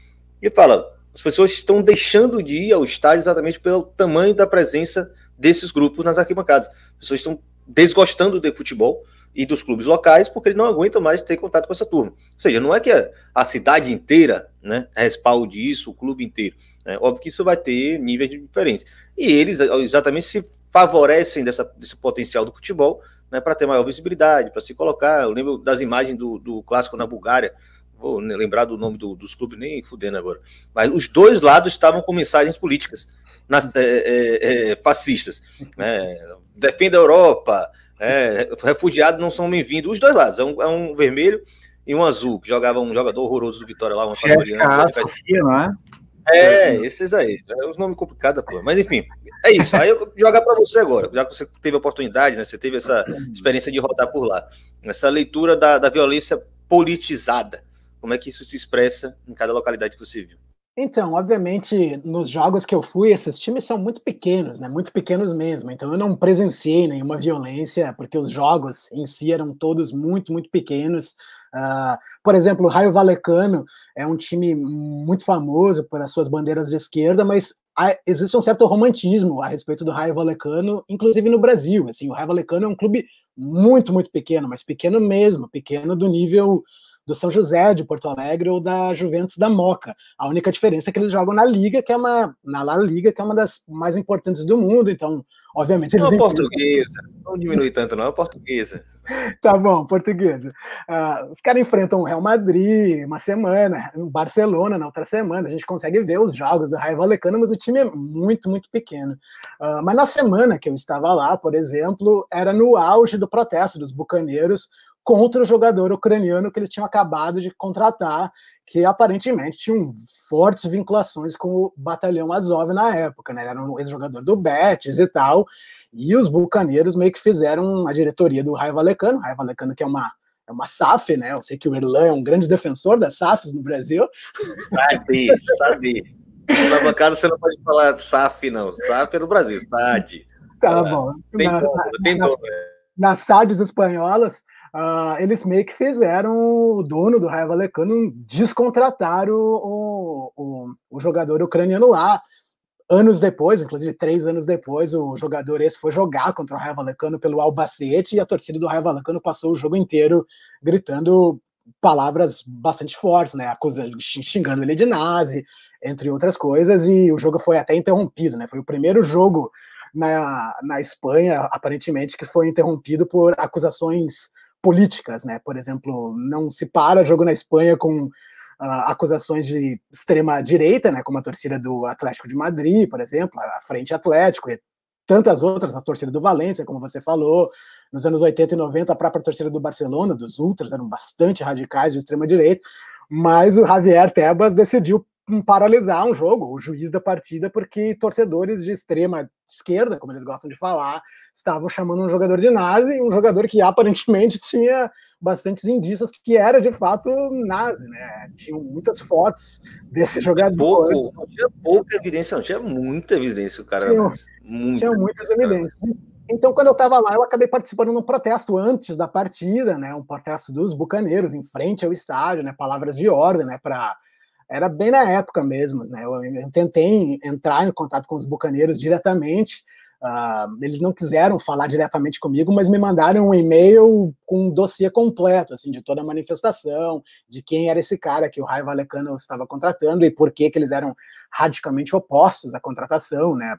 e fala: as pessoas estão deixando de ir ao estádio exatamente pelo tamanho da presença desses grupos nas arquibancadas. As pessoas estão desgostando de futebol e dos clubes locais porque eles não aguentam mais ter contato com essa turma. Ou seja, não é que a, a cidade inteira né, respalde isso, o clube inteiro. É óbvio que isso vai ter níveis diferentes. E eles exatamente se favorecem dessa, desse potencial do futebol né, para ter maior visibilidade, para se colocar. Eu lembro das imagens do, do clássico na Bulgária, vou lembrar do nome do, dos clubes, nem fudendo agora. Mas os dois lados estavam com mensagens políticas nas, é, é, é, fascistas. Né? Defenda a Europa, é, refugiados não são bem-vindos. Os dois lados, é um, é um, vermelho e um azul, que jogava um jogador horroroso do Vitória lá. Uma CSKA, Sofia, não é? É, esses aí. É os nomes complicados, pô. Mas enfim, é isso. Aí eu jogar para você agora, já que você teve a oportunidade, né? Você teve essa experiência de rodar por lá. Essa leitura da, da violência politizada. Como é que isso se expressa em cada localidade que você viu? Então, obviamente, nos jogos que eu fui, esses times são muito pequenos, né? Muito pequenos mesmo. Então, eu não presenciei nenhuma violência, porque os jogos em si eram todos muito, muito pequenos. Uh, por exemplo, o Raio Valecano é um time muito famoso por as suas bandeiras de esquerda, mas há, existe um certo romantismo a respeito do Raio Valecano, inclusive no Brasil. Assim, o Raio Valecano é um clube muito, muito pequeno, mas pequeno mesmo, pequeno do nível do São José de Porto Alegre ou da Juventus da Moca. A única diferença é que eles jogam na Liga, que é uma na La Liga, que é uma das mais importantes do mundo, então, obviamente eles Não é portuguesa, não diminui tanto não, é portuguesa. [LAUGHS] tá bom, portuguesa. Uh, os caras enfrentam o Real Madrid uma semana, o Barcelona na outra semana. A gente consegue ver os jogos do Raio Valecano, mas o time é muito, muito pequeno. Uh, mas na semana que eu estava lá, por exemplo, era no auge do protesto dos bucaneiros contra o jogador ucraniano que eles tinham acabado de contratar, que aparentemente tinham fortes vinculações com o batalhão Azov na época, né? Ele era um ex-jogador do Betis e tal. E os bucaneiros meio que fizeram a diretoria do Raio Valecano, Raio Valecano que é uma é uma SAF, né? Eu sei que o Irlan é um grande defensor das SAFs no Brasil. Sabe, sabe. Na bancada você não pode falar SAF, não. SAF é no Brasil, SAD. Tá bom. Tem na, dor, tem dor. Nas SADs espanholas, uh, eles meio que fizeram o dono do Raio Valecano descontratar o, o, o, jogador ucraniano lá. Anos depois, inclusive três anos depois, o jogador esse foi jogar contra o Raio Valecano pelo Albacete e a torcida do Raio Valecano passou o jogo inteiro gritando palavras bastante fortes, né? Acusando, xingando ele de nazi, entre outras coisas, e o jogo foi até interrompido, né? Foi o primeiro jogo na, na Espanha, aparentemente, que foi interrompido por acusações políticas, né? Por exemplo, não se para jogo na Espanha com uh, acusações de extrema direita, né? Como a torcida do Atlético de Madrid, por exemplo, a Frente Atlético e tantas outras, a torcida do Valência, como você falou. Nos anos 80 e 90, a própria torcida do Barcelona, dos Ultras, eram bastante radicais de extrema direita, mas o Javier Tebas decidiu paralisar um jogo, o juiz da partida, porque torcedores de extrema esquerda, como eles gostam de falar, estavam chamando um jogador de nazi, um jogador que aparentemente [LAUGHS] tinha bastantes indícios que era de fato nazi, né? Tinham muitas fotos desse jogador. Pouco, não tinha pouca evidência, não tinha muita evidência, o cara. Tinha, muito tinha muitas evidências. Então, quando eu estava lá, eu acabei participando num protesto antes da partida, né? Um protesto dos bucaneiros em frente ao estádio, né? Palavras de ordem, né? Para era bem na época mesmo, né? Eu, eu, tentei entrar em contato com os bucaneiros diretamente. Uh, eles não quiseram falar diretamente comigo, mas me mandaram um e-mail com um dossiê completo, assim, de toda a manifestação, de quem era esse cara que o Raio Valecano estava contratando e por que, que eles eram radicalmente opostos à contratação, né?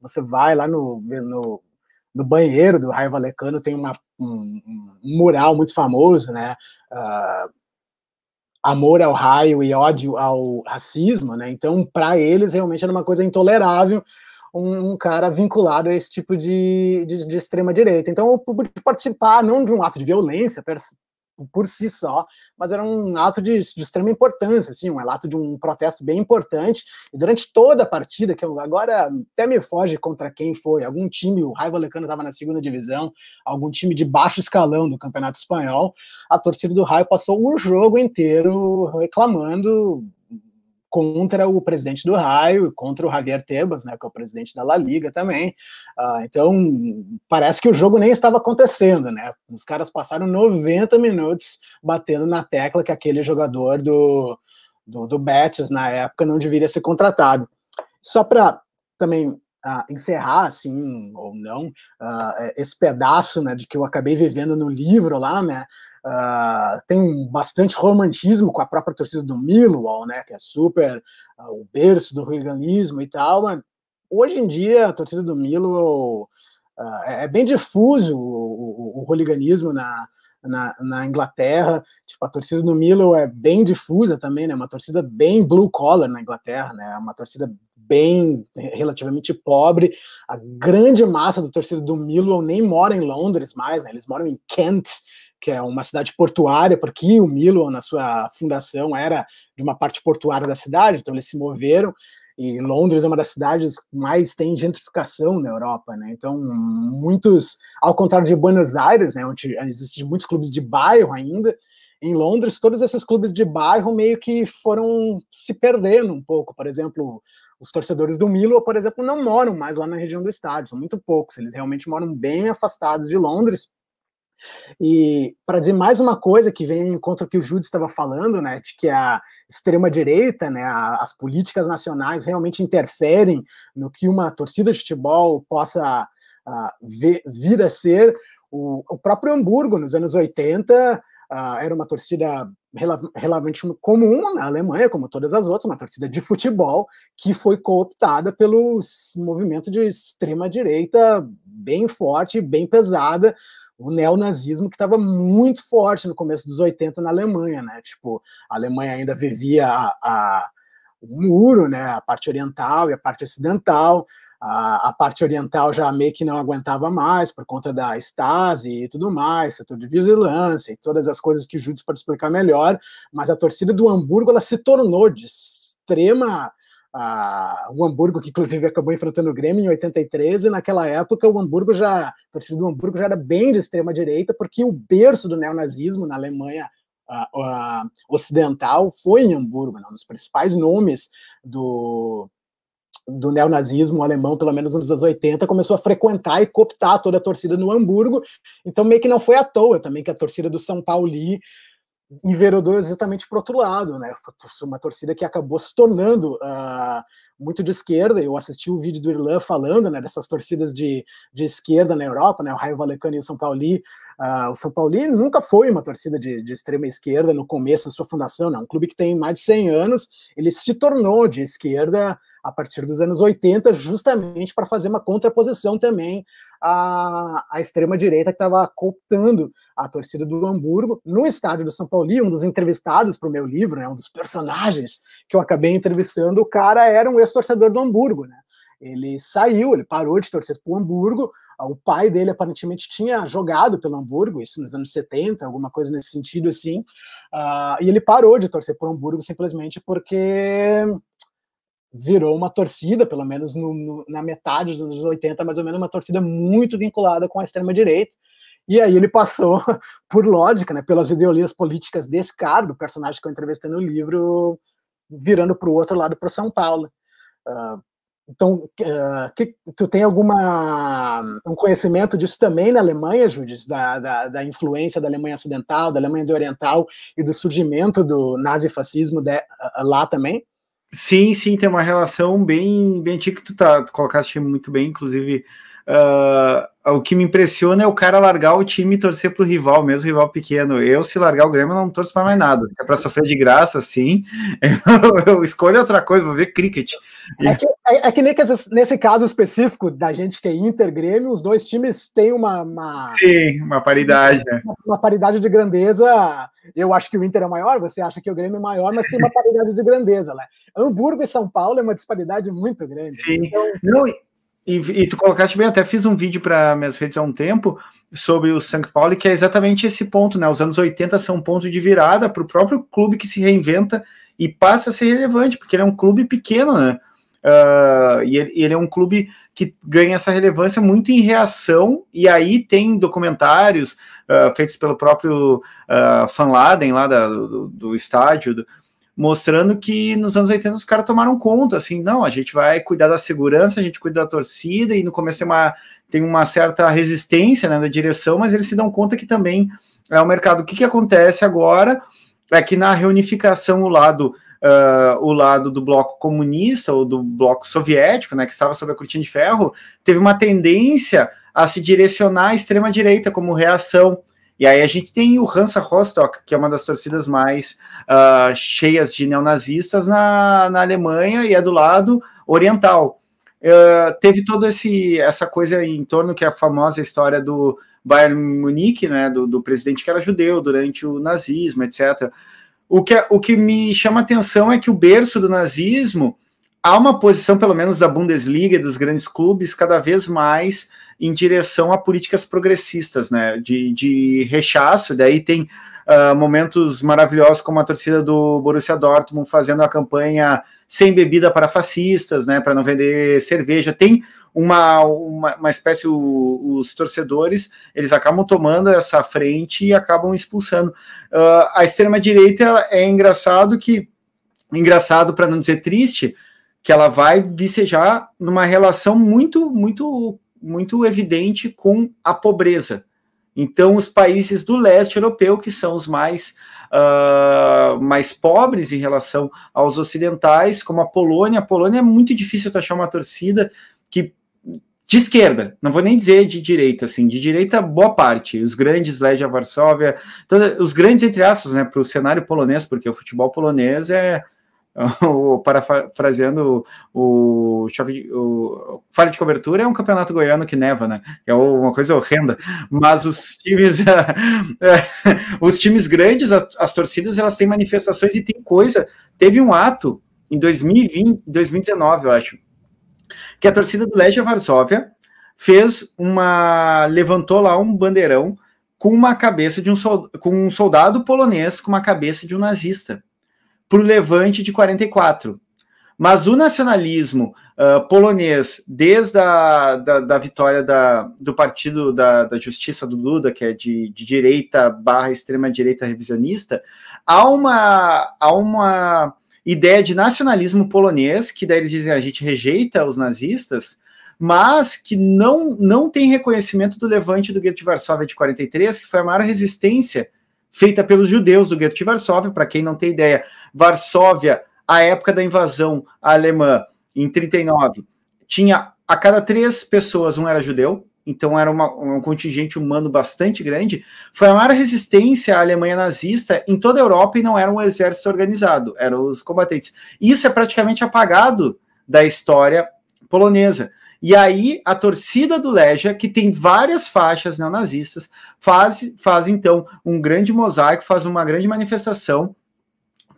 Você vai lá no, no, no banheiro do Raio Valecano, tem uma, um, um mural muito famoso, né? Uh, amor ao raio e ódio ao racismo, né? Então, para eles, realmente era uma coisa intolerável um, um, cara vinculado a esse tipo de, de, de extrema-direita. Então, eu pude participar não de um ato de violência per, por si só, mas era um ato de, de, extrema importância, assim, um ato de um protesto bem importante. E durante toda a partida, que eu, agora até me foge contra quem foi, algum time, o Raiva Lecano estava na segunda divisão, algum time de baixo escalão do Campeonato Espanhol, a torcida do Raio passou o jogo inteiro reclamando contra o presidente do Raio, contra o Javier Tebas, né, que é o presidente da La Liga também. Uh, então, parece que o jogo nem estava acontecendo, né? Os caras passaram 90 minutos batendo na tecla que aquele jogador do, do, do Betis, na época, não deveria ser contratado. Só para também uh, encerrar, assim, ou não, uh, esse pedaço né, de que eu acabei vivendo no livro lá, né? Uh, tem bastante romantismo com a própria torcida do Millwall, né, que é super uh, o berço do hooliganismo e tal, mas hoje em dia a torcida do Millwall uh, é, bem difuso o, o, o hooliganismo na, na, na, Inglaterra, tipo, a torcida do Millwall é bem difusa também, né, uma torcida bem blue collar na Inglaterra, né, uma torcida bem relativamente pobre, a grande massa da torcida do Millwall nem mora em Londres mais, né, eles moram em Kent, que é uma cidade portuária, porque o Milo, na sua fundação, era de uma parte portuária da cidade, então eles se moveram, e Londres é uma das cidades que mais tem gentrificação na Europa, né? Então, muitos, ao contrário de Buenos Aires, né, onde existem muitos clubes de bairro ainda, em Londres, todos esses clubes de bairro meio que foram se perdendo um pouco. Por exemplo, os torcedores do Milo, por exemplo, não moram mais lá na região do estádio, são muito poucos, eles realmente moram bem afastados de Londres, e para dizer mais uma coisa que vem contra o que o Júlio estava falando, né, de que a extrema direita, né, as políticas nacionais realmente interferem no que uma torcida de futebol possa uh, ver, vir a ser. O, o, próprio Hamburgo, nos anos 80, uh, era uma torcida relativamente comum na Alemanha, como todas as outras, uma torcida de futebol que foi cooptada pelos movimentos de extrema direita bem forte, bem pesada, o neonazismo que estava muito forte no começo dos 80 na Alemanha, né? Tipo, a Alemanha ainda vivia a, a, o muro, né? A parte oriental e a parte ocidental. A, a, parte oriental já meio que não aguentava mais por conta da Stasi e tudo mais, setor de vigilância e todas as coisas que o Júlio pode explicar melhor, mas a torcida do Hamburgo ela se tornou de extrema o Hamburgo, que inclusive acabou enfrentando o Grêmio em 83, e naquela época o Hamburgo já, a torcida do Hamburgo já era bem de extrema direita, porque o berço do neonazismo na Alemanha ocidental foi em Hamburgo, né, um dos principais nomes do, do neonazismo alemão, pelo menos nos anos 80, começou a frequentar e cooptar toda a torcida no Hamburgo, então meio que não foi à toa também que a torcida do São Paulo enveredou exatamente para o outro lado, né? Uma torcida que acabou se tornando uh, muito de esquerda. Eu assisti o vídeo do Irlan falando, né, dessas torcidas de, de esquerda na Europa, né? O Raio Valecano e o São Paulo. Uh, o São Paulo nunca foi uma torcida de, de extrema esquerda no começo da sua fundação, né? Um clube que tem mais de 100 anos, ele se tornou de esquerda a partir dos anos 80, justamente para fazer uma contraposição também à, à extrema-direita que estava cooptando a torcida do Hamburgo no estádio do São Paulo. Um dos entrevistados para o meu livro, né, um dos personagens que eu acabei entrevistando, o cara era um ex-torcedor do Hamburgo, né? Ele saiu, ele parou de torcer para o Hamburgo. O pai dele aparentemente tinha jogado pelo Hamburgo, isso nos anos 70, alguma coisa nesse sentido assim. Uh, e ele parou de torcer para o Hamburgo simplesmente porque virou uma torcida, pelo menos no, no, na metade dos anos 80, mais ou menos, uma torcida muito vinculada com a extrema-direita. E aí ele passou, [LAUGHS] por lógica, né, pelas ideologias políticas desse cara, do personagem que eu entrevistei no livro, virando para o outro lado, para São Paulo. Uh, então, uh, que, tu tem alguma um conhecimento disso também na Alemanha, Judis, da, da, da, influência da Alemanha Ocidental, da Alemanha Oriental e do surgimento do nazifascismo de, uh, lá também? Sim, sim, tem uma relação bem, bem antiga que tu, tá, tu colocaste muito bem, inclusive. Uh, o que me impressiona é o cara largar o time e torcer pro rival, mesmo rival pequeno. Eu, se largar o Grêmio, não torço para mais nada. É para sofrer de graça, sim. Eu, [LAUGHS] eu, escolho outra coisa, vou ver cricket. É que, é, é que nesse caso específico da gente que é Inter, Grêmio, os dois times têm uma. uma sim, uma paridade. Uma, uma paridade de grandeza. Eu acho que o Inter é maior, você acha que o Grêmio é maior, mas tem uma paridade de grandeza, né? Hamburgo e São Paulo é uma disparidade muito grande. Sim. Então, não, E, e, tu colocaste bem, até fiz um vídeo para minhas redes há um tempo sobre o São Paulo, que é exatamente esse ponto, né? Os anos 80 são um ponto de virada para o próprio clube que se reinventa e passa a ser relevante, porque ele é um clube pequeno, né? Uh, e ele, ele, é um clube que ganha essa relevância muito em reação, e aí tem documentários uh, feitos pelo próprio uh, Van Laden, lá da, do, do, estádio, do, mostrando que nos anos 80 os caras tomaram conta, assim, não, a gente vai cuidar da segurança, a gente cuida da torcida, e no começo tem uma, tem uma certa resistência né, da direção, mas eles se dão conta que também é o mercado. O que, que acontece agora é que na reunificação o lado Uh, o lado do bloco comunista ou do bloco soviético, né, que estava sob a cortina de ferro, teve uma tendência a se direcionar à extrema direita como reação. E aí a gente tem o Hansa Rostock, que é uma das torcidas mais uh, cheias de neonazistas na, na Alemanha e é do lado oriental. Uh, teve toda essa coisa em torno que é a famosa história do Bayern Munique, né, do, do presidente que era judeu durante o nazismo, etc. O que, é, o que me chama atenção é que o berço do nazismo há uma posição, pelo menos da Bundesliga e dos grandes clubes, cada vez mais em direção a políticas progressistas, né? De, de rechaço. Daí tem uh, momentos maravilhosos como a torcida do Borussia Dortmund fazendo a campanha sem bebida para fascistas, né? Para não vender cerveja. Tem uma, uma, uma espécie, o, os torcedores, eles acabam tomando essa frente e acabam expulsando. Uh, a extrema-direita é engraçado que, engraçado para não dizer triste, que ela vai vicejar numa relação muito, muito, muito evidente com a pobreza. Então, os países do leste europeu, que são os mais, uh, mais pobres em relação aos ocidentais, como a Polônia, a Polônia é muito difícil achar uma torcida que de esquerda, não vou nem dizer de direita, assim, de direita, boa parte, os grandes Legia Varsóvia, toda, os grandes, entre aspas, né, para o cenário polonês, porque o futebol polonês é, [LAUGHS] parafraseando o, o, o Falha de Cobertura, é um campeonato goiano que neva, né, é uma coisa horrenda, mas os times, [LAUGHS] os times grandes, as, as torcidas, elas têm manifestações e tem coisa, teve um ato em 2020, 2019, eu acho, que a torcida do Legia Varsóvia fez uma levantou lá um bandeirão com uma cabeça de um com um soldado polonês com uma cabeça de um nazista para o levante de 44. Mas o nacionalismo uh, polonês, desde a da, da vitória da, do Partido da, da, Justiça do Duda, que é de, de direita barra extrema-direita revisionista, há uma, há uma ideia de nacionalismo polonês, que daí eles dizem a gente rejeita os nazistas, mas que não, não tem reconhecimento do levante do gueto de Varsóvia de 43, que foi a maior resistência feita pelos judeus do gueto de Varsóvia, para quem não tem ideia, Varsóvia, a época da invasão alemã, em 39, tinha a cada três pessoas um era judeu, então era uma, um contingente humano bastante grande, foi a maior resistência à Alemanha nazista em toda a Europa e não era um exército organizado, eram os combatentes. Isso é praticamente apagado da história polonesa. E aí a torcida do Legia, que tem várias faixas neonazistas, faz, faz então um grande mosaico, faz uma grande manifestação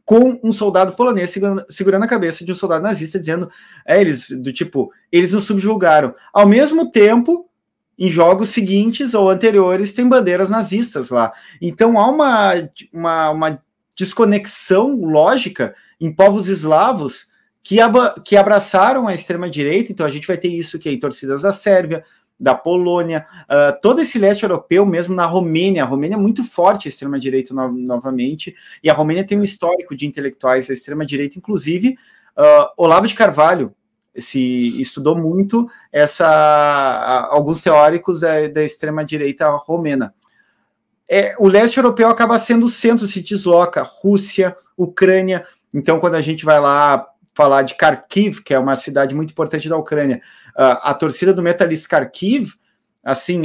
com um soldado polonês segurando, a cabeça de um soldado nazista, dizendo, é, eles, do tipo, eles nos subjugaram. Ao mesmo tempo, em jogos seguintes ou anteriores tem bandeiras nazistas lá. Então há uma, uma, uma desconexão lógica em povos eslavos que, que abraçaram a extrema-direita. Então a gente vai ter isso que é em torcidas da Sérvia, da Polônia, uh, todo esse leste europeu, mesmo na Romênia. A Romênia é muito forte a extrema-direita no, novamente, e a Romênia tem um histórico de intelectuais da extrema-direita, inclusive uh, Olavo de Carvalho, se estudou muito essa alguns teóricos da, da extrema direita romena. É, o leste europeu acaba sendo o centro, se desloca Rússia, Ucrânia. Então, quando a gente vai lá falar de Kharkiv, que é uma cidade muito importante da Ucrânia, a, a torcida do Metalist Kharkiv, assim,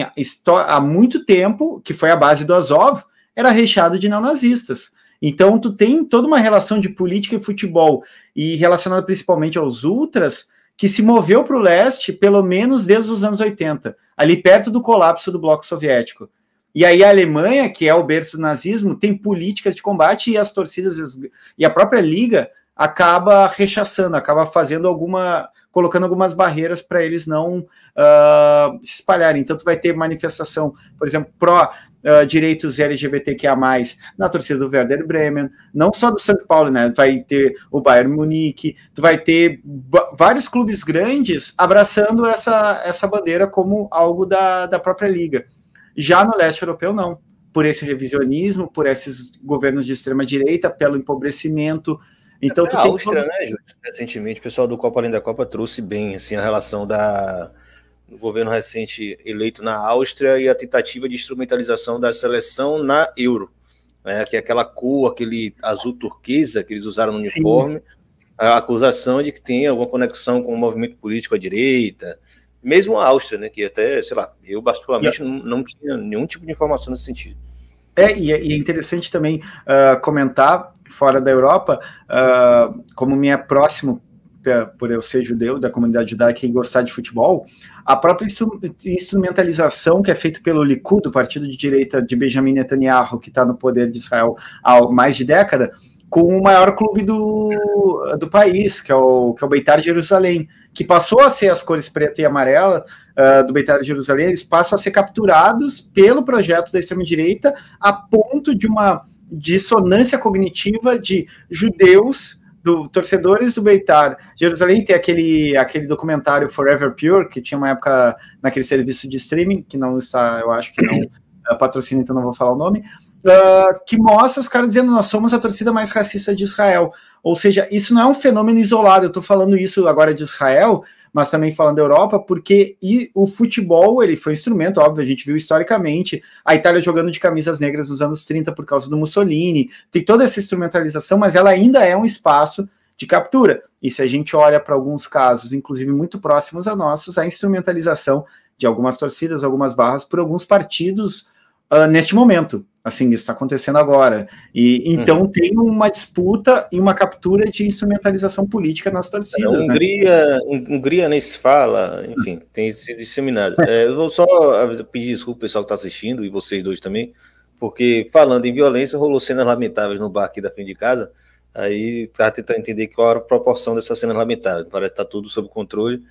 há muito tempo, que foi a base do Azov, era recheado de neonazistas. Então, tu tem toda uma relação de política e futebol, e relacionada principalmente aos ultras, que se moveu para o leste pelo menos desde os anos 80, ali perto do colapso do bloco soviético. E aí a Alemanha, que é o berço do nazismo, tem políticas de combate e as torcidas e a própria liga acaba rechaçando, acaba fazendo alguma, colocando algumas barreiras para eles não uh, se espalharem. Então, tu vai ter manifestação, por exemplo, pró uh, direitos LGBTQIA+, na torcida do Werder Bremen, não só do São Paulo, né? Vai ter o Bayern Munique, tu vai ter vários clubes grandes abraçando essa, essa bandeira como algo da, da própria liga. Já no leste europeu, não. Por esse revisionismo, por esses governos de extrema direita, pelo empobrecimento. Então, Até a Áustria, né, Júlio? Recentemente, o pessoal do Copa Além da Copa trouxe bem assim, a relação da, do governo recente eleito na Áustria e a tentativa de instrumentalização da seleção na Euro, né, que é aquela cor, aquele azul turquesa que eles usaram no Sim. uniforme, a acusação de que tem alguma conexão com o movimento político à direita, mesmo a Áustria, né, que até, sei lá, eu particularmente não, não tinha nenhum tipo de informação nesse sentido. É, e é, e é interessante também uh, comentar, fora da Europa, uh, como me é próximo por eu ser judeu, da comunidade judaica e gostar de futebol, a própria instrumentalização que é feita pelo Likud, o partido de direita de Benjamin Netanyahu, que está no poder de Israel há mais de década, com o maior clube do, do país, que é o, que é o Beitar Jerusalém, que passou a ser as cores preta e amarela uh, do Beitar Jerusalém, eles passam a ser capturados pelo projeto da extrema-direita a ponto de uma dissonância cognitiva de judeus do torcedores do Beitar. Jerusalém tem aquele, aquele documentário Forever Pure, que tinha uma época naquele serviço de streaming, que não está, eu acho que não [CLEARS THROAT] uh, patrocina, então não vou falar o nome, uh, que mostra os caras dizendo nós somos a torcida mais racista de Israel. Ou seja, isso não é um fenômeno isolado, eu estou falando isso agora de Israel, mas também falando da Europa, porque e o futebol ele foi um instrumento, óbvio, a gente viu historicamente a Itália jogando de camisas negras nos anos 30 por causa do Mussolini, tem toda essa instrumentalização, mas ela ainda é um espaço de captura. E se a gente olha para alguns casos, inclusive muito próximos a nossos, a instrumentalização de algumas torcidas, algumas barras por alguns partidos uh, neste momento. Assim, isso está acontecendo agora. E então uhum. tem uma disputa e uma captura de instrumentalização política nas torcidas. A né? Hungria, né? Hungria nem se fala, enfim, tem sido disseminado. [LAUGHS] É, eu vou só pedir desculpa ao pessoal que está assistindo e vocês dois também, porque falando em violência, rolou cenas lamentáveis no bar aqui da frente de casa. Aí tá tentando entender qual era a proporção dessas cenas lamentáveis. Parece que está tudo sob controle.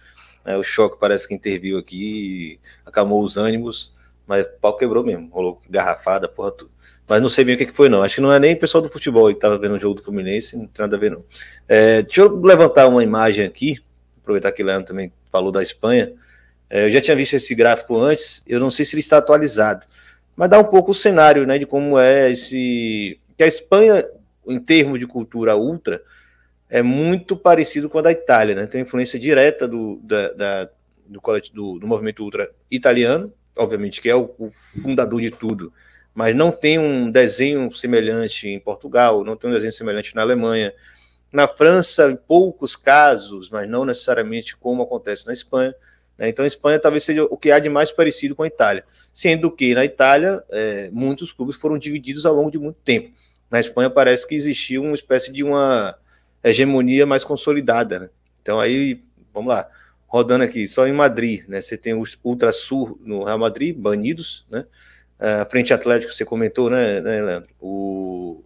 É, o choque parece que interviu aqui, acalmou os ânimos. Mas o pau quebrou mesmo, rolou garrafada, porra, tudo. Mas não sei bem o que, foi, não. Acho que não é nem o pessoal do futebol que estava vendo o jogo do Fluminense, não tem nada a ver, não. É, deixa eu levantar uma imagem aqui, aproveitar que o Leandro também falou da Espanha. É, eu já tinha visto esse gráfico antes, eu não sei se ele está atualizado, mas dá um pouco o cenário né, de como é esse. Que a Espanha, em termos de cultura ultra, é muito parecido com a da Itália, né? Tem influência direta do, da, da do, do, do movimento ultra italiano, obviamente, que é o, o, fundador de tudo, mas não tem um desenho semelhante em Portugal, não tem um desenho semelhante na Alemanha. Na França, em poucos casos, mas não necessariamente como acontece na Espanha. Né? Então, a Espanha talvez seja o que há de mais parecido com a Itália. Sendo que na Itália, é, muitos clubes foram divididos ao longo de muito tempo. Na Espanha, parece que existiu uma espécie de uma hegemonia mais consolidada. Né? Então, aí, vamos lá rodando aqui, só em Madrid, né? Você tem o Ultrasul no Real Madrid, banidos, né? A Frente Atlético, você comentou, né, né Leandro? O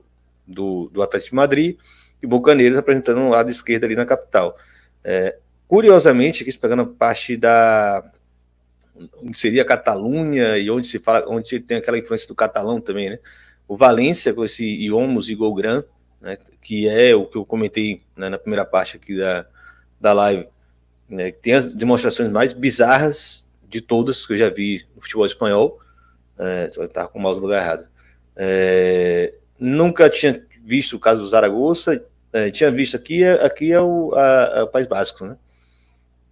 do, do Atlético de Madrid e Bocaneiros apresentando um lado esquerdo ali na capital. É, curiosamente, aqui pegando a parte da onde seria a Catalunha e onde se fala, onde tem aquela influência do catalão também, né? O Valência com esse Iomos e Golgran, né, que é o que eu comentei né, na primeira parte aqui da, da live, né, tem as demonstrações mais bizarras de todas que eu já vi no futebol espanhol. É, estar com o mouse no lugar errado. É, nunca tinha visto o caso do Zaragoza, é, tinha visto aqui, aqui é o, a, a País Basco, né?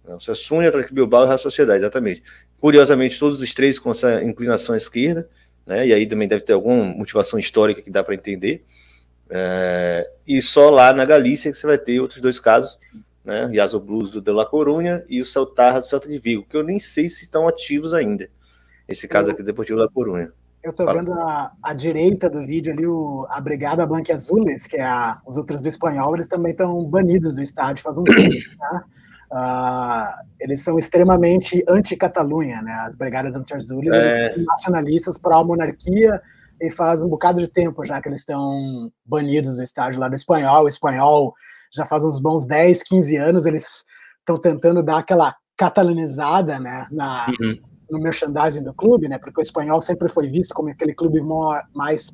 O Sassuolo, Atlético Bilbao e a Sociedade, exatamente. Curiosamente, todos os três com essa inclinação à esquerda, né? E aí também deve ter alguma motivação histórica que dá para entender. É, e só lá na Galícia que você vai ter outros dois casos, né? Yaso Blues do De La Corunha e o Celtarra do Celta de Vigo, que eu nem sei se estão ativos ainda. Esse caso aqui do Deportivo La Corunha. Eu estou vendo a, a, direita do vídeo ali, o, a Brigada Azules, que é a, os outros do espanhol, eles também estão banidos do estádio faz um tempo, tá? Uh, eles são extremamente anti-Catalunha, né? As Brigadas Antiazules é... nacionalistas pró-monarquia e faz um bocado de tempo já que eles estão banidos do estádio lá do espanhol. O espanhol já faz uns bons 10, 15 anos, eles estão tentando dar aquela catalanizada né, na, uhum. no merchandising do clube, né, porque o espanhol sempre foi visto como aquele clube mais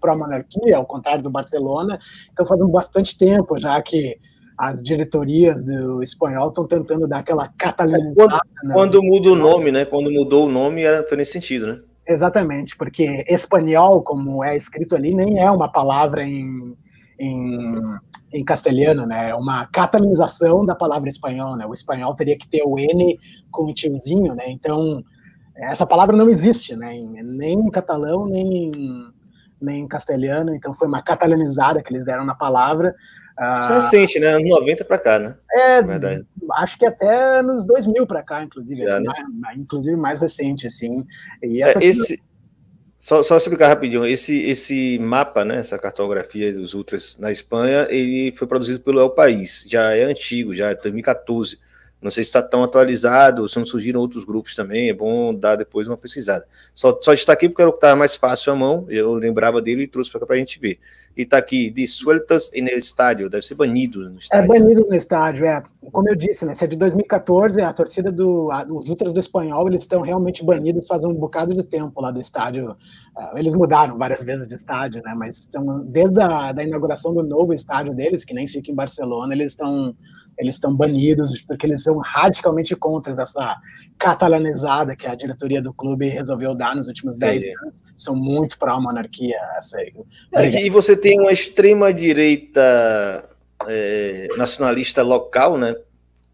pró-monarquia, ao contrário do Barcelona. Então, faz bastante tempo já que as diretorias do espanhol estão tentando dar aquela catalanizada. Quando, né, quando muda o nome, né? Quando mudou o nome, era nesse sentido, né? Exatamente, porque espanhol, como é escrito ali, nem é uma palavra em, em, em castelhano, né? É uma catalanização da palavra espanhol, né? O espanhol teria que ter o N com o tiozinho, né? Então, essa palavra não existe, né? Nem em catalão, nem, nem em castelhano. Então, foi uma catalanizada que eles deram na palavra. Isso é recente, né? Anos 90 para cá, né? É, verdade. acho que até nos 2000 para cá, inclusive. Já, né? mais, inclusive mais recente, assim. É, esse, só, só explicar rapidinho, esse, esse mapa, né, essa cartografia dos ultras na Espanha, ele foi produzido pelo El País, já é antigo, já é 2014. Não sei se está tão atualizado, se não surgiram outros grupos também, é bom dar depois uma pesquisada. Só, só está aqui porque era o que estava mais fácil à mão, eu lembrava dele e trouxe para a gente ver. E está aqui, de sueltas no estádio, deve ser banido no é estádio. É banido no estádio, é. Como eu disse, né, se é de 2014, a torcida do, a, os Ultras do Espanhol, eles estão realmente banidos faz um bocado de tempo lá do estádio. Uh, eles mudaram várias vezes de estádio, né, mas estão, desde a da inauguração do novo estádio deles, que nem fica em Barcelona, eles estão eles estão banidos porque eles são radicalmente contra essa catalanizada que a diretoria do clube resolveu dar nos últimos 10 anos. São muito para a monarquia. É, e você tem uma extrema direita é, nacionalista local, né?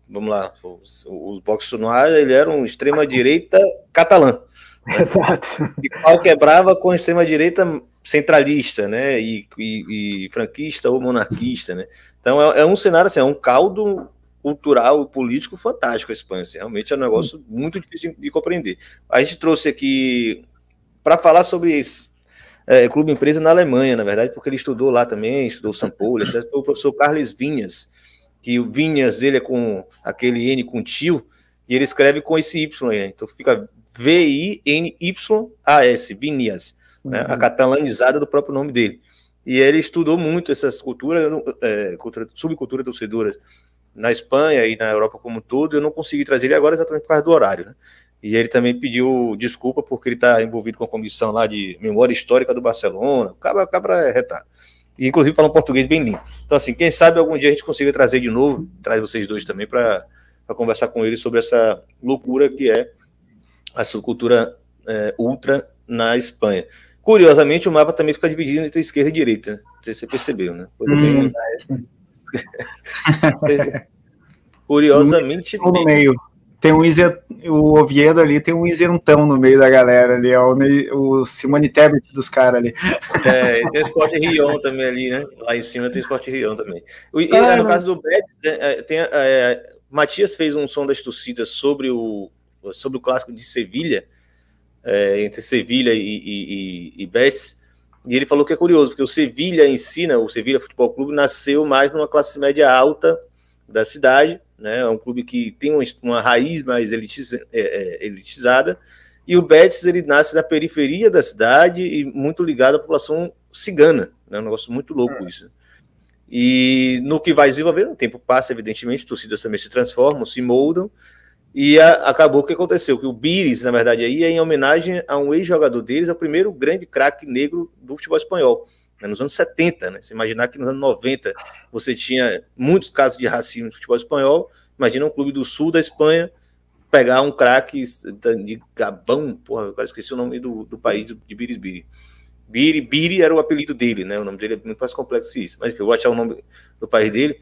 Vamos lá, os, os Box Noir, ele era um extrema direita catalã. Né? [LAUGHS] Exato. E pau quebrava com a extrema direita centralista, né? E, e, e franquista ou monarquista, né? Então é, é, um cenário assim, é um caldo cultural e político fantástico a Espanha. Assim, realmente é um negócio muito difícil de, de compreender. A gente trouxe aqui para falar sobre esse é, clube empresa na Alemanha, na verdade, porque ele estudou lá também, estudou São Paulo, etc. Foi o professor Carles Vinhas, que o Vinhas dele é com aquele N com tio, e ele escreve com esse Y, né? então fica V-I-N-Y-A-S, Vinhas, né? a uhum. catalanizada do próprio nome dele. E ele estudou muito essas culturas, é, cultura, subcultura torcedoras na Espanha e na Europa como um todo. Eu não consegui trazer ele agora exatamente por causa do horário, né? E ele também pediu desculpa porque ele está envolvido com a comissão lá de memória histórica do Barcelona. Cabra, cabra é retado. E inclusive fala um português bem limpo. Então, assim, quem sabe algum dia a gente consiga trazer de novo, traz vocês dois também para conversar com ele sobre essa loucura que é a subcultura é, ultra na Espanha. Curiosamente, o mapa também fica dividido entre esquerda e direita. Né? Não sei se você percebeu, né? Hum. [LAUGHS] Curiosamente. No meio. Tem um o Oviedo ali tem um isentão no meio da galera ali, é o, o Simone Tebet dos caras ali. É, tem o Sport Rion também ali, né? Lá em cima tem o Sport Rion também. E, no caso do Betis, né, é, tem, é, Matias fez um som das torcidas sobre o, sobre o clássico de Sevilha, é, entre Sevilha e, e, e, Betis, e ele falou que é curioso, porque o Sevilha ensina, o Sevilha Futebol Clube nasceu mais numa classe média alta da cidade, né? É um clube que tem uma, uma raiz mais elitiza, é, é, elitizada, e o Betis ele nasce na periferia da cidade e muito ligado à população cigana, né? Um negócio muito louco é. isso. E no que vai desenvolver, o tempo passa, evidentemente, torcidas também se transformam, se moldam, e a, acabou o que aconteceu, que o Bires, na verdade, aí é em homenagem a um ex-jogador deles, é o primeiro grande craque negro do futebol espanhol, né, nos anos 70, né? Se imaginar que nos anos 90 você tinha muitos casos de racismo no futebol espanhol, imagina um clube do sul da Espanha pegar um craque de Gabão, porra, agora esqueci o nome do, do país de Biris Biri. Biri, Biri era o apelido dele, né? O nome dele é muito mais complexo que isso, mas enfim, eu vou achar o nome do país dele.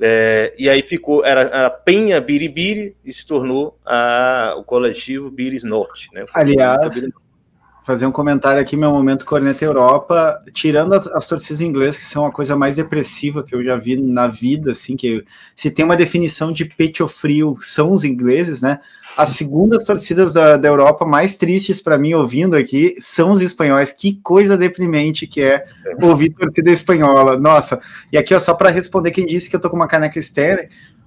É, e aí ficou, era a Penha Biribiri e se tornou a, o coletivo Biris Norte. Né? Aliás, fazer um comentário aqui, meu momento Corneta Europa, tirando as, as torcidas inglesas, que são a coisa mais depressiva que eu já vi na vida, assim, que se tem uma definição de pecho frio, são os ingleses, né? As segundas torcidas da, da Europa mais tristes para mim ouvindo aqui são os espanhóis. Que coisa deprimente que é ouvir torcida espanhola. Nossa, e aqui, ó, só para responder quem disse que eu tô com uma caneca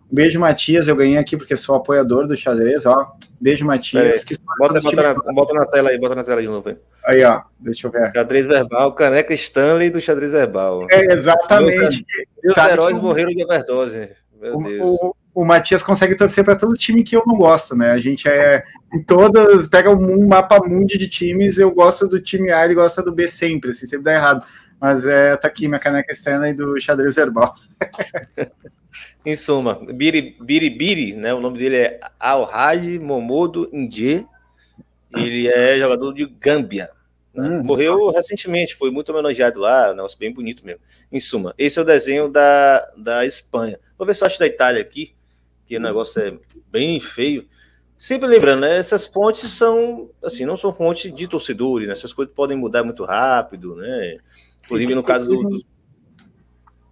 Sterling, Beijo, Matias. Eu ganhei aqui porque sou apoiador do xadrez, ó. Beijo, Matias. bota, bota, na, bota, na, tela aí, bota na tela aí de novo. Aí. Aí, ó, deixa eu ver. Xadrez verbal, caneca Stanley do xadrez verbal. É, exatamente. Meus, heróis morreram de overdose. Meu o, Deus. O, o Matias consegue torcer para todo time que eu não gosto, né? A gente é em todas, pega um mapa mundi de times, eu gosto do time A, ele gosta do B sempre, assim, sempre dá errado. Mas é, tá aqui minha caneca Stanley do xadrez verbal. [LAUGHS] em suma, Biri, Biri Biri, né? O nome dele é Alhaj Momodo Indie. Ele é jogador de Gâmbia. Né? Hum, Morreu recentemente, foi muito homenageado lá, um negócio bem bonito mesmo. Em suma, esse é o desenho da, da Espanha. Vou ver se eu acho da Itália aqui, que o negócio é bem feio. Sempre lembrando, né, essas fontes são, assim, não são fontes de torcedores, né, essas coisas podem mudar muito rápido, né? Inclusive no caso do, dos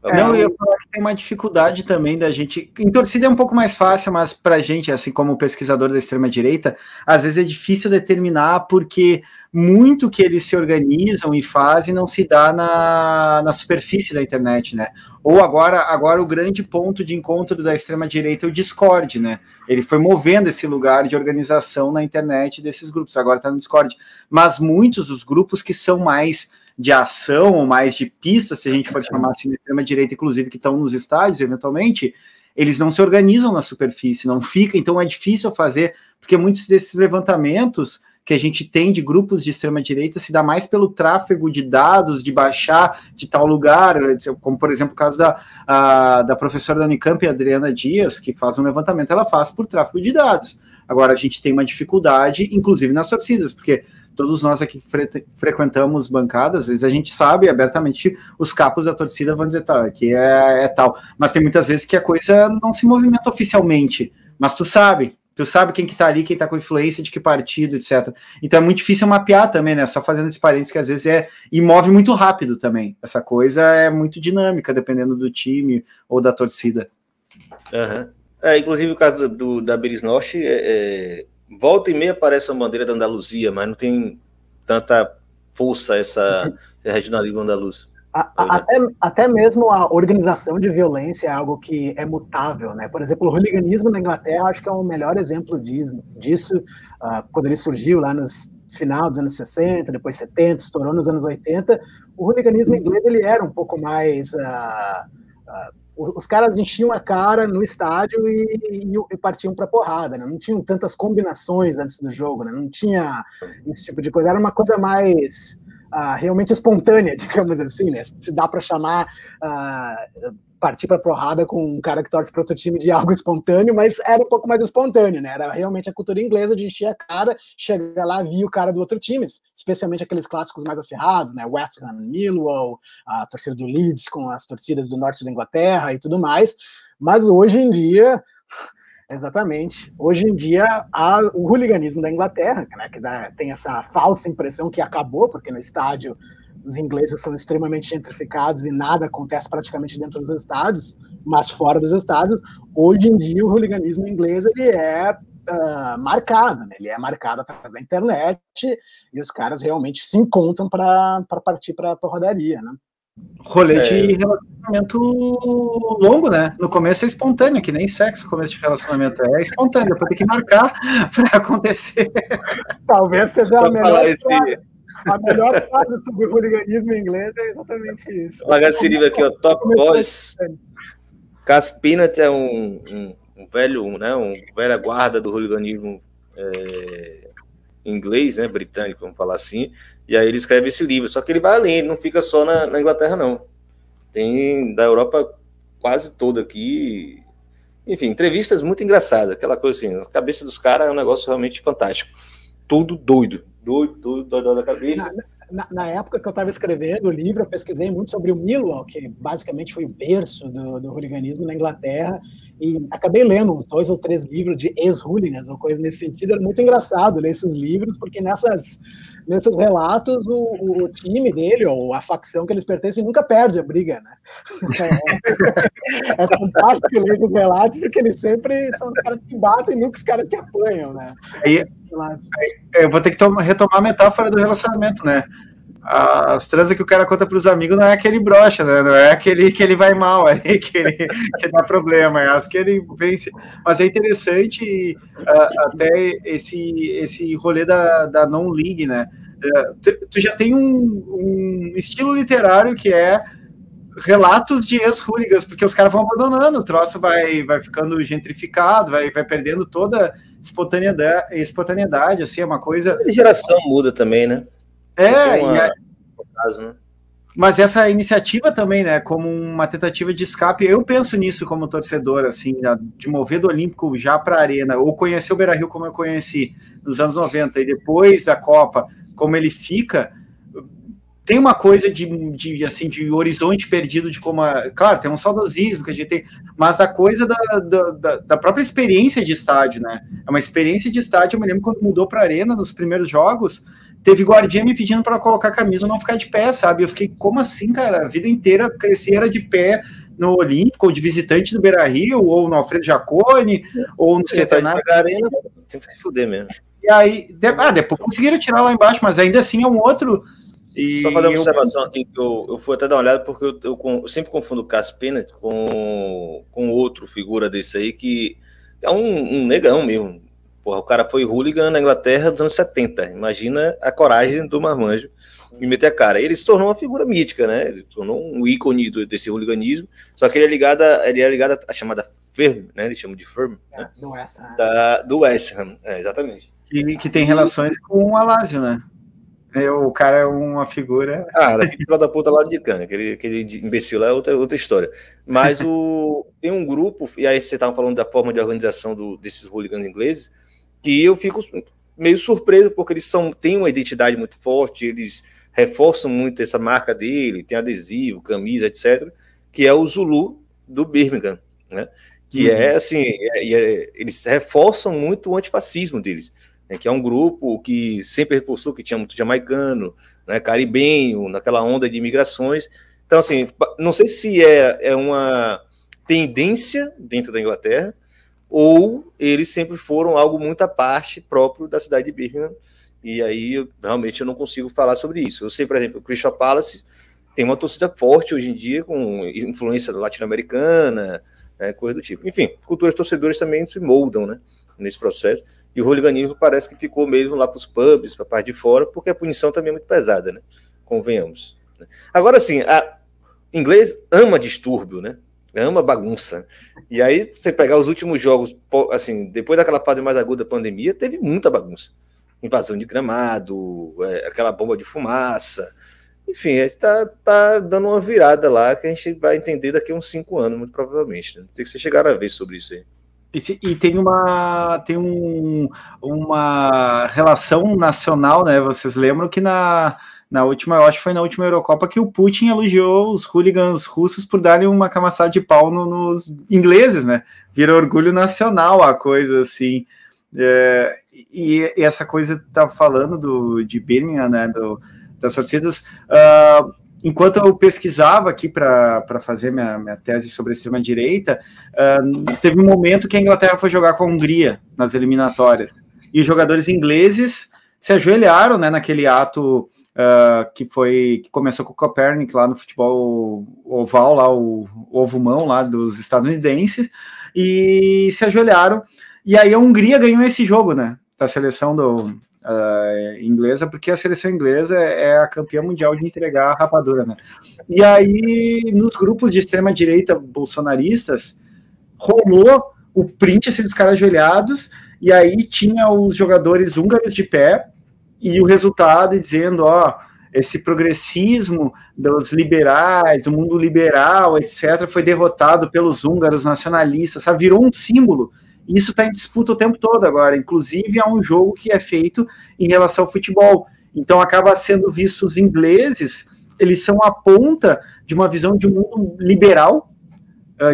é, não, eu falar que tem uma dificuldade também da gente. Em torcida é um pouco mais fácil, mas para a gente, assim como pesquisador da extrema-direita, às vezes é difícil determinar porque muito que eles se organizam e fazem não se dá na, na superfície da internet, né? Ou agora, agora o grande ponto de encontro da extrema-direita é o Discord, né? Ele foi movendo esse lugar de organização na internet desses grupos, agora está no Discord. Mas muitos dos grupos que são mais de ação, ou mais de pista, se a gente for chamar assim, de extrema-direita, inclusive, que estão nos estádios, eventualmente, eles não se organizam na superfície, não fica, então é difícil fazer, porque muitos desses levantamentos que a gente tem de grupos de extrema-direita se dá mais pelo tráfego de dados, de baixar de tal lugar, como por exemplo o caso da, a, da professora da Unicamp, Adriana Dias, que faz um levantamento, ela faz por tráfego de dados. Agora a gente tem uma dificuldade, inclusive nas torcidas, porque todos nós aqui fre frequentamos bancadas, às vezes a gente sabe abertamente os capos da torcida vão dizer, tá, aqui é, é tal. Mas tem muitas vezes que a coisa não se movimenta oficialmente, mas tu sabe, tu sabe quem que tá ali, quem tá com influência, de que partido, etc. Então é muito difícil mapear também, né? Só fazendo esses parênteses que às vezes é. E move muito rápido também. Essa coisa é muito dinâmica, dependendo do time ou da torcida. Uhum. É, inclusive o caso do, da Beris Norte, é, é, volta e meia aparece a bandeira da Andaluzia, mas não tem tanta força essa [LAUGHS] regionalismo andaluz. até, até mesmo a organização de violência é algo que é mutável, né? Por exemplo, o hooliganismo na Inglaterra acho que é o melhor exemplo disso, disso uh, quando ele surgiu lá nos final dos anos 60, depois 70, estourou nos anos 80. O hooliganismo inglês ele era um pouco mais uh, uh, os caras enchiam a cara no estádio e, e, e partiam para porrada, né? não tinham tantas combinações antes do jogo, né? não tinha esse tipo de coisa, era uma coisa mais uh, realmente espontânea, [LAUGHS] digamos assim, né? se dá para chamar uh, partir para porrada com um cara que torce para outro time de [LAUGHS] algo espontâneo, mas era um pouco mais espontâneo, né? Era realmente a cultura inglesa de encher a cara, chegar lá, via o cara do outro time, especialmente aqueles clássicos mais acirrados, né? West Ham, Millwall, a torcida do Leeds com as torcidas do norte da Inglaterra e tudo mais. Mas hoje em dia, [LAUGHS] exatamente, hoje em dia há o hooliganismo da Inglaterra, né? Que dá, tem essa falsa impressão que acabou, porque no estádio os ingleses são extremamente gentrificados e nada acontece praticamente dentro dos estádios, mas fora dos estádios, hoje em dia o hooliganismo inglês ele é uh, marcado, né? ele é marcado através da internet e os caras realmente se encontram para partir para a rodaria, né? Rolê é. de relacionamento longo, né? No começo é espontâneo, que nem sexo, começo de relacionamento é espontâneo, depois tem que marcar [LAUGHS] para acontecer. Talvez seja Só a melhor. Esse, a melhor parte sobre o hooliganismo em inglês é exatamente isso. Lagaciriva aqui, ó, Top Boys. Caspinat é um, um, um, velho, né, um velha guarda do hooliganismo é, inglês, né, britânico, vamos falar assim. E aí ele escreve esse livro. Só que ele vai além, ele não fica só na, na Inglaterra, não. Tem da Europa quase toda aqui. Enfim, entrevistas muito engraçadas, aquela coisa assim, a cabeça dos caras é um negócio realmente fantástico. Tudo doido doido, doido, da cabeça. Na, na, época que eu estava escrevendo o livro, eu pesquisei muito sobre o Millwall, que basicamente foi o berço do, do hooliganismo na Inglaterra, e acabei lendo uns dois ou três livros de ex-hooligans, ou coisa nesse sentido. Era muito engraçado ler esses livros, porque nessas, nesses relatos o, o, time dele, ou a facção que eles pertencem, nunca perde a briga, né? É, é fantástico ler esses relatos, porque eles sempre são os caras que batem, nunca os caras que apanham, né? Aí, eu vou ter que tomar, retomar a metáfora do relacionamento, né? As transas que o cara conta para os amigos não é aquele brocha, né? Não é aquele que ele vai mal ali, [LAUGHS] que, ele, que dá problema, é as que ele vence. Mas é interessante uh, até esse, esse rolê da, da non-league, né? é, tu já tem um, um estilo literário que é relatos de ex-hooligans, porque os caras vão abandonando, o troço vai, vai ficando gentrificado, vai, vai perdendo toda espontaneidade, espontaneidade, assim, é uma coisa... A geração muda também, né? É, uma... é... Caso, né? Mas essa iniciativa também, né, como uma tentativa de escape, eu penso nisso como torcedor, assim, de mover do Olímpico já para a Arena, ou conhecer o Beira-Rio como eu conheci nos anos 90, e depois da Copa, como ele fica, tem uma coisa de, de, assim de horizonte perdido de como a, claro tem um saudosismo que a gente tem mas a coisa da, da, da, própria experiência de estádio né é uma experiência de estádio eu me lembro quando mudou para arena nos primeiros jogos teve guardinha me pedindo para colocar a camisa e não ficar de pé sabe? Eu fiquei como assim cara? A vida inteira cresci era de pé no Olímpico ou de visitante do Beira Rio ou no Alfredo Jacone ou no Centenário tá arena tem que se fuder mesmo. E aí de, ah, depois conseguiram tirar lá embaixo mas ainda assim é um outro e Só fazer uma observação aqui, que eu, eu fui até dar uma olhada, porque eu, eu, eu sempre confundo o Cass Pennant com, com outro figura desse aí, que é um, um negão mesmo. Porra, o cara foi hooligan na Inglaterra dos anos 70. Imagina a coragem do marmanjo me meter a cara. Ele se tornou uma figura mítica, né? Ele se tornou um ícone desse hooliganismo, só que ele é ligado, a, ele é ligado à chamada Firm, né? Eles chamam de Firm, né? É, do West Ham. Da, do West Ham, é, exatamente. E que tem relações com o Alásio, né? É, o cara é uma figura. Ah, daquele filho da puta lá de cana, aquele, aquele imbecil lá é outra, outra história. Mas o, tem um grupo, e aí você estava falando da forma de organização do, desses hooligans ingleses, que eu fico meio surpreso, porque eles são, têm uma identidade muito forte, eles reforçam muito essa marca dele, tem adesivo, camisa, etc., que é o Zulu do Birmingham, né? Que é, uhum. é assim, é, é, eles reforçam muito o antifascismo deles né, que é um grupo que sempre reforçou que tinha muito jamaicano, né, caribenho, naquela onda de imigrações. Então, assim, não sei se é, é uma tendência dentro da Inglaterra ou eles sempre foram algo muito à parte próprio da cidade de Birmingham. E aí, eu, realmente, eu não consigo falar sobre isso. Eu sei, por exemplo, o Crystal Palace tem uma torcida forte hoje em dia, com influência latino-americana, né, coisa do tipo. Enfim, culturas torcedores também se moldam né, nesse processo. E o hooliganismo parece que ficou mesmo lá para os pubs, para a parte de fora, porque a punição também é muito pesada, né? Convenhamos. Né? Agora, sim, a... inglês ama distúrbio, né? Ama bagunça. E aí, você pegar os últimos jogos, assim, depois daquela fase mais aguda da pandemia, teve muita bagunça. Invasão de gramado, é, aquela bomba de fumaça. Enfim, está tá dando uma virada lá que a gente vai entender daqui a uns cinco anos, muito provavelmente. Né? Tem que chegaram a ver sobre isso aí. E, tem uma tem um, uma relação nacional, né? Vocês lembram que na, na última, eu acho que foi na última Eurocopa que o Putin elogiou os hooligans russos por darem uma camaçada de pau no, nos ingleses, né? Vira orgulho nacional a coisa assim. É, e, e, essa coisa tá falando do de Birmingham, né? Do, das torcidas. Uh, enquanto eu pesquisava aqui para fazer minha, minha tese sobre a extrema-direita, uh, teve um momento que a Inglaterra foi jogar com a Hungria nas eliminatórias. E os jogadores ingleses se ajoelharam né, naquele ato uh, que foi que começou com o Copernic lá no futebol oval, lá, o, o ovo mão lá dos estadunidenses, e se ajoelharam. E aí a Hungria ganhou esse jogo, né? Da seleção do, uh, inglesa, porque a seleção inglesa é a campeã mundial de entregar a rapadura, né? E aí, nos grupos de extrema-direita bolsonaristas, rolou o print assim, dos caras ajoelhados, e aí tinha os jogadores húngaros de pé, e o resultado dizendo, ó, esse progressismo dos liberais, do mundo liberal, etc., foi derrotado pelos húngaros nacionalistas, sabe? virou um símbolo isso está em disputa o tempo todo agora. Inclusive, é um jogo que é feito em relação ao futebol. Então, acaba sendo visto os ingleses, eles são a ponta de uma visão de um mundo liberal,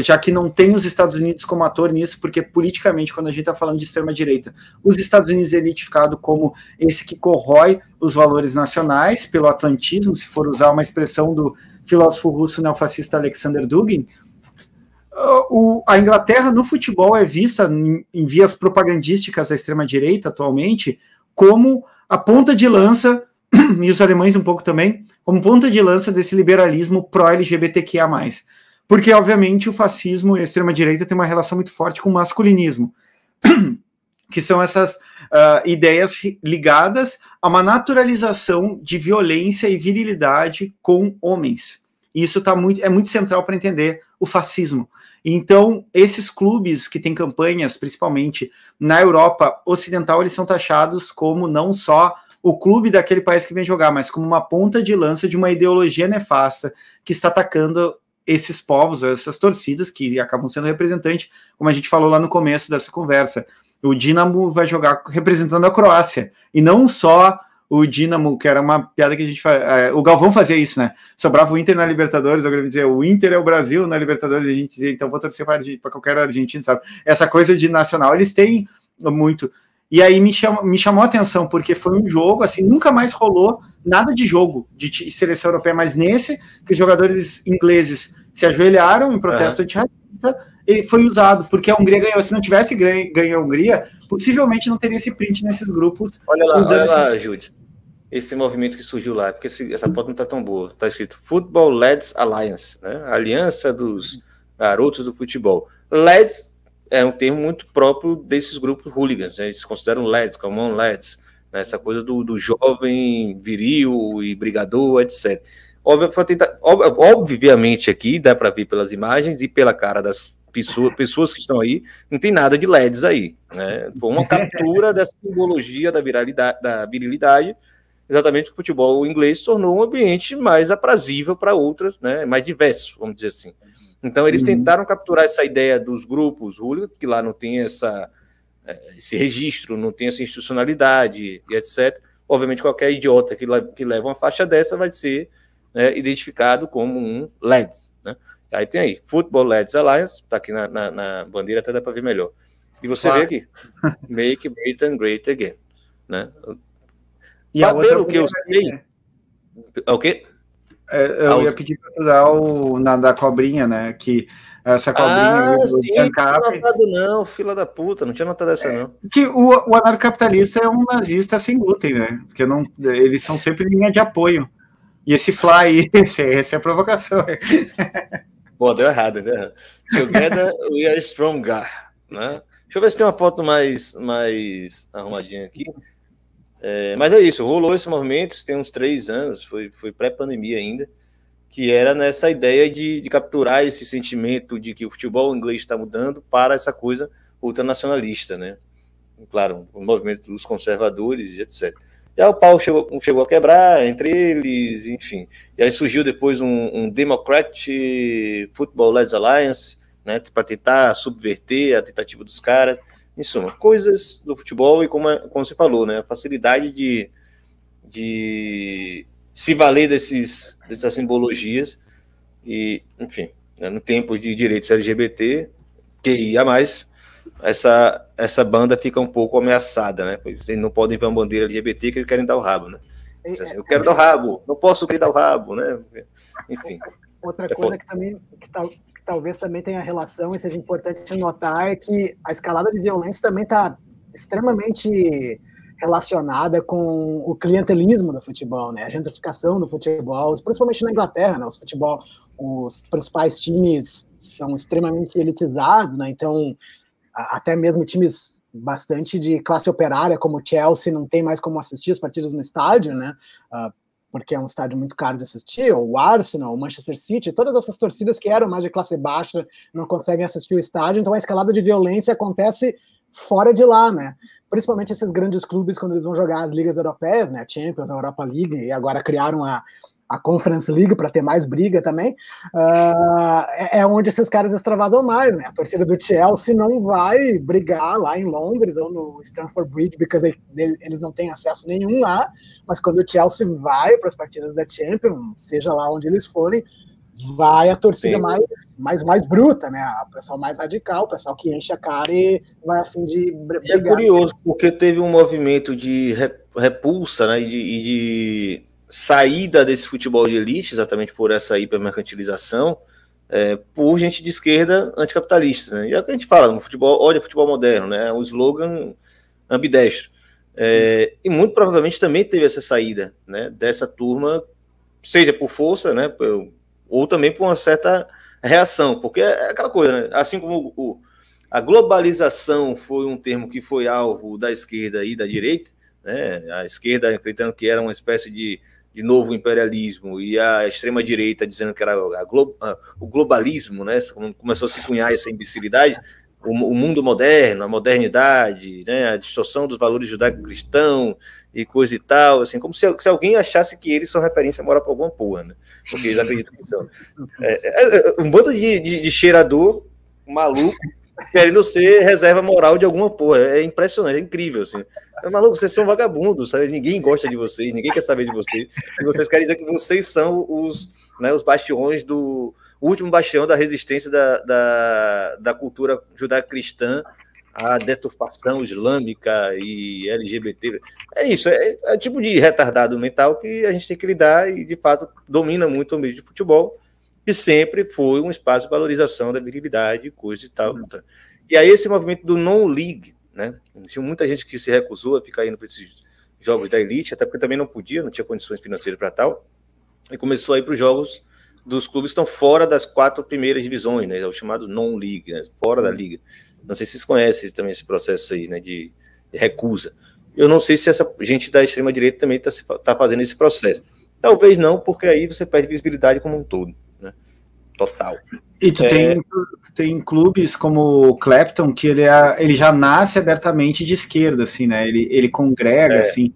já que não tem os Estados Unidos como ator nisso, porque politicamente, quando a gente está falando de extrema-direita, os Estados Unidos é identificado como esse que corrói os valores nacionais pelo atlantismo, se for usar uma expressão do filósofo russo neofascista Alexander Dugin, o, a Inglaterra no futebol é vista em, em vias propagandísticas da extrema-direita atualmente como a ponta de lança, [CLEARS THROAT] e os alemães um pouco também, como ponta de lança desse liberalismo pró-LGBTQIA. Porque, obviamente, o fascismo e a extrema-direita têm uma relação muito forte com o masculinismo. [CLEARS THROAT] que são essas uh, ideias ligadas a uma naturalização de violência e virilidade com homens. Isso tá muito, é muito central para entender o fascismo. Então, esses clubes que têm campanhas, principalmente na Europa Ocidental, eles são taxados como não só o clube daquele país que vem jogar, mas como uma ponta de lança de uma ideologia nefasta que está atacando esses povos, essas torcidas que acabam sendo representantes, como a gente falou lá no começo dessa conversa. O Dinamo vai jogar representando a Croácia, e não só o Dinamo, que era uma piada que a gente faz. É, o Galvão fazia isso, né? Sobrava o Inter na Libertadores, eu queria dizer, o Inter é o Brasil na Libertadores, a gente dizia, então vou torcer para qualquer argentino, sabe? Essa coisa de nacional, eles têm muito. E aí me, chama, me chamou a atenção, porque foi um jogo, assim, nunca mais rolou nada de jogo de seleção europeia, mas nesse, que os jogadores ingleses se ajoelharam em protesto é. antirracista, ele foi usado, porque a Hungria ganhou. Se não tivesse ganho, ganho a Hungria, possivelmente não teria esse print nesses grupos. Olha lá, olha lá, esses... esse movimento que surgiu lá, porque esse, essa foto não está tão boa. Está escrito Football Lads Alliance, né? Aliança dos garotos do futebol. Lads é um termo muito próprio desses grupos hooligans, né? eles consideram lads, common lads, né? essa coisa do, do jovem viril e brigador, etc. Obviamente aqui dá para ver pelas imagens e pela cara das pessoa, pessoas que estão aí, não tem nada de LEDs aí. Né? Foi uma captura dessa simbologia da virilidade, da virilidade, exatamente que o futebol inglês tornou um ambiente mais aprazível para outras, né? mais diverso, vamos dizer assim. Então eles uhum. tentaram capturar essa ideia dos grupos hooligan, que lá não tem essa, é, esse registro, não tem essa institucionalidade e etc. Obviamente qualquer idiota que, que leva uma faixa dessa vai ser né, identificado como um LED, Aí tem aí, Football Lads Alliance, tá aqui na, na, na bandeira, até dá para ver melhor. E você claro. vê aqui, Make Britain Great Again, né? E a outra o que eu sei... Né? É o quê? É, eu ia pedir para tu dar o na da cobrinha, né? Que essa cobrinha ah, sim, não tinha notado não, fila da puta, não tinha notado essa é, não. Que o, o anarcocapitalista é um nazista sem glúten, né? Porque não, eles são sempre linha de apoio. E esse fly, [LAUGHS] esse, essa é a provocação. [LAUGHS] Pô, deu errado, deu errado. Together we are stronger, né? Deixa eu ver se tem uma foto mais, mais arrumadinha aqui. É, mas é isso, rolou esse movimento, tem uns três anos, foi, foi pré-pandemia ainda, que era nessa ideia de, de, capturar esse sentimento de que o futebol inglês está mudando para essa coisa ultranacionalista, né? Claro, o movimento dos conservadores, etc. E aí o pau chegou, chegou a quebrar entre eles, enfim. E aí surgiu depois um, um Democratic Football Lads Alliance, né, para tentar subverter a tentativa dos caras. Em suma, coisas do futebol e como, como você falou, né, a facilidade de, de se valer desses, dessas simbologias e, enfim, né, no tempo de direitos LGBT, que ia mais, essa, essa banda fica um pouco ameaçada, né? Vocês não podem ver uma bandeira LGBT que eles querem dar o rabo, né? Assim, eu quero dar o rabo, não posso querer dar o rabo, né? Enfim. Outra é coisa que também que, que, talvez também tenha relação e seja importante notar é que a escalada de violência também está extremamente relacionada com o clientelismo do futebol, né? A gentrificação do futebol, principalmente na Inglaterra, né? Os futebol, os principais times são extremamente elitizados, né? Então até mesmo times bastante de classe operária, como o Chelsea, não tem mais como assistir as partidas no estádio, né? Uh, porque é um estádio muito caro de assistir, o Arsenal, o Manchester City, todas essas torcidas que eram mais de classe baixa não conseguem assistir o estádio, então a escalada de violência acontece fora de lá, né? Principalmente esses grandes clubes quando eles vão jogar as ligas europeias, né? Champions, a Europa League, e agora criaram a, a Conference League para ter mais briga também, uh, é, onde esses caras extravasam mais, né? A torcida do Chelsea não vai brigar lá em Londres ou no Stamford Bridge, porque eles não têm acesso nenhum lá, mas quando o Chelsea vai para as partidas da Champions, seja lá onde eles forem, vai a torcida mais, mais, mais bruta, né? O pessoal mais radical, o pessoal que enche a cara e vai a fim de brigar. E é curioso, porque teve um movimento de repulsa, né? E de, e de saída desse futebol de elite, exatamente por essa hipermercantilização, é, por gente de esquerda anticapitalista. Né? E é o que a gente fala no futebol, olha futebol moderno, né? o slogan ambidestro. É, e muito provavelmente também teve essa saída né, dessa turma, seja por força, né, ou também por uma certa reação, porque é aquela coisa, né? assim como o, a globalização foi um termo que foi alvo da esquerda e da direita, né? A esquerda acreditando que era uma espécie de, de novo imperialismo e a extrema direita dizendo que era glo, a, o globalismo, né? Começou a se cunhar essa imbecilidade, o, o mundo moderno, a modernidade, né? A distorção dos valores judaico-cristão e coisa e tal, assim, como se, se, alguém achasse que eles são referência moral para alguma porra, né? Porque eles acreditam que são. É, é, é, um bando de, de, de cheirador maluco querendo ser reserva moral de alguma porra. É impressionante, é incrível, assim. É maluco, vocês são vagabundos, sabe? Ninguém gosta de vocês, ninguém quer saber de vocês. E vocês querem dizer que vocês são os, né, os bastiões do. Último bastião da resistência da, da, da cultura judaico-cristã à deturpação islâmica e LGBT. É isso, é, é tipo de retardado mental que a gente tem que lidar e, de fato, domina muito o meio de futebol que sempre foi um espaço de valorização da virilidade, coisa e tal. Uhum. E aí esse movimento do non-league, né? Tinha muita gente que se recusou a ficar indo para esses jogos da elite, até porque também não podia, não tinha condições financeiras para tal, e começou a ir para os jogos dos clubes que estão fora das quatro primeiras divisões, né? É o chamado non-league, né? fora da liga. Não sei se vocês conhecem também esse processo aí, né? De, de recusa. Eu não sei se essa gente da extrema direita também está tá fazendo esse processo. Talvez não, porque aí você perde visibilidade como um todo total. E tu é... tem, tem clubes como o Clapton, que ele, é, ele já nasce abertamente de esquerda, assim, né? Ele, ele congrega, é. assim.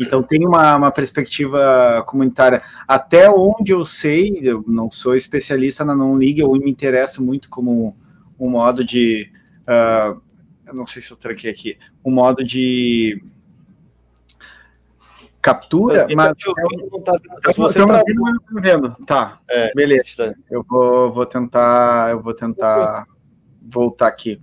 Então tem uma, uma perspectiva comunitária. Até onde eu sei, eu não sou especialista na non-league, eu me interesso muito como um modo de. Uh, eu não sei se eu tranquei aqui. Um modo de captura, mas. Não tá, tá, você tá vendo, Tá, é, beleza. Eu vou, vou tentar, eu vou tentar voltar aqui.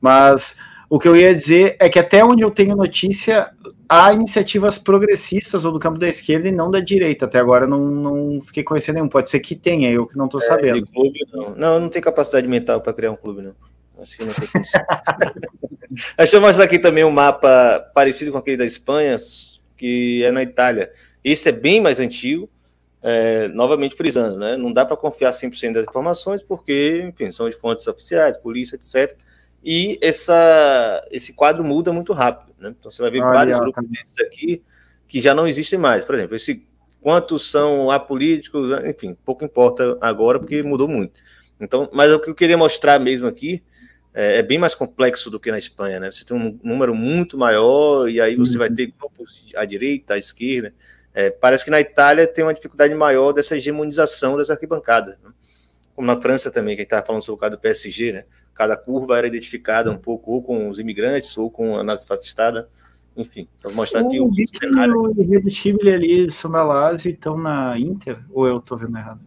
Mas o que eu ia dizer é que até onde eu tenho notícia, há iniciativas progressistas ou do campo da esquerda e não da direita. Até agora não, não fiquei conhecendo nenhum. Pode ser que tenha, eu que não estou é, sabendo. Clube, não. não, não tem capacidade mental para criar um clube, não. Acho que não tem Deixa [LAUGHS] eu mostrar aqui também um mapa parecido com aquele da Espanha, que é na Itália. Esse é bem mais antigo, é, novamente frisando, né? Não dá para confiar 100% das informações, porque, enfim, são de fontes oficiais, polícia, etc. E essa, esse quadro muda muito rápido, né? Então você vai ver vários grupos tá. desses aqui que já não existem mais. Por exemplo, esse quantos são apolíticos, enfim, pouco importa agora, porque mudou muito. Então, mas o que eu queria mostrar mesmo aqui é, é, bem mais complexo do que na Espanha, né? Você tem um número muito maior e aí você uhum. vai ter grupos à direita, à esquerda. É, parece que na Itália tem uma dificuldade maior dessa hegemonização das arquibancadas, né? como na França também, que a gente estava falando sobre o caso do PSG, né? Cada curva era identificada um pouco ou com os imigrantes ou com a nazifascistada. Enfim, só mostrar aqui o, cenário. O Irredutível ali são da Lazio estão na Inter, ou eu estou vendo errado?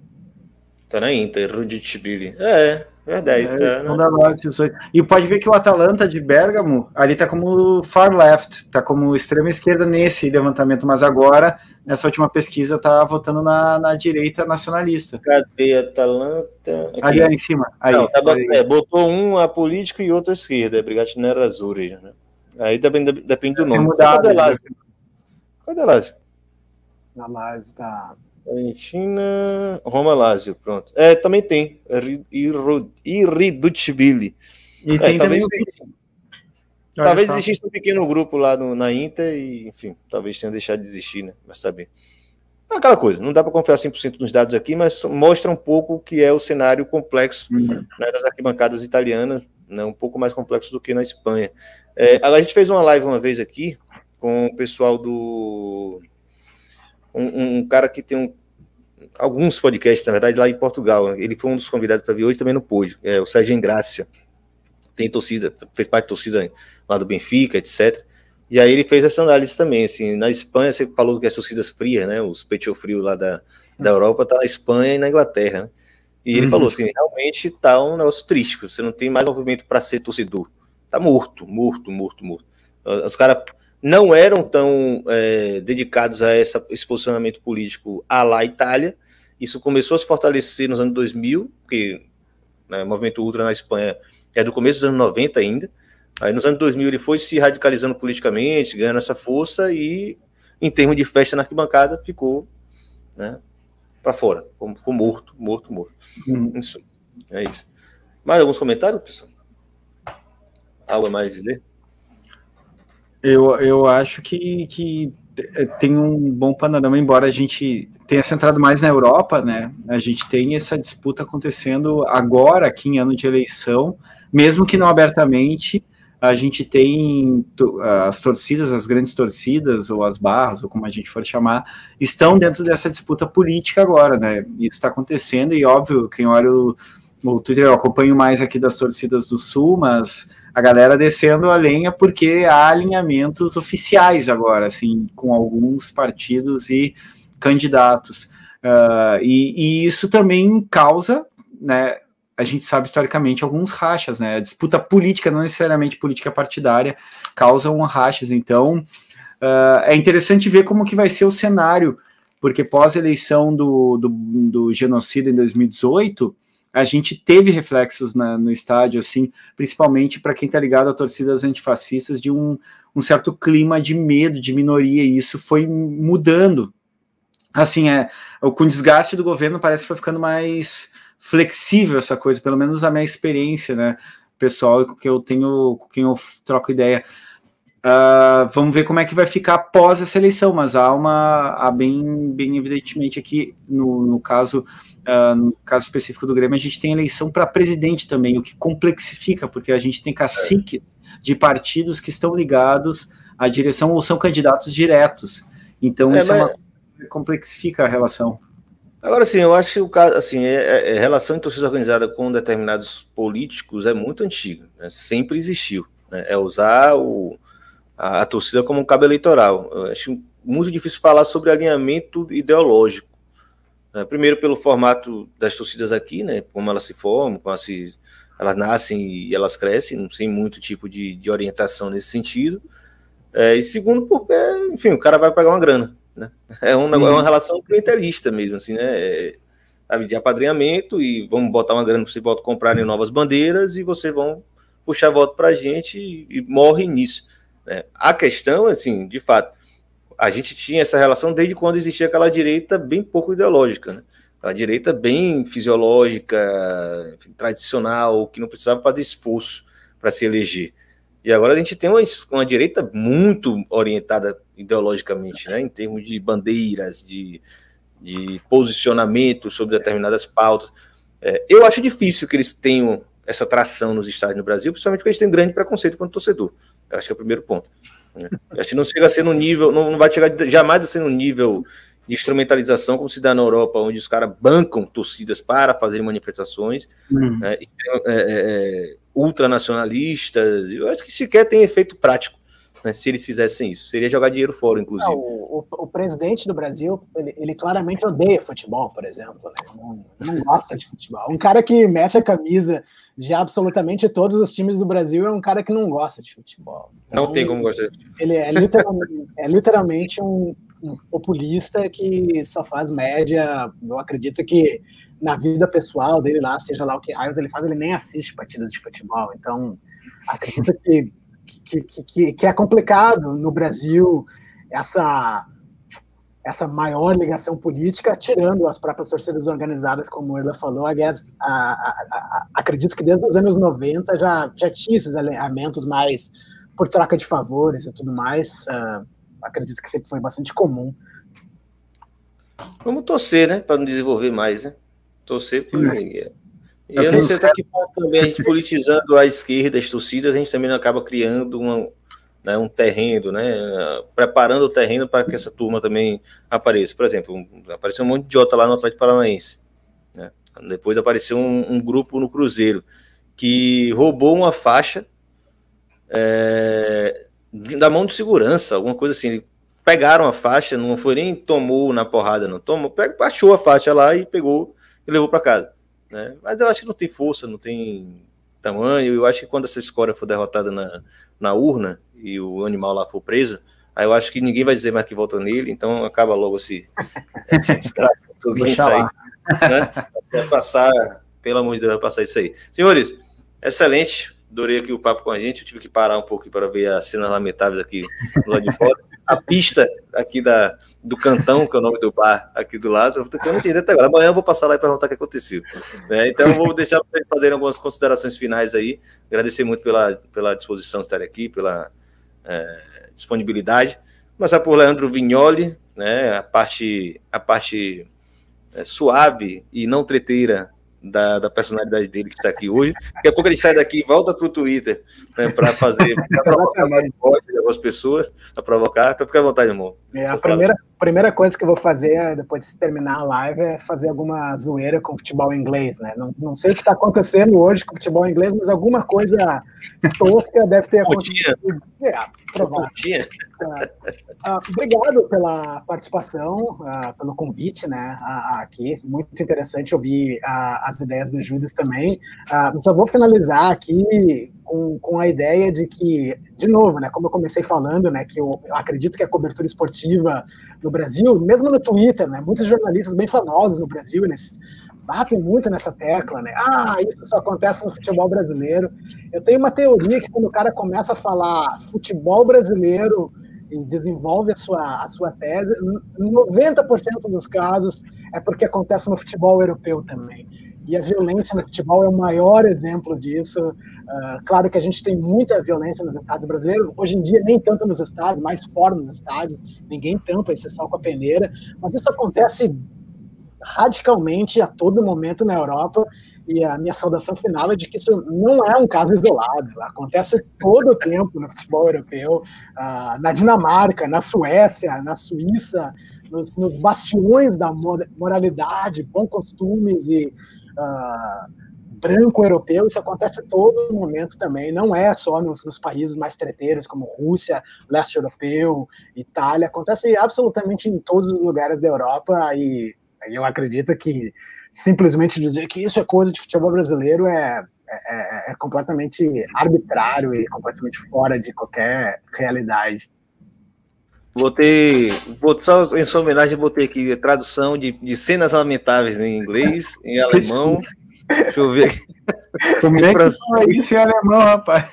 Está na Inter, Irredutível. É, Verdade. É, né? E pode ver que o Atalanta de Bergamo ali tá como far left, tá como extrema esquerda nesse levantamento, mas agora, nessa última pesquisa, tá votando na, na direita nacionalista. Cadê Atalanta? Aqui. Ali, ali em cima. Aí, Não, tá é, botou um a político e outro a esquerda, Brigatinera Azul. Né? Aí depende, depende do nome. Mudado, Cadê Lázio? Cadê Lázio? Na Lázio tá. Argentina, Roma, Lazio, pronto. É, também tem. Irredutibili. E é, tem talvez, também talvez existisse um pequeno grupo lá no, na Inter e, enfim, talvez tenha deixado de existir, né? Vai saber. É aquela coisa, não dá para confiar 100% nos dados aqui, mas mostra um pouco o que é o cenário complexo uhum. né, das arquibancadas italianas, né, um pouco mais complexo do que na Espanha. É, a gente fez uma live uma vez aqui com o pessoal do. Um, um cara que tem um alguns podcasts, na verdade, lá em Portugal. Ele foi um dos convidados para vir hoje, também não pôde. É o Sérgio Engrácia. Tem torcida, fez parte da torcida lá do Benfica, etc. E aí ele fez essa análise também, assim, na Espanha, você falou que as torcidas frias, né, os pecho frio lá da, da Europa, tá na Espanha e na Inglaterra, né? E ele uhum. falou assim, realmente tá um negócio triste, você não tem mais movimento para ser torcedor. Tá morto, morto, morto, morto. Os caras não eram tão é, dedicados a essa, esse posicionamento político à la Itália, isso começou a se fortalecer nos anos 2000, porque né, o movimento ultra na Espanha é do começo dos anos 90 ainda. Aí nos anos 2000 ele foi se radicalizando politicamente, ganhando essa força e, em termos de festa na arquibancada, ficou né, para fora. Ficou morto, morto, morto. Hum. Isso. É isso. Mais alguns comentários, pessoal? algo a mais a dizer? Eu, eu acho que, que tem um bom panorama, embora a gente tenha centrado mais na Europa, né? A gente tem essa disputa acontecendo agora, aqui em ano de eleição, mesmo que não abertamente, a gente tem as torcidas, as grandes torcidas, ou as barras, ou como a gente for chamar, estão dentro dessa disputa política agora, né? Isso está acontecendo, e óbvio, quem olha o, o Twitter, eu acompanho mais aqui das torcidas do Sul, mas a galera descendo a lenha porque há alinhamentos oficiais agora, assim, com alguns partidos e candidatos. Uh, e, e, isso também causa, né, a gente sabe historicamente alguns rachas, né? A disputa política, não necessariamente política partidária, causam rachas. Então, uh, é interessante ver como que vai ser o cenário, porque pós-eleição do, do, do genocídio em 2018, a gente teve reflexos na, no estádio, assim, principalmente para quem está ligado a torcidas antifascistas, de um, um certo clima de medo, de minoria, e isso foi mudando. Assim, é, com o desgaste do governo parece que foi ficando mais flexível essa coisa, pelo menos a minha experiência, né, pessoal, que eu tenho, com quem eu troco ideia. Uh, vamos ver como é que vai ficar após essa eleição, mas há uma, há bem, bem evidentemente aqui, no, no caso, uh, no caso específico do Grêmio, a gente tem eleição para presidente também, o que complexifica, porque a gente tem caciques de partidos que estão ligados à direção ou são candidatos diretos. Então, é, isso mas... é uma, complexifica a relação. Agora, sim, eu acho que o caso, assim, é, é, é, relação em torcida organizada com determinados políticos é muito antiga, né? sempre existiu. Né? É usar o, a, a, torcida como um cabo eleitoral. Eu acho muito difícil falar sobre alinhamento ideológico. Né? Primeiro, pelo formato das torcidas aqui, né? como elas se formam, como elas, se, elas nascem e elas crescem, sem muito tipo de, de orientação nesse sentido. É, e segundo, porque, enfim, o cara vai pegar uma grana. Né? [LAUGHS] É, um, é uma relação clientelista mesmo, assim, né? É, sabe, de apadrinhamento e vamos botar uma grana para você volta comprarem novas bandeiras e vocês vão puxar voto para a gente e, e morre nisso. Né? A questão, assim, de fato, a gente tinha essa relação desde quando existia aquela direita bem pouco ideológica, né? Aquela direita bem fisiológica, enfim, tradicional, que não precisava fazer esforço para se eleger. E agora a gente tem uma, uma direita muito orientada ideologicamente, né, em termos de bandeiras, de, de posicionamento sobre determinadas pautas. É, eu acho difícil que eles tenham essa tração nos estádios no Brasil, principalmente porque eles têm grande preconceito contra o torcedor. Eu acho que é o primeiro ponto. Né? Acho que não chega a ser no nível, não, vai chegar jamais a ser no nível de instrumentalização como se dá na Europa, onde os caras bancam torcidas para fazer manifestações. Hum. Né, é, é, é, ultranacionalistas, eu acho que sequer tem efeito prático né, se eles fizessem isso. Seria jogar dinheiro fora, inclusive. Não, o, o, o, presidente do Brasil, ele, ele, claramente odeia futebol, por exemplo. Né? Não, não, gosta de futebol. Um cara que mete a camisa de absolutamente todos os times do Brasil é um cara que não gosta de futebol. Então, não tem como gostar. Ele é literalmente, é literalmente um, um populista que só faz média. Eu acredito que na vida pessoal dele lá, seja lá o que raios ele faz, ele nem assiste partidas de futebol. Então, acredito que, que, que, que é complicado no Brasil essa essa maior ligação política, tirando as próprias torcidas organizadas, como o Erla falou, a, a, a, acredito que desde os anos 90 já, já tinha esses alinhamentos mais por troca de favores e tudo mais. Uh, acredito que sempre foi bastante comum. Vamos torcer, né, para não desenvolver mais, né? Torcer por. E eu não sei até que ponto também a gente [LAUGHS] politizando a esquerda, as torcidas, a gente também acaba criando uma, né, um terreno, né? Preparando o terreno para que essa turma também apareça. Por exemplo, apareceu um monte de idiota lá no Atlético Paranaense. Né? Depois apareceu um, um, grupo no Cruzeiro que roubou uma faixa é, da mão de segurança, alguma coisa assim. Pegaram a faixa, não foi nem tomou na porrada, não tomou, achou a faixa lá e pegou e levou para casa. Né? Mas eu acho que não tem força, não tem tamanho. Eu acho que quando essa escória for derrotada na, na urna e o animal lá for preso, aí eu acho que ninguém vai dizer mais que volta nele, então acaba logo esse, [LAUGHS] esse desgraça. Tá aí, né? Passar, pelo amor de Deus, vai passar isso aí. Senhores, excelente. Adorei aqui o papo com a gente. Eu tive que parar um pouco para ver as cenas lamentáveis aqui do lado de fora. A pista aqui da, do Cantão, que é o nome do bar aqui do lado. Eu não entendi até agora. Amanhã eu vou passar lá e perguntar o que aconteceu. Né? Então, vou deixar vocês fazerem algumas considerações finais aí. Agradecer muito pela, pela disposição de estar aqui, pela é, disponibilidade. Começar por Leandro Vignoli, né? a parte, a parte é, suave e não treteira da, da, personalidade dele que está aqui hoje. Daqui a pouco ele sai daqui volta para o Twitter né, para fazer, para provocar mais de algumas pessoas, para provocar. Então fica à vontade, irmão. É, a primeira, primeira coisa que eu vou fazer depois de terminar a live é fazer alguma zoeira com futebol inglês, né? Não, não sei o que está acontecendo hoje com futebol inglês, mas alguma coisa tosca deve ter acontecido. É, provável. Uh, obrigado pela participação, uh, pelo convite, né, aqui. Muito interessante ouvir as ideias do Judas também. só vou finalizar aqui com, com a ideia de que, de novo, né, como eu comecei falando, né, que eu, eu acredito que a cobertura esportiva no Brasil, mesmo no Twitter, né, muitos jornalistas bem famosos no Brasil, eles batem muito nessa tecla, né? Ah, isso só acontece no futebol brasileiro. Eu tenho uma teoria que quando o cara começa a falar futebol brasileiro e desenvolve a sua, a sua tese, 90% dos casos é porque acontece no futebol europeu também. E a violência no futebol é o maior exemplo disso. Uh, claro que a gente tem muita violência nos estados brasileiros, hoje em dia nem tanto nos estados, mais fora nos estádios, ninguém tampa, exceção com a peneira, mas isso acontece radicalmente a todo momento na Europa. E a minha saudação final é de que isso não é um caso isolado, acontece todo o tempo no futebol europeu, uh, na Dinamarca, na Suécia, na Suíça, nos, nos bastiões da moralidade, bons costumes e uh, branco europeu, isso acontece todo momento também, não é só nos, nos, países mais treteiros, como Rússia, leste europeu, Itália, acontece absolutamente em todos os lugares da Europa e eu acredito que simplesmente dizer que isso é coisa de futebol brasileiro é, é, é, é completamente arbitrário e completamente fora de qualquer realidade. Botei, vou, só em sua homenagem, botei aqui tradução de, de cenas lamentáveis em inglês, em [LAUGHS] alemão. Deixa eu ver aqui. Como é que isso em alemão, rapaz?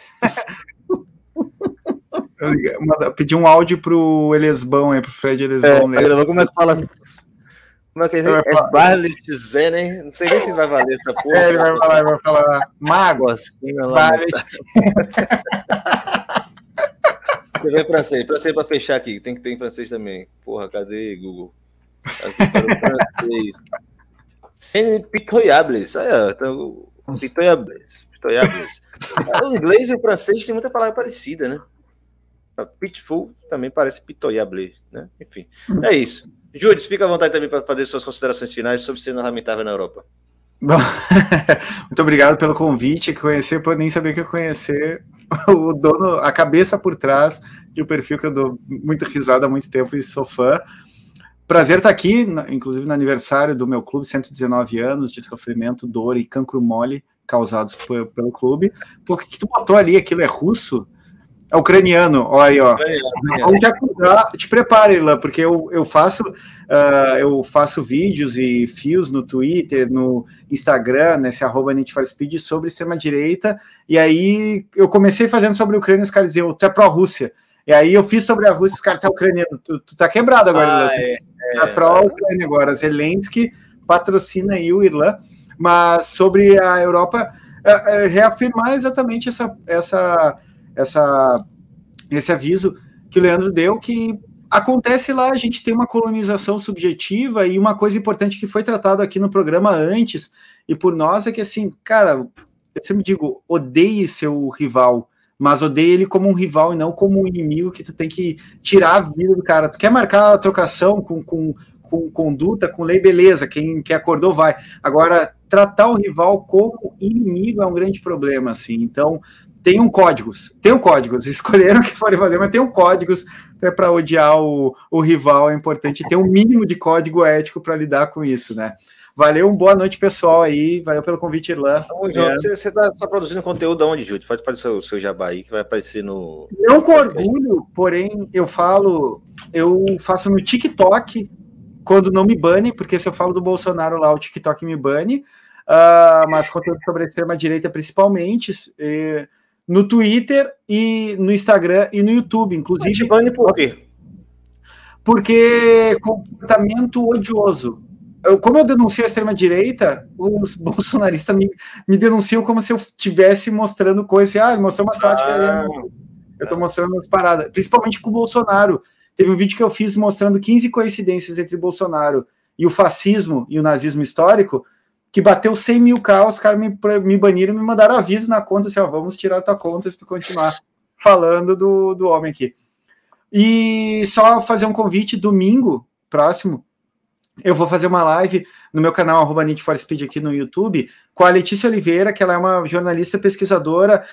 Eu pedi um áudio pro Elesbão aí, pro Fred Elesbão. É, como é que fala como é que é? É Barlet Não sei nem se vai valer essa [LAUGHS] porra. É, ele vai falar, vai falar. Mago. Assim, Barlet. Você vê francês. Francês para fechar aqui. Tem que ter em francês também. Porra, cadê Google? Assim, para o francês. Sem pitoyables. Olha, então, pitoyables. Pitoyables. [LAUGHS] O inglês e o francês tem muita palavra parecida, né? Pitful também parece pitoyable, né? Enfim, é isso. Júlio, fica à vontade também para fazer suas considerações finais sobre cena lamentável na Europa. Bom, [LAUGHS] muito obrigado pelo convite. Conhecer, eu nem sabia que eu conhecer o dono, a cabeça por trás de um perfil que eu dou muita risada há muito tempo e sou fã. Prazer estar aqui, inclusive no aniversário do meu clube, 119 anos de sofrimento, dor e cancro mole causados pelo clube. Por que tu botou ali? Aquilo é russo? É ucraniano, olha aí, ó. Vamos te acusar, te prepare, Ilan, porque eu, eu faço uh, eu faço vídeos e fios no Twitter, no Instagram, nesse arroba Speed sobre extrema-direita, e aí eu comecei fazendo sobre a Ucrânia, os caras diziam, tu é pró-Rússia. E aí eu fiz sobre a Rússia, os caras tá ucraniano, tu, tu tá quebrado agora, ah. É, é, é pró-Ucrânia agora, Zelensky patrocina aí o Irlan, mas sobre a Europa, uh, uh, reafirmar exatamente essa, essa essa, esse aviso que o Leandro deu, que acontece lá, a gente tem uma colonização subjetiva e uma coisa importante que foi tratado aqui no programa antes e por nós é que assim, cara, eu sempre digo, odeie seu rival, mas odeie ele como um rival e não como um inimigo que tu tem que tirar a vida do cara. Tu quer marcar a trocação com, com, com conduta, com lei, beleza, quem, quem acordou vai. Agora, tratar o rival como inimigo é um grande problema, assim. Então, tenham códigos, tenham códigos, [LAUGHS] escolheram o que forem fazer, mas tenham códigos é para odiar o, o rival, é importante ter um mínimo de código ético para lidar com isso, né? Valeu, uma boa noite, pessoal, aí, valeu pelo convite, Irlan. Então, é. Você está tá produzindo conteúdo onde, Júlio? Pode fazer o seu, seu jabá aí, que vai aparecer no... Não com orgulho, porém, eu falo, eu faço no TikTok, quando não me bane, porque se eu falo do Bolsonaro lá, o TikTok me bane, uh, mas conteúdo sobre a extrema-direita principalmente, e, no Twitter e no Instagram e no YouTube, inclusive. Te bane por quê? porque comportamento odioso. Eu, como eu denuncio a extrema-direita, os [LAUGHS] bolsonaristas me, me denunciam como se eu estivesse mostrando coisa. Ah, ele mostrou uma sorte. Ah, eu estou mostrando umas paradas. Principalmente com o Bolsonaro. Teve um vídeo que eu fiz mostrando 15 coincidências entre Bolsonaro e o fascismo e o nazismo histórico, que bateu 100 mil k, os caras me, me baniram e me mandaram aviso na conta, assim, ó, vamos tirar tua conta se tu continuar falando do, do homem aqui. E só fazer um convite, domingo próximo, eu vou fazer uma live no meu canal, arroba Need for Speed aqui no YouTube, com a Letícia Oliveira, que ela é uma jornalista pesquisadora.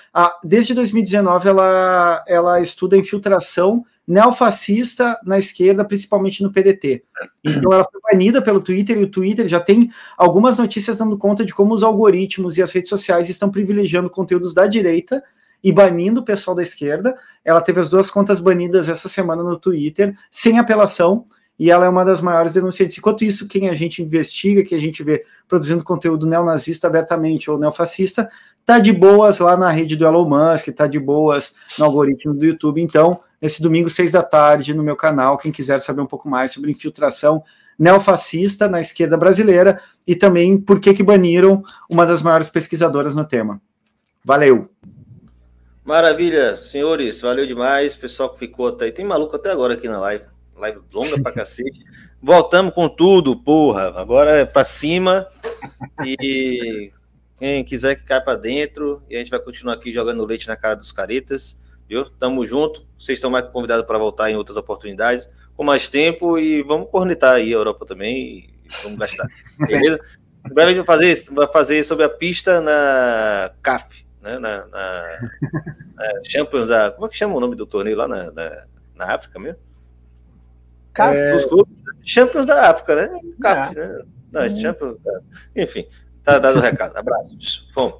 Desde 2019, ela, ela estuda infiltração neofascista na esquerda, principalmente no PDT. Então ela foi banida pelo Twitter, e o Twitter já tem algumas notícias dando conta de como os algoritmos e as redes sociais estão privilegiando conteúdos da direita e banindo o pessoal da esquerda. Ela teve as duas contas banidas essa semana no Twitter, sem apelação, e ela é uma das maiores denunciantes. Enquanto isso, quem a gente investiga, que a gente vê produzindo conteúdo neonazista abertamente ou neofascista, tá de boas lá na rede do Elon Musk, tá de boas no algoritmo do YouTube. Então, nesse domingo, seis da tarde, no meu canal, quem quiser saber um pouco mais sobre infiltração neofascista na esquerda brasileira e também por que que baniram uma das maiores pesquisadoras no tema. Valeu! Maravilha, senhores, valeu demais. Pessoal que ficou até aí. Tem maluco até agora aqui na live. Live longa pra cacete. Voltamos com tudo, porra. Agora é pra cima. E quem quiser que caia pra dentro. E a gente vai continuar aqui jogando leite na cara dos caretas. Viu? Tamo junto. Vocês estão mais convidados para voltar em outras oportunidades. Com mais tempo. E vamos cornetar aí a Europa também. vamos gastar. [LAUGHS] Beleza? Em breve a gente vai fazer, vai fazer sobre a pista na CAF né, na, na, na, Champions da. Como é que chama o nome do torneio lá na, na, na África mesmo? É... Os clubes, Champions da África, né? CAF, é. né? Não, uhum. Champions. Enfim, tá dado o recado. Abraços. Fomos.